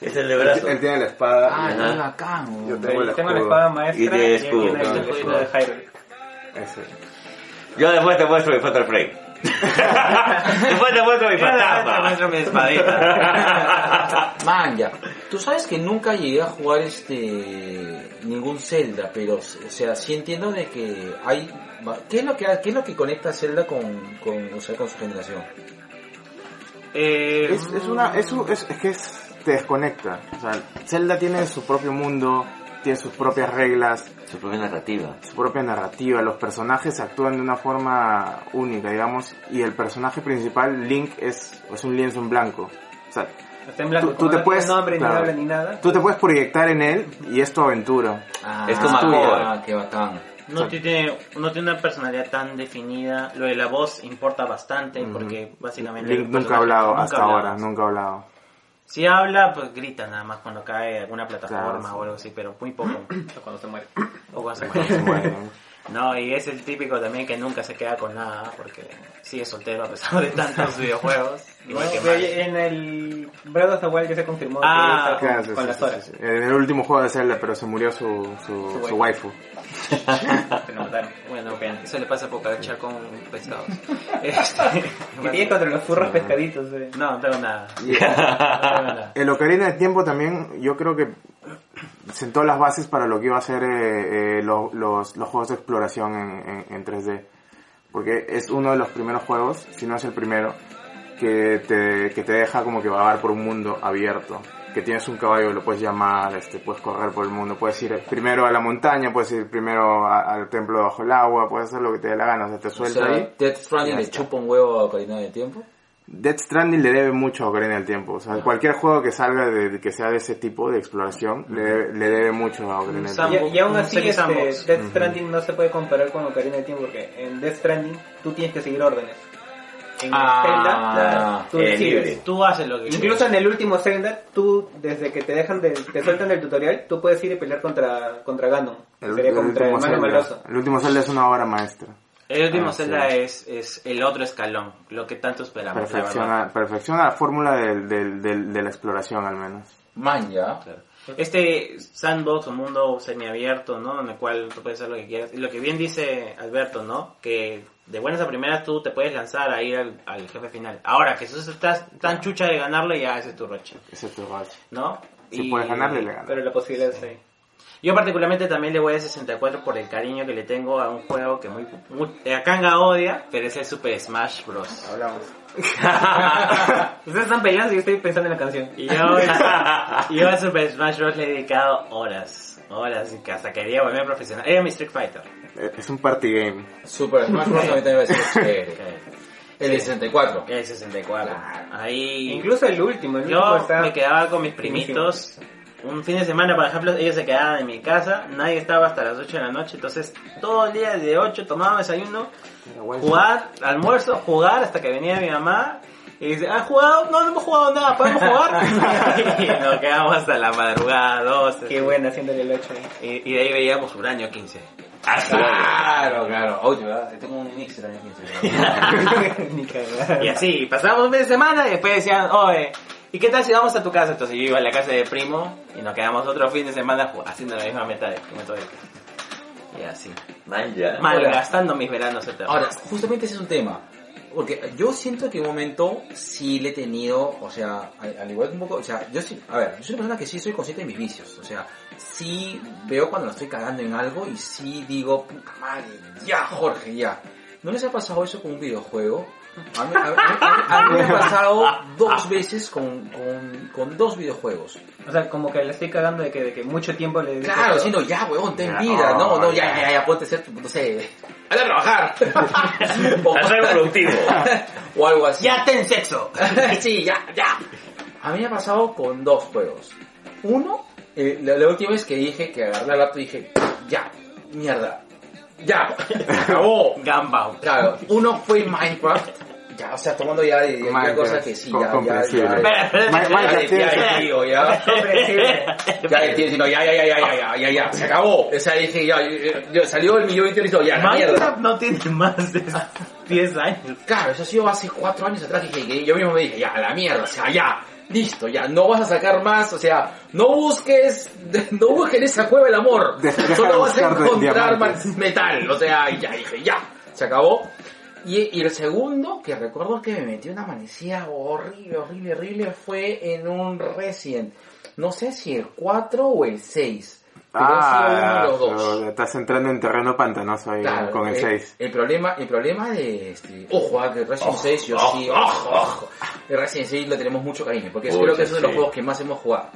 Es el de brazo. Él tiene la espada. Ah, qué bacán. Yo tengo el Tengo la espada maestra Y tiene y escudo, tiene el de Hyrule. Ese. Yo después te muestro mi Fatal Frame. Después te muestro mi Te fantasma. muestro mi espadita. Man, ya. Tú sabes que nunca llegué a jugar este ningún Zelda, pero o sea, sí entiendo de que hay ¿qué es lo que qué es lo que conecta Zelda con con, o sea, con su generación? Eh, Es, es una, es, un- es, es que es, te desconecta. O sea, Zelda tiene su propio mundo, tiene sus propias reglas, Su propia narrativa. su propia narrativa, los personajes actúan de una forma única, digamos, y el personaje principal, Link, es, es un lienzo en blanco. O sea, Está en blanco, Tú- te no puedes- tiene nombre, claro. ni habla, ni nada. tú te puedes proyectar en él y es tu aventura. Ah, Es como ah, qué bacán. no tiene, no tiene una personalidad tan definida. Lo de la voz importa bastante porque básicamente... Link nunca ha hablado nunca hasta ahora, nunca ha hablado. Si habla, pues grita nada más cuando cae alguna plataforma Claro, sí. o algo así, pero muy poco. O cuando se muere. o cuando se muere. muere. No, y es el típico también que nunca se queda con nada porque sigue soltero a pesar de tantos videojuegos. Igual que Mario. en el Breath of the Wild ya se confirmó Ah, que está Claro, con, sí, con sí, las horas. sí. En el último juego de Zelda, pero se murió su, su, Su su waifu. Lo mataron. Bueno, bien, eso le pasa por cachar con pescados. Este, ¿Qué tienes contra los furros pescaditos? eh? No, no tengo nada. No tengo nada. El Ocarina del Tiempo también, yo creo que sentó las bases para lo que iba a ser eh, eh, lo- los, los juegos de exploración en, en- en 3D. Porque es uno de los primeros juegos, si no es el primero, que te, que te deja como que vagar por un mundo abierto. Que tienes un caballo, lo puedes llamar, este, puedes correr por el mundo, puedes ir primero a la montaña, puedes ir primero a- al templo bajo el agua, puedes hacer lo que te dé la gana, o sea, te O suelta sea, ahí. Death Stranding le chupa un huevo a Ocarina del Tiempo. Death Stranding le debe mucho a Ocarina del Tiempo. O sea, cualquier juego que salga de, que sea de ese tipo de exploración le, debe- le debe mucho a Ocarina del Tiempo. Y, y aún así, este. Death Stranding no se puede comparar con Ocarina del Tiempo porque en Death Stranding tú tienes que seguir órdenes. En Ah. Zelda, tú Eh, decides. libre. Tú haces lo que Incluso en el último Zelda, tú, desde que te dejan de, te sueltan del tutorial, tú puedes ir y pelear contra, contra Ganon. que El, sería el contra el último malo Zelda, el último Zelda es una obra maestra. El último Ah, sí. Zelda es, es el otro escalón, lo que tanto esperamos. la verdad. Perfecciona, perfecciona la fórmula del, del, del- de la exploración al menos. Man, ya. Este sandbox o mundo semiabierto, ¿no? En el cual tú puedes hacer lo que quieras. Y lo que bien dice Alberto, ¿no? Que de buenas a primeras tú te puedes lanzar a ir al, al jefe final. Ahora, que si tú estás tan chucha de ganarle, ya ese es tu roche, Ese es tu rush. ¿no? Si Y- puedes ganarle, le ganas. Pero la posibilidad ahí. Yo particularmente también le voy a 64 por el cariño que le tengo a un juego que muy, muy Akanga odia, pero es el Super Smash Bros. Hablamos. Ustedes están peleando y yo estoy pensando en la canción. Y yo, y yo a Super Smash Bros. le he dedicado horas, horas, y que hasta quería volver profesional. Era mi Street Fighter. Eh, Es un party game. Super Smash Bros. también te iba a decir chévere. El de 64. El 64. Ahí. Incluso el último, el último yo está... me quedaba con mis primitos. Un fin de semana, por ejemplo, ellos se quedaban en mi casa, nadie estaba hasta las 8 de la noche, entonces todo el día de 8 tomaba desayuno, jugar, almuerzo, jugar hasta que venía mi mamá y dice, ¿has jugado? No, no hemos jugado nada, ¿podemos jugar? y nos quedamos hasta la madrugada, 12. Qué buena haciéndole el 8 ahí. Y, y de ahí veíamos un año 15. Claro, claro. Oye, ¿verdad? Tengo un mix de año 15. Ni cagar. Y así, pasábamos un fin de semana y después decían, oye, ¿y qué tal si vamos a tu casa? Entonces yo iba a la casa de primo y nos quedamos otro fin de semana haciendo la misma meta de metódica. Y así. Man, ya. Malgastando mis veranos eternos. Ahora, justamente ese es un tema. Porque yo siento que en un momento sí le he tenido, o sea, al, al igual que un poco, o sea, yo sí, a ver, yo soy una persona que sí soy consciente de mis vicios, o sea, sí veo cuando la estoy cagando en algo y sí digo, puta madre, ya Jorge, ya. ¿No les ha pasado eso con un videojuego? A mí, a- a- a- a mí me ha pasado dos veces con, con, con dos videojuegos. O sea, como que le estoy cagando de que, de que mucho tiempo le dedico Claro, a sí, todo. no, ya, weón, ten vida, no, no, ya, ya. ya, ya, ponte a ser, no sé, anda a trabajar. O- Haz algo productivo. o algo así. ¡Ya ten sexo! sí, ya, ya. A mí me ha pasado con dos juegos. Uno, eh, la, la última vez que dije que agarré la laptop dije, ya, mierda, ya, acabó. Gamba. Claro, uno fue Minecraft. Ya, o sea, tomando ya de, cosas que sí, ya, ya, ya. Minecraft, ya, ya. Ya, ya, ya, ya, ya, ya, ya, ya, se acabó. O dije, ya, salió el millón y dijo, ya, no tiene más de Claro, eso ha sido hace 4 años atrás, dije, yo mismo me dije, ya, la mierda, o sea, ya listo, ya, no vas a sacar más, o sea, no busques, no busques en esa cueva el amor, Deja- solo vas a encontrar metal, o sea, ya dije, ya, se acabó. Y, y el segundo, que recuerdo que me metió una manecilla horrible, horrible, horrible, fue en un Resident. No sé si el 4 o el 6. Pero ha sido uno Ah, de los dos. pero estás entrando en terreno pantanoso ahí Claro, con el eh, 6. El problema, el problema de este, ojo, ah, que Resident Ojo, 6 yo ojo, sí, ojo, ojo. El Resident 6 le tenemos mucho cariño, porque Pucha, creo que es uno de los sí. juegos que más hemos jugado.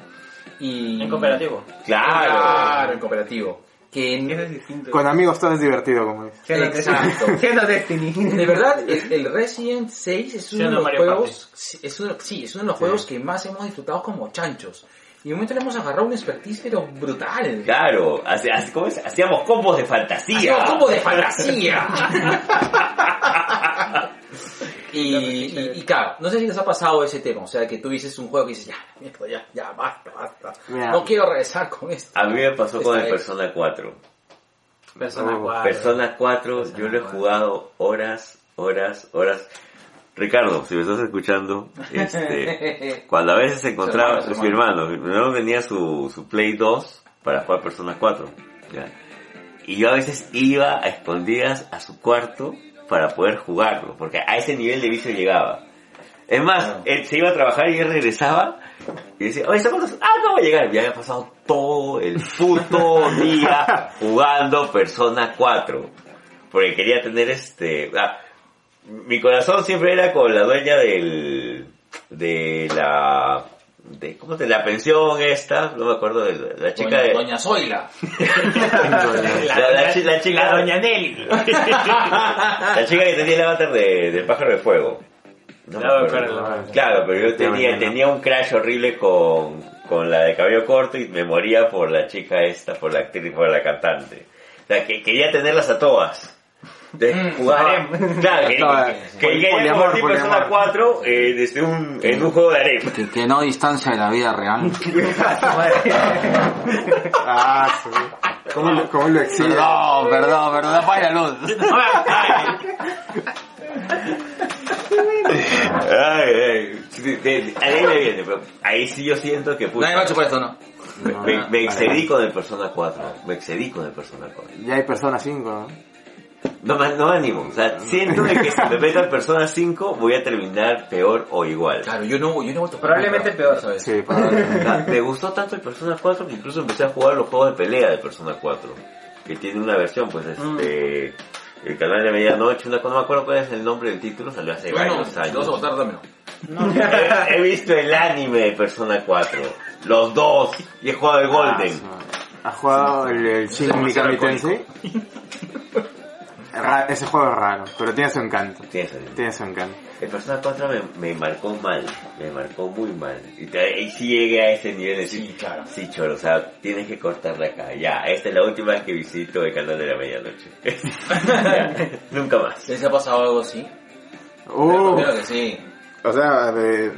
Y En cooperativo. Claro. Claro, en cooperativo. Que en- es. Con amigos todo es divertido, como. Siendo Exacto. Destiny. De verdad, el, el Resident 6 es uno de los Mario juegos, sí, es uno, sí, es uno de los juegos que más hemos disfrutado como chanchos. Y un momento le hemos agarrado un expertise pero brutal. Claro, hace- hace- ¿cómo es? hacíamos combos de fantasía. Hacíamos como de fantasía. y, y, y claro, no sé si les ha pasado ese tema, o sea, que tú dices un juego que dices, ya, mierda, ya, ya, basta, basta. Mira. No quiero regresar con esto. A mí me pasó con el vez. Persona 4. Persona Oh, 4. Persona 4, Persona yo lo he 4. jugado horas, horas, horas. Ricardo, si me estás escuchando, este, cuando a veces encontraba, Su hermano, su mi hermano, mi hermano tenía su, su Play 2 para jugar Persona 4, ¿ya? Y yo a veces iba a escondidas a su cuarto para poder jugarlo, porque a ese nivel de vicio llegaba. Es más, Claro. él se iba a trabajar y él regresaba y decía, oye, ¿sabes? Ah, no voy a llegar. Y había pasado todo el puto día jugando Persona 4. Porque quería tener este... ah, mi corazón siempre era con la dueña del... de la... de ¿Cómo te la pensión esta? No me acuerdo de la, la chica Doña, de... Doña Zoila. La, la la chica... La doña Nelly. La chica que tenía el avatar de, del pájaro de fuego. No me Claro, acuerdo. claro, Claro, pero yo tenía, tenía un crash horrible con, con la de cabello corto y me moría por la chica esta, por la actriz, por la cantante. O sea, que quería tenerlas a todas. Entonces, jugaba, harem. claro, que, Todas. que, que quería Poliamor, convertir Persona poliamor. 4 eh, desde un, en un juego de harem. Que, que no distancia de la vida real. Ah, sí. ¿Cómo, lo- cómo lo exige? Perdón, perdón, perdón, apaga la luz. Ay, ay. De- de- ahí me viene, pero ahí sí yo siento que puta, Nadie me ha hecho por esto, ¿no? me, me excedí con el Persona 4. Me excedí con el Persona 4. Ya hay Persona 5, ¿no? No me, no me animo. O sea, siento de que si me meto al Persona 5 voy a terminar peor o igual. Claro, yo no, yo no he vuelto a Probablemente peor. ¿sabes? Sí, O probablemente. sea, me gustó tanto el Persona 4 que incluso empecé a jugar los juegos de pelea de Persona 4. Que tiene una versión, pues, este... El canal de medianoche, una, no me acuerdo cuál es el nombre del título, salió hace Bueno, varios años. votar, dámelo. he, he visto el anime de Persona 4, los dos, y he jugado el Golden. ¿Has jugado el, el Shin Mikami Tensei? Ra- Ese juego es raro, pero tiene su encanto. Tiene su encanto. El Persona 4 me, me marcó mal, me marcó muy mal. Y, te- y sí llegué a ese nivel de Sí, claro. sí, choro, o sea, tienes que cortarla acá. Ya, esta es la última vez que visito el canal de la medianoche. Ya, nunca más. ¿Les ha pasado algo así? Uh, Creo que sí. o sea, de-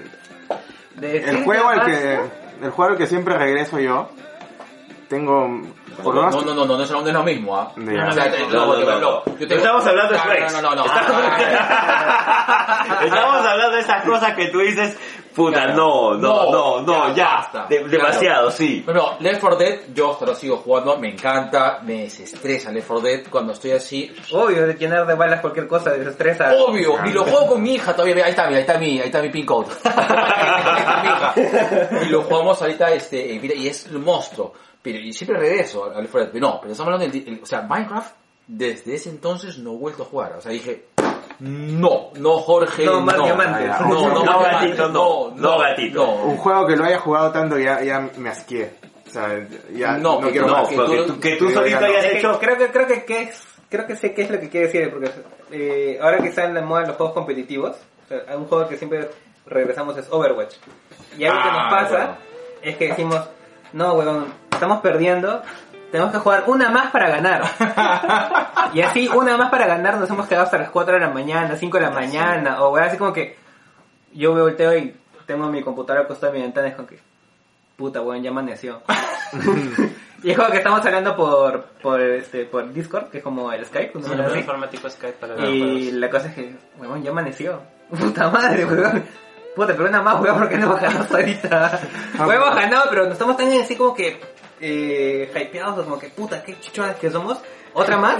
De el juego al que el juego al que siempre regreso yo tengo No, no, no, no, no es lo- no es lo mismo, ¿ah? Ya. O sea, te- No, no, no, porque, no, por ejemplo, no. yo tengo- Estamos hablando de No, Flex. No, no, no, no. Estamos hablando de esas cosas que tú dices, puta, Claro. no, no, no, No, no, ya, ya, basta. de- Claro. demasiado, sí. Bueno, Left 4 Dead, yo hasta lo sigo jugando, me encanta, me desestresa Left 4 Dead cuando estoy así. Obvio, de llenar de balas cualquier cosa, desestresa. Obvio, y lo juego con mi hija todavía, ahí está, mira, ahí está mi, ahí está mi pin code. Ahí está mi hija. y lo jugamos ahorita, este, eh, mira, y es un monstruo. Pero, y siempre regreso al Left 4 Dead, pero no, pero estamos hablando del, el- o sea, Minecraft, desde ese entonces no he vuelto a jugar, o sea, dije, no, no Jorge, No, no, más diamantes. no, no, No, más gatito, no, no, gatito. no. un juego que lo haya jugado tanto ya ya me asqué. O sea, ya No, no, quiero no, más. que tú- que tú que solito ya no. hayas Es que hecho... creo que creo que, que es, creo que sé qué es lo que quiere decir porque eh, ahora que están de moda los juegos competitivos, o sea, un juego que siempre regresamos es Overwatch. Y algo que Ah, nos pasa bueno. es que decimos, no, weón, estamos perdiendo, tenemos que jugar una más para ganar. y así, una más para ganar, nos hemos quedado hasta las 4 de la mañana, 5 de la mañana, o weón, así como que yo me volteo y tengo mi computadora acostada en mi ventana y es como que, puta, weón, ya amaneció. y es como que estamos hablando por, por, este, por Discord, que es como el Skype, una Sí, informático Skype para Y la cosa es que, weón, ya amaneció. Puta madre, weón. Puta, pero una más, weón, porque no hemos ganado ahorita. Weón, hemos ganado, pero no estamos tan así como que, eh, hypeados, como que, puta, qué chichones que somos. Otra más.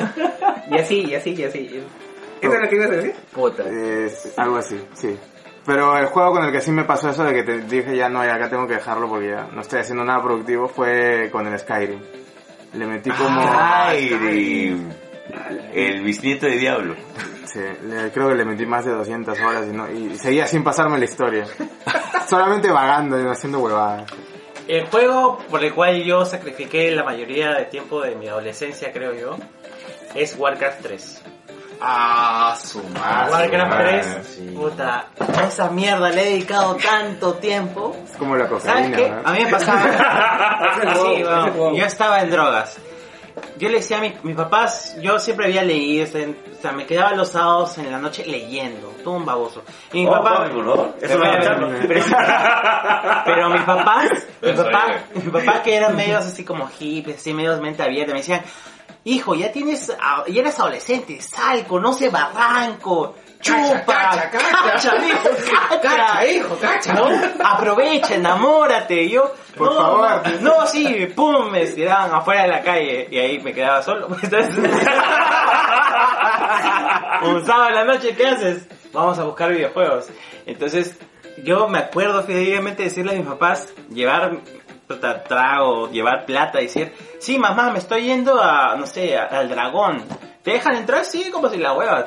Y así, y así, y así. ¿Eso es lo que ibas a decir? Puta. Es algo así, sí. Pero el juego con el que sí me pasó eso de que te dije ya no, ya acá tengo que dejarlo porque ya no estoy haciendo nada productivo fue con el Skyrim. Le metí como... Skyrim. El bisnieto de Diablo. Sí, le- creo que le metí más de 200 horas y, no, y seguía sin pasarme la historia. Solamente vagando y haciendo huevadas. El juego por el cual yo sacrifiqué la mayoría de tiempo de mi adolescencia, creo yo, es Warcraft 3. Ah, su madre. Warcraft madre, 3, sí. puta, a esa mierda le he dedicado tanto tiempo. Es como la ¿Sabes cocaína, qué? ¿no? A mí me pasaba. Sí, yo estaba en drogas. Yo le decía a mi- mis papás, yo siempre había leído, o sea, me quedaba los sábados en la noche leyendo, todo un baboso. Y mi Oh, papá. Eso escucharlo. pero, pero mis papás, mi papá, mi papá que eran medios así como hippies, así medios mente abierta, me decían, hijo, ya tienes, ah, ya eres adolescente, sal, conoce Barranco, chupa, cacha, cacha. cacha, Cacha, hijo, cacha. ¿no? Aprovecha, enamórate. Yo, Por no, favor. No, sí, pum, me tiraban afuera de la calle y ahí me quedaba solo. Entonces, un sábado en la noche, ¿qué haces? Vamos a buscar videojuegos. Entonces, yo me acuerdo fidelmente decirle a mis papás, llevar trago, llevar plata, decir, sí, mamá, me estoy yendo a, no sé, a- al dragón. ¿Te dejan entrar? Sí, como si la huevas.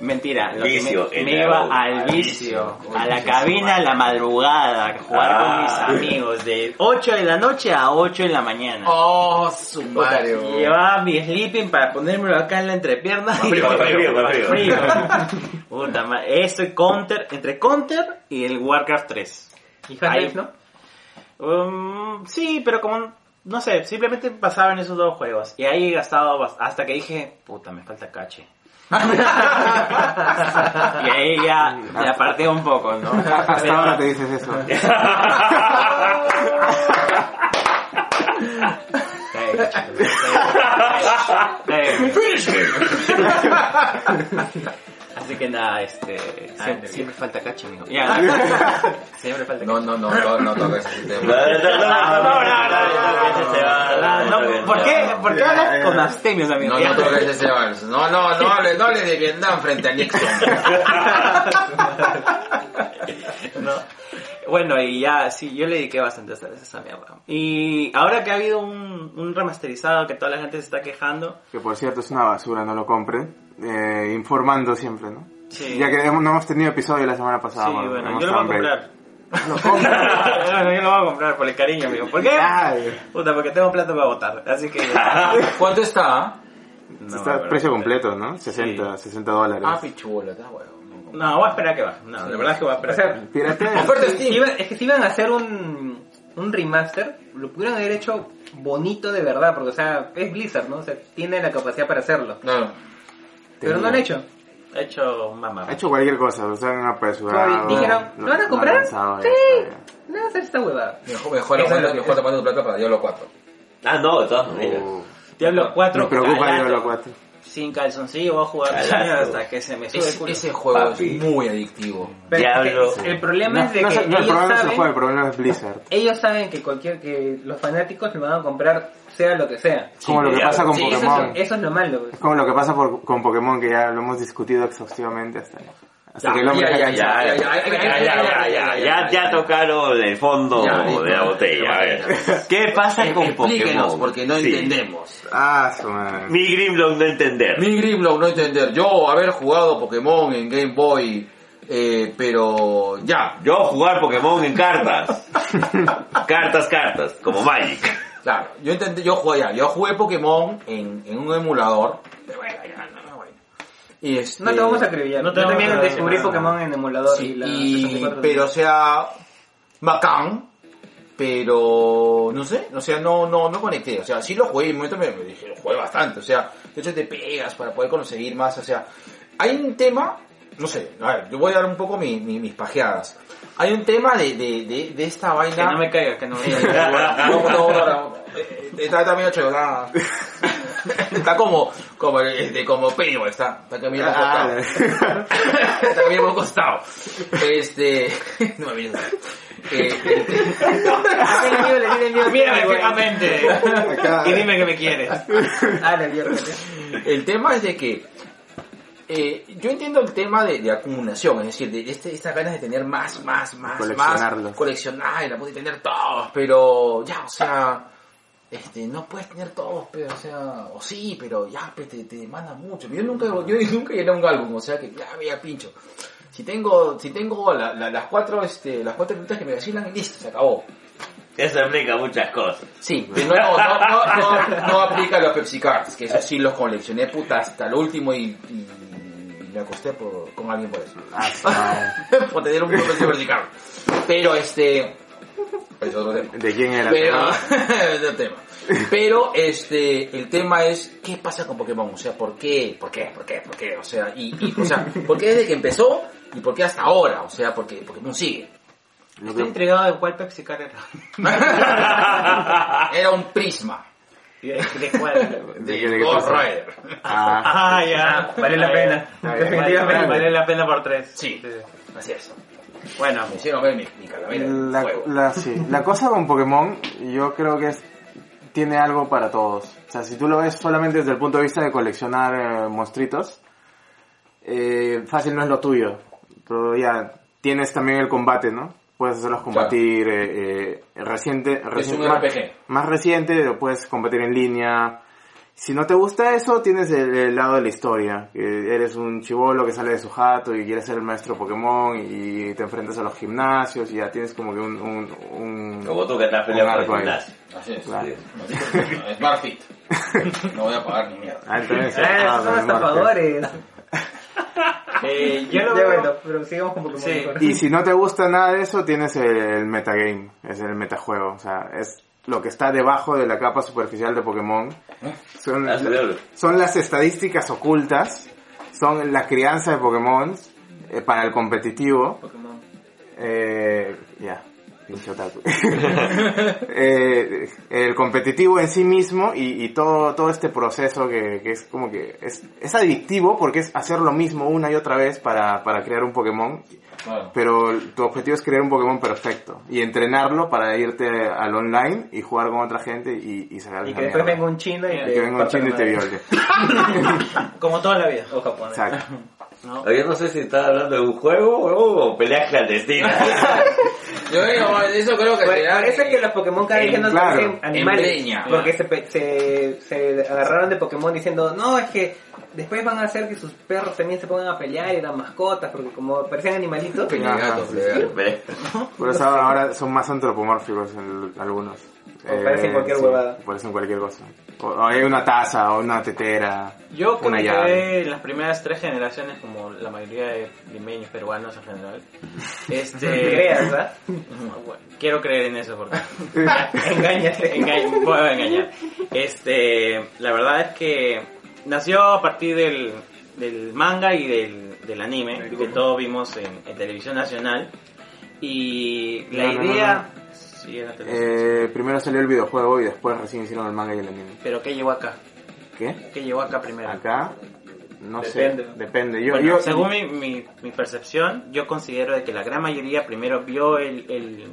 Mentira, lo que me, me iba al vicio, vicio. a la cabina a la madrugada, a jugar con mis Ah. amigos, de 8 de la noche a 8 de la mañana. Oh, su madre. llevaba mi sleeping para ponérmelo acá en la entrepierna. y- frío, Para frío, frío. frío. Puta madre, eso y Counter, entre Counter y el Warcraft 3. Y Half-Life, ¿no? Um, sí, pero como, no sé, simplemente pasaba en esos dos juegos. Y ahí he gastado hasta que dije, puta, me falta cache. y ahí ya me aparté un poco, ¿no? Hasta Pero- ahora te dices eso. Eh, cacho, eh, Así que nada, este, siempre, siempre falta cache, amigo. Siempre falta No, no, no, no, no toques ese No, tema. no, no, no, no, no, No, no, ¿Por qué, por qué hablas con abstemios, amigo? No, no toques ese vals. No, no, no no hable de Vietnam frente a Nixon. No. Bueno, y ya, sí, yo le dediqué bastantes veces a esa mierda. Y ahora que ha habido un, un remasterizado que toda la gente se está quejando, Que por cierto es una basura, no lo compren. Eh, informando siempre, ¿no? Sí. Ya que hemos- no hemos tenido episodio la semana sí, pasada. bueno, bueno, hemos yo lo voy a comprar. Bueno, yo lo voy a comprar por el cariño, amigo. ¿Por qué? Ay, Puta, porque tengo plata para votar. Así que. ¿Cuánto está? No, está precio completo, ¿no? 60, 60 dólares. Ah, pichuela, está huevo. No, voy a esperar a que va. No, la verdad es que voy a O esperar. sea, si Steam. iban- es que si iban a hacer un, un remaster, lo pudieron haber hecho bonito de verdad, porque o sea, es Blizzard, ¿no? O sea, tiene la capacidad para hacerlo. No. Pero no lo han hecho. He hecho mamá. Ha hecho cualquier cosa, lo han apresurado. Dijeron, lo- ¿lo van a comprar? Sí. No hacer esta huevada. Mejor, mejor, lo- mejor tomando plata para Diablo 4. Ah, no, de todas maneras. Uh, Diablo 4. me preocupa. Diablo 4. Sin calzoncillo voy a jugar hasta que se me sube el Ese, culo. ese juego Papi. es muy adictivo. Pero Diablo. es que el problema No, es de no que es- no, el ellos es el saben, juego, el problema es Blizzard. ellos saben que cualquier que los fanáticos lo van a comprar sea lo que sea. Como lo que pasa con Sí, eso Eso Pokémon. es, eso es lo malo. pues. Es como lo que pasa por- con Pokémon, que ya lo hemos discutido exhaustivamente hasta, hasta que el hombre ya, ya. Ya, ya, ya, ya, ya, ya, ya tocaron el fondo Ya, de la botella. A ver, ¿qué pasa con Pokémon? porque no Sí. entendemos. Ah. Mi Grimlock no entender. Mi Grimlock no entender. Yo haber jugado Pokémon en Game Boy, eh, pero ya. Yo jugar Pokémon en cartas. cartas, cartas, como Magic. Claro, yo entendí, yo jugué ya, yo jugué Pokémon en, en un emulador. Pero bueno, ya. Y este, No te vamos a acribillar. no No te Yo vamos también a descubrí nada. Pokémon en emulador Sí, y la y- 64 pero o sea, bacán, pero no sé, o sea, no, no, no conecté, o sea, sí lo jugué, en un momento me, me dije, lo jugué bastante, o sea, de hecho te pegas para poder conseguir más, o sea, hay un tema, no sé, a ver, yo voy a dar un poco mi- mi- mis pajeadas, hay un tema de, de, de, de esta vaina... Que no me caiga, que no me Eh, caiga. no, no, no, no, eh, Está también hecho, está, está como, como, este, como Pennywise, está, está que mira Ah, costado. está al costado. Este, no me mires. Eh. Mírame fijamente. Acá. Y dime que me quieres. Ah, la mierda. el tema es de que eh, yo entiendo el tema de, de acumulación, es decir, de este, estas ganas de tener más, más, más, más, Coleccionarlos. coleccionar y la pude tener todos, pero ya, o sea, este, no puedes tener todos, pero, o sea, o sí, pero ya, pues, te, te demanda mucho. Yo nunca, yo nunca llené un álbum, o sea, que ya, mira, pincho. Si tengo, si tengo la- la- las cuatro, este, las cuatro rutas que me vacilan, listo, se acabó. Eso explica muchas cosas. Sí, no, no, no, no, no aplica los Pepsi Cards, que eso sí los coleccioné puta hasta el último y, me acosté por, con alguien por eso. por tener un Pepsi Card. Pero este... Es otro tema. ¿De quién era? Pero, es otro tema. Pero este, el tema es, ¿qué pasa con Pokémon? O sea, ¿por qué? ¿Por qué? ¿Por qué? ¿Por qué? O sea, y, y, o sea, ¿por qué desde que empezó y por qué hasta ahora? O sea, porque Pokémon sigue. Estoy que- intrigado de cuál Pepsi Car era. Era un prisma ¿De, cuál? ¿De de de Ghost? Rider. Ah, Ah, ya. Vale la Ah, pena. Definitivamente. Vale, vale la pena por tres. Sí. Así es. Bueno, Me hicieron ver mi, mi calavera la, la- sí. la cosa con Pokémon, yo creo que es, tiene algo para todos. O sea, si tú lo ves solamente desde el punto de vista de coleccionar eh, monstruitos, eh, fácil no es lo tuyo. Pero ya tienes también el combate, ¿no? Puedes hacerlos combatir eh, eh, reciente, reciente- un más, RPG. más reciente, lo puedes combatir en línea. Si no te gusta eso, tienes el, el lado de la historia. Que eres un chivolo que sale de su jato y quieres ser el maestro Pokémon y te enfrentas a los gimnasios y ya tienes como que un... un, un- Como tú que estás peleando arco ahí. gimnasio. Así es. Claro. No, Smart Fit. No voy a pagar ni mierda. Ah, entonces, Ah, ah, esos son estafadores. eh, yo lo Ya veo... bueno, pero sigamos con Pokémon. Sí. Y si no te gusta nada de eso, tienes el metagame, es el metajuego. O sea, es lo que está debajo de la capa superficial de Pokémon. Son, Ah, son las estadísticas ocultas, son la crianza de Pokémon eh, para el competitivo. Eh, ya, pinche otaku. Eh, el competitivo en sí mismo y, y todo, todo este proceso que, que es como que es, es adictivo porque es hacer lo mismo una y otra vez para, para crear un Pokémon, Claro. pero tu objetivo es crear un Pokémon perfecto y entrenarlo para irte al online y jugar con otra gente y, y sacar Y que después venga un chino y Y te que venga un chino y te viole. Como toda la vida. O japonés. Exacto. ¿No? Oye, no sé si estás hablando de un juego o peleas clandestinas. Yo digo, eso creo que Por, será- es que los Pokémon cada vez que no claro, parecen animales. breña. Porque se, pe- se, se agarraron de Pokémon diciendo, no, es que después van a hacer que sus perros también se pongan a pelear y eran mascotas, porque como parecían animalitos. Eso ahora son más antropomórficos en algunos. Eh, O parecen cualquier huevada. Parecen cualquier cosa. O, o hay una taza o una tetera. Yo que una llave. en las primeras tres generaciones, como la mayoría de limeños peruanos en general, Te este, creas, ¿verdad? bueno, quiero creer en eso porque Engáñate. Engañ- puedo engañar. Este, la verdad es que nació a partir del, del manga y del, del anime que todos vimos en, en televisión nacional y la No, no, idea sí, era Eh, primero salió el videojuego y después recién hicieron el manga y el anime. pero qué llegó acá ¿Qué? qué llegó acá primero Acá, no Depende. sé. Depende. Yo, Bueno, yo, según mi, mi, mi percepción, yo considero de que la gran mayoría primero vio el, el,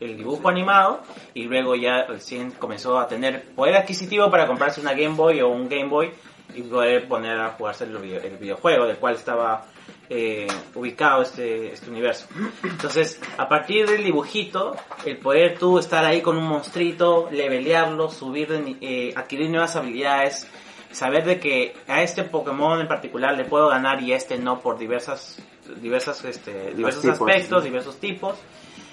el dibujo animado y luego ya recién comenzó a tener poder adquisitivo para comprarse una Game Boy o un Game Boy y poder poner a jugarse el, video- el videojuego del cual estaba eh, ubicado este, este universo. Entonces, a partir del dibujito, el poder tú estar ahí con un monstruito, levelearlo, subir, eh, adquirir nuevas habilidades, saber de que a este Pokémon en particular le puedo ganar y a este no por diversas, diversas, este, diversos tipos, aspectos, ¿sí? diversos tipos,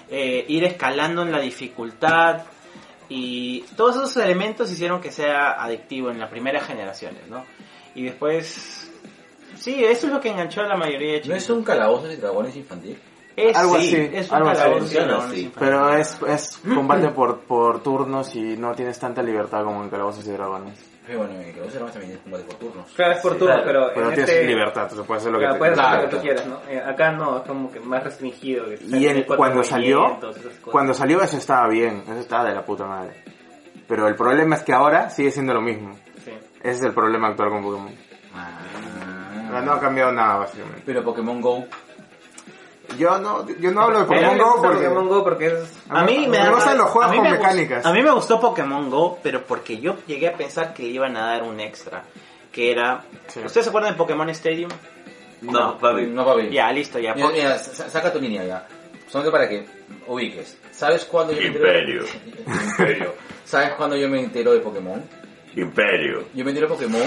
eh, ir escalando en la dificultad y todos esos elementos hicieron que sea adictivo en las primeras generaciones, ¿no? Y después, sí, eso es lo que enganchó a la mayoría de ¿No chicos. es un calabozos y dragones infantil? Es, Algo sí, así, es un algo así. calabozo de pero es, es combate por, por turnos y no tienes tanta libertad como en Calabozos y Dragones. Pero bueno, en calabozos y dragones también es combate por turnos. Claro, es por Sí, turno, claro. pero, Pero en tienes este... libertad, tú puedes hacer lo que Claro, te hacer Claro, lo que tú quieras, ¿no? Eh, acá no, es como que más restringido. que Y cuatro cuando salió, cuando salió eso estaba bien, eso estaba de la puta madre. Pero el problema es que ahora sigue siendo lo mismo. Sí. Ese es el problema actual con Pokémon. O sea, no ha cambiado nada básicamente. Pero Pokémon Go. Yo no, yo no hablo de A mí me Pokémon Go porque... Pokémon Go porque es... A mí me, da- gustan los juegos a mí con me mecánicas. A mí me gustó Pokémon Go, pero porque yo llegué a pensar que le iban a dar un extra, que era... Sí. ¿Ustedes se acuerdan de Pokémon Stadium? No, papi. No, papi. Ya, listo, ya. Mira, mira, sa- saca tu línea ya. Solamente para que ubiques. ¿Sabes cuándo yo me entero? Imperio. Imperio. ¿Sabes cuándo yo me entero de Pokémon? Imperio. Yo me entero de Pokémon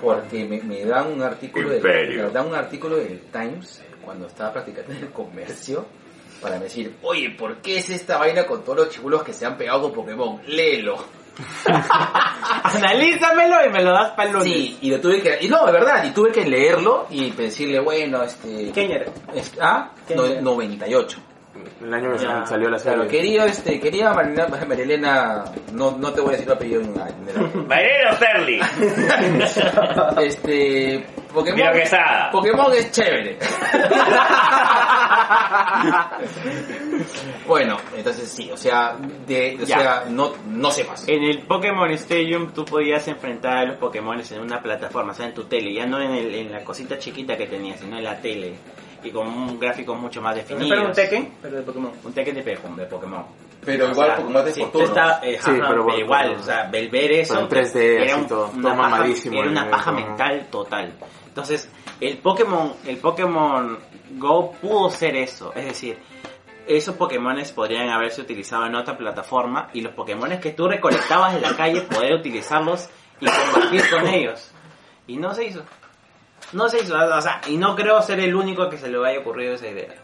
porque me, me dan un artículo de, Imperio. me dan un artículo del Times cuando estaba practicando en el comercio para decir, oye, ¿por qué es esta vaina con todos los chibulos que se han pegado con Pokémon? Léelo. Analízamelo y me lo das para el lunes. Sí, y lo tuve que, y no, de verdad, y tuve que leerlo y decirle, bueno, este, ¿Quién eres? es- ah, ¿Qué no- año? 98. El año que Ya. salió la serie. Claro, querido, este, querida Marilena, Marilena, no, no te voy a decir el apellido en la- Mariano Sterling. Este, Pokémon, Mira que está. Pokémon es chévere. bueno, entonces sí, o sea, de, o Ya. sea, no, no sé más. En el Pokémon Stadium tú podías enfrentar a los Pokémon en una plataforma, o sea, en tu tele, ya no en, el, en la cosita chiquita que tenías, sino en la tele. Y con un gráfico mucho más definido. Pero un Tekken, pero de Pokémon. Un Tekken de, Pe- de Pokémon. Pero igual Pokémon es sí, estaba- eh, Sí, ajá, pero por igual, o sea, el ver eso Pero en 3D era un- todo, una todo paja- mamadísimo era una paja Pokémon. mental total. Entonces, el Pokémon, el Pokémon Go pudo ser eso, es decir, esos Pokémones podrían haberse utilizado en otra plataforma y los Pokémones que tú recolectabas en la calle poder utilizarlos y combatir con ellos. Y no se hizo. No se hizo, o sea, y no creo ser el único que se le haya ocurrido esa idea.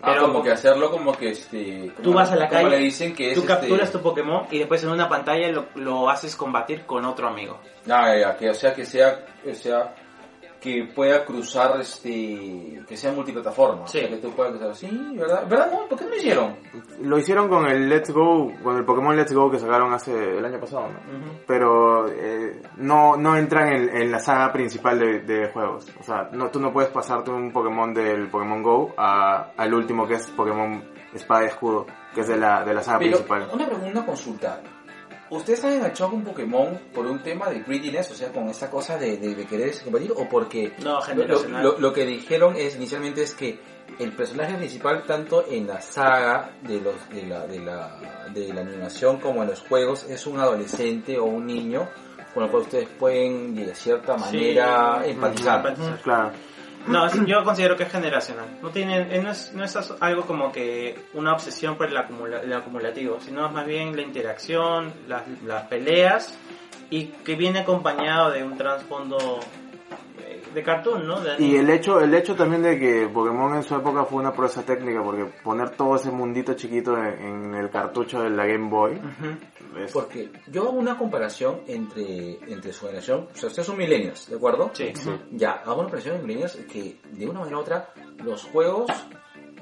Ah, Pero como que hacerlo como que este... Tú vas a la como calle, le dicen que es tú este- capturas tu Pokémon y después en una pantalla lo, lo haces combatir con otro amigo. Ah, ya, ya, que o sea que sea, que sea que pueda cruzar este que sea multiplataforma, Sí. o sea, que tú puedas cruzar. Sí, ¿verdad? ¿Verdad? No? ¿Por qué no lo hicieron? Lo hicieron con el Let's Go, con el Pokémon Let's Go que sacaron hace el año pasado, ¿no? Pero eh, no, no entran en, en la saga principal de, de juegos. O sea, no, tú no puedes pasarte un Pokémon del Pokémon Go a, al último que es Pokémon Espada y Escudo, que es de la, de la saga Pero principal. una pregunta, una consulta. ¿Ustedes han enganchado con Pokémon por un tema de greediness, o sea, con esa cosa de, de, de querer combatir, o porque No, lo, generacional. lo- lo que dijeron es inicialmente es que el personaje principal tanto en la saga de los de la, de la de la animación como en los juegos es un adolescente o un niño con el cual ustedes pueden de cierta manera Sí. empatizar. Empatizar. Claro. No, yo considero que es generacional. No tiene, eh, no es, no es algo como que una obsesión por el, acumula- el acumulativo, sino más bien la interacción, las, las peleas y que viene acompañado de un trasfondo de cartoon, ¿no? De Y el hecho, el hecho también de que Pokémon en su época fue una proeza técnica, porque poner todo ese mundito chiquito en, en el cartucho de la Game Boy, Ujú. es- Porque yo hago una comparación entre, entre su generación, o sea, ustedes son millennials, ¿de acuerdo? Sí. Ya, hago una comparación entre millennials que de una manera u otra los juegos,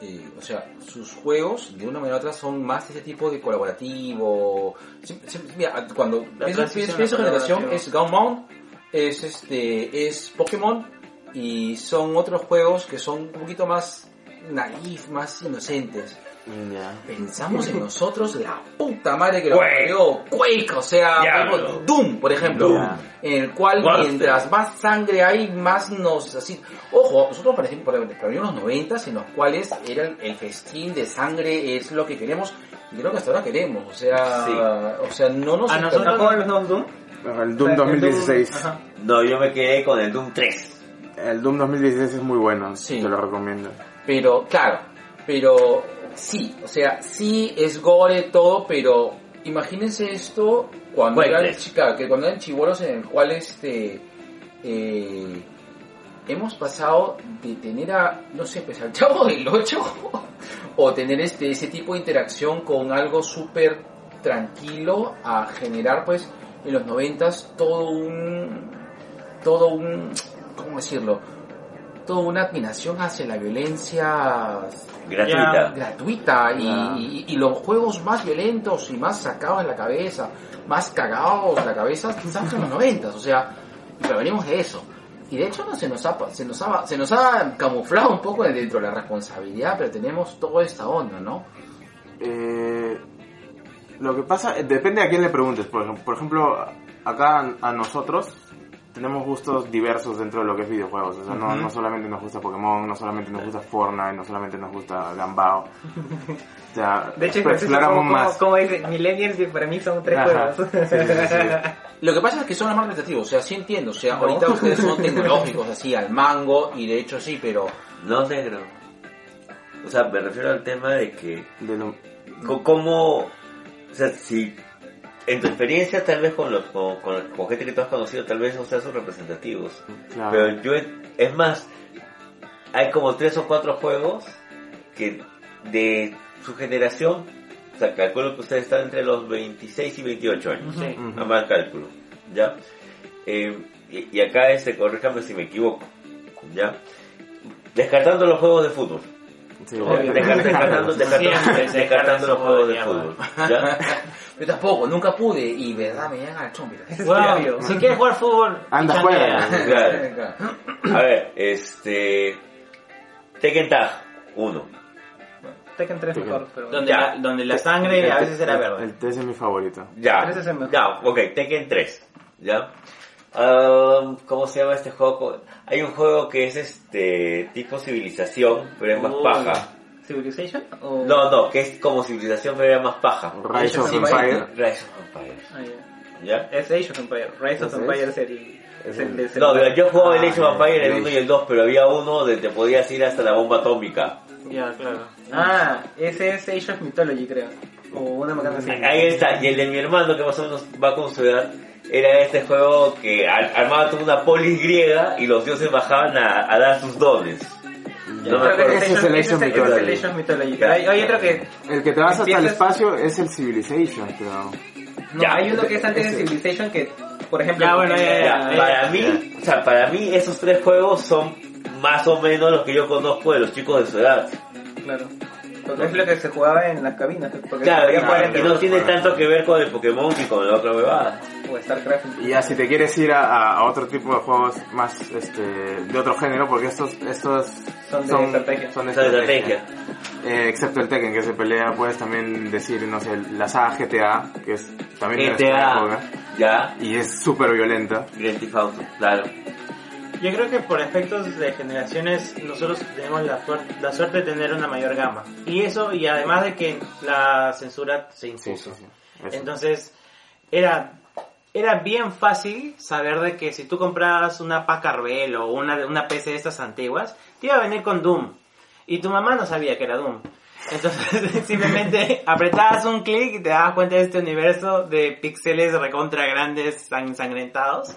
eh, o sea, sus juegos de una manera u otra son más ese tipo de colaborativo. Sí, sí, mira, cuando La pienso, a generación es Gunmount, es este, es Pokémon y son otros juegos que son un poquito más naif, más inocentes. Pensamos en nosotros, la puta madre que lo parió, Quake, o sea, ejemplo, Doom, por ejemplo, en el cual mientras más sangre hay, más nos así, ojo, nosotros parecimos por ejemplo, unos noventas en los cuales era el, el festín de sangre es lo que queremos y creo que hasta ahora queremos, o sea, Sí. o sea, no nos A nosotros- ¿No juegan los Doom? El Doom 2016. Ajá. No, yo me quedé con el Doom 3. El Doom 2016 es muy bueno, Sí. te lo recomiendo. Pero, claro, pero sí, o sea, sí es gore todo, pero imagínense esto cuando Bueno, eran, pues. chica, que cuando eran chibolos en el cual este eh, hemos pasado de tener a, no sé, pues al chavo del 8 o tener este ese tipo de interacción con algo súper tranquilo a generar pues en los noventas todo un todo un ¿cómo decirlo? toda una admiración hacia la violencia Gratuita. gratuita y, Ah. y- y los juegos más violentos y más sacados en la cabeza, más cagados en la cabeza, quizás en los noventas, o sea, pero venimos de eso. Y de hecho no se nos ha, se nos ha, se nos ha camuflado un poco dentro de la responsabilidad, pero tenemos toda esta onda, ¿no? Eh, lo que pasa, eh, depende a quién le preguntes. Por, ejemplo- por ejemplo, acá a, nosotros, tenemos gustos diversos dentro de lo que es videojuegos. O sea, no, no solamente nos gusta Pokémon, no solamente nos gusta Fortnite, no solamente nos gusta Gambao. O sea, De hecho, es pues, exploramos como, más. como, como dice, Millennials que para mí son tres Ajá. juegos. Sí, sí, sí, sí. Lo que pasa es que son los más representativos, o sea, sí entiendo, o sea, No. ahorita ustedes son tecnológicos así al mango y de hecho sí, pero No, negro. O sea, me refiero al tema de que De lo- cómo, o sea, si en tu experiencia tal vez con los con, con- con gente que tú has conocido tal vez no sean sus representativos, claro. pero yo es más, hay como tres o cuatro juegos que de su generación, o sea, calculo que ustedes están entre los 26 y 28 años. Sí. A mal cálculo, ¿ya? Eh, y, y acá este, corríjame si me equivoco, ¿ya? Descartando los juegos de fútbol. Sí, Obvio. Descartando, los juegos de fútbol, ¿ya? yo tampoco, nunca pude y verdad me llegan al chombi. Obvio. si quieres jugar fútbol, Anda. Claro. A ver, este... Tekken Tag 1. Tekken 3 mejor, pero... Donde, Ya. la, donde la sangre a veces era verde. El 3 es mi favorito. Ya, Ese es el mejor. ya, ok, Tekken 3, ¿ya? Um, ¿Cómo se llama este juego? Hay un juego que es este tipo civilización, pero es más Uy. paja. ¿Civilization? O... No, no, que es como civilización, pero era más paja. Rise of Empire. Rise of Empires, Ah, ya. ¿ya? Es Age of Empire. Rise of ¿Ese Empire es? es el... Es el de No, yo jugaba el Ah, Age of Empires el el 1 y el 2, pero había uno donde te podías ir hasta la bomba atómica. Ya, claro. Ah, ese es Age of Mythology, creo. O una macana así. Ahí está, y el de mi hermano, que más o menos va con su edad, era este juego que ar- armaba toda una polis griega y los dioses bajaban a, a dar sus dones. No me creo que acuerdo. Ese es el Age of Mythology. Hay, hay otro que... El que te vas hasta el espacio es el Civilization, pero... No, Ya. hay uno que es antes de Ese. Civilization que, por ejemplo... Ya, bueno, en- ya, Ya, ya, para mí, o sea, para mí esos tres juegos son más o menos los que yo conozco de los chicos de su edad. Claro. Porque es lo que se jugaba en las cabinas. Porque Claro, y no tiene tanto que ver con el Pokémon ni con la otra huevada. O StarCraft. Y ya si te quieres ir a, otro tipo de juegos más este de otro género, porque estos estos Son de estrategia. son de estrategia. estrategia. Eh, excepto el Tekken que se pelea, puedes también decir, no sé, la saga GTA, que es también de GTA, época, ya, y es súper violenta. Grand Theft Auto, claro. Yo creo que por efectos de generaciones nosotros tenemos la, la suerte de tener una mayor gama. Y eso, y además de que la censura se impuso. sí, sí. Eso. Entonces, era, era bien fácil saber de que si tú comprabas una Packard o una, una PC de estas antiguas, te iba a venir con Doom. Y tu mamá no sabía que era Doom. Entonces, simplemente apretabas un clic y te dabas cuenta de este universo de píxeles recontra grandes, ensangrentados.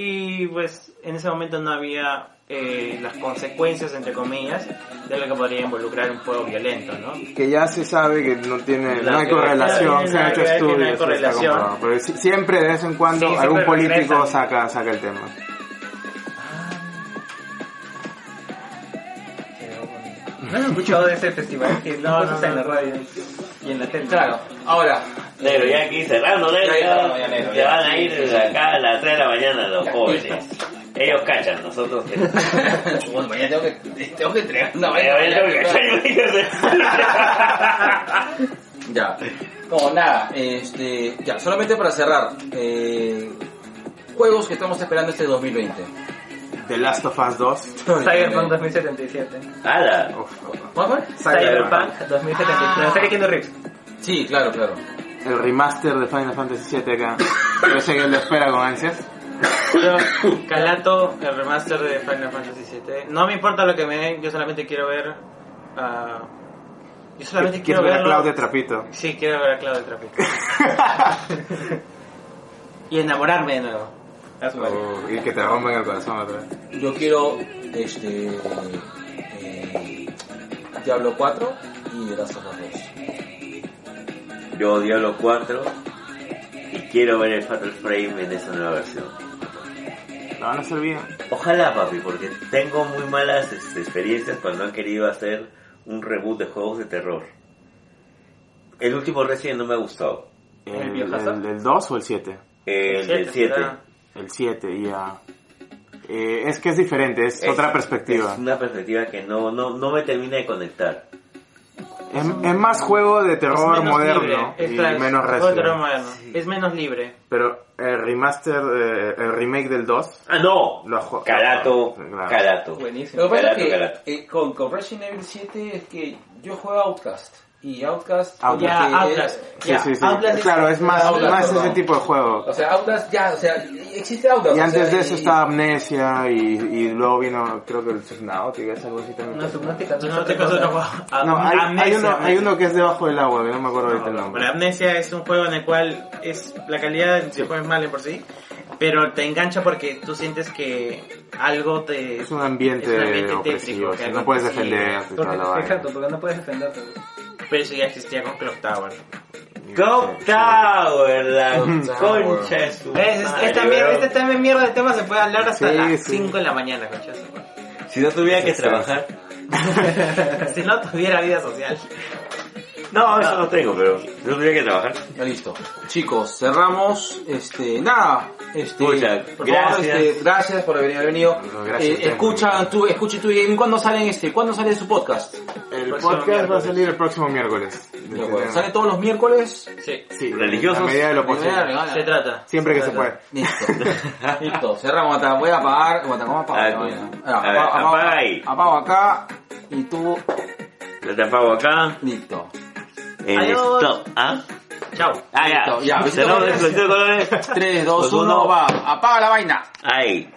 Y pues en ese momento no había eh, las consecuencias, entre comillas, de lo que podría involucrar un juego violento, ¿no? que ya se sabe que no tiene, La no hay correlación, no se han hecho no estudios, si- siempre de vez en cuando Sí, algún político regresan. saca, saca el tema. No he escuchado de ese festival que No, no, en la radio y en la tele. Claro, ahora, Negro, ya aquí cerrando, negro, Ya, ya, ya, ya, negro, se ya. van a ir acá a las 3 de la mañana los Ya, jóvenes. Ellos cachan, nosotros... bueno, mañana tengo que, tengo que entregar una ya, Ya. No, nada, este, ya, solamente para cerrar, eh, juegos que estamos esperando este 2020. The Last of Us 2. Cyberpunk 2077. ¡Hala! Uf, ¿Cuál fue? Cyberpunk 2077. La serie Keanu Reeves. Sí, claro, claro. el remaster de Final Fantasy VII acá. Yo sé que lo espera con ansias. Yo, Calato, el remaster de Final Fantasy VII. No me importa lo que me den, yo solamente quiero ver. ah, yo solamente quiero Quiero ver a de Trapito. Sí, quiero ver a Cloud de Trapito. y enamorarme de nuevo. Oh, y que te rompen el corazón otra vez. Yo quiero, este, eh, Diablo 4 y The Last of Us 2. Yo Diablo 4 y quiero ver el Fatal Frame en esa nueva versión. La van a hacer bien. Ojalá, papi, porque tengo muy malas este, experiencias cuando han querido hacer un reboot de juegos de terror. El último Resident no me ha gustado. ¿El ¿El, el, el 2 o el 7? El del 7. El 7, ya. Eh, es que es diferente, es, otra perspectiva. Es una perspectiva que no, no, no me termina de conectar. Es, es más juego de terror moderno y claro, menos moderno. Es menos libre. Pero el remaster, eh, el remake del 2, Ah, no. Lo Carato, Claro. carato. Buenísimo. Lo que pasa es Carato, que carato. eh, con, con Resident Evil 7 es que yo juego Outcast. Y Outcast... Outlast. Ya, Outlast. Sí, Ya, sí, sí. Outlast Claro, es más, Outlast, más ese tipo de juego. O sea, Outlast ya, o sea, existe Outlast. Y o antes sea, de eso y- estaba Amnesia y, y luego vino, creo que el Subnautica, es algo así también. No, Subnautica no No es otro juego. No, hay, hay Amnesia, uno, hay uno que es debajo del agua, que no me acuerdo ahorita el Pero nombre. Amnesia es un juego en el cual es la calidad del juego es mala por sí, pero te engancha porque tú sientes que algo te... Es un ambiente, es un ambiente opresivo, tétrico, que no puedes defenderte y la Porque, exacto, porque no puedes defenderte. Pero eso ya existía con Clock Tower. Clock Tower, la concha de su ¿Ves? madre, Esta mierda, weón. este también mierda de tema se puede hablar hasta Sí, las sí. 5 de la mañana, concha. de su madre. Si no tuviera que trabajar. si no tuviera vida social. No, eso no tengo, pero no tuviera que trabajar. Ya listo. Chicos, cerramos. Este, nada. Este, por gracias. Favor, este, gracias por haber venido. No, gracias Eh, a ustedes. escucha tu, escucha tu gaming. ¿Cuándo salen este? ¿Cuándo sale su podcast? El podcast va a salir el próximo miércoles. De acuerdo. ¿Sale todos los miércoles? Sí. Sí, Religiosos. a medida de lo posible. Se trata. Siempre que se puede. Listo. Listo. Cerramos. Voy a apagar. ¿Cómo apago? Ah, apago- apago- apaga ahí. Apago acá. Y tú. Lo tapago acá. Listo. El Adiós. stop. ¿Ah? Chao. Ah, Listo, ya. ya. Cerramos el colores. 3, 2, Dos, 1, uno. va. Apaga la vaina. Ahí.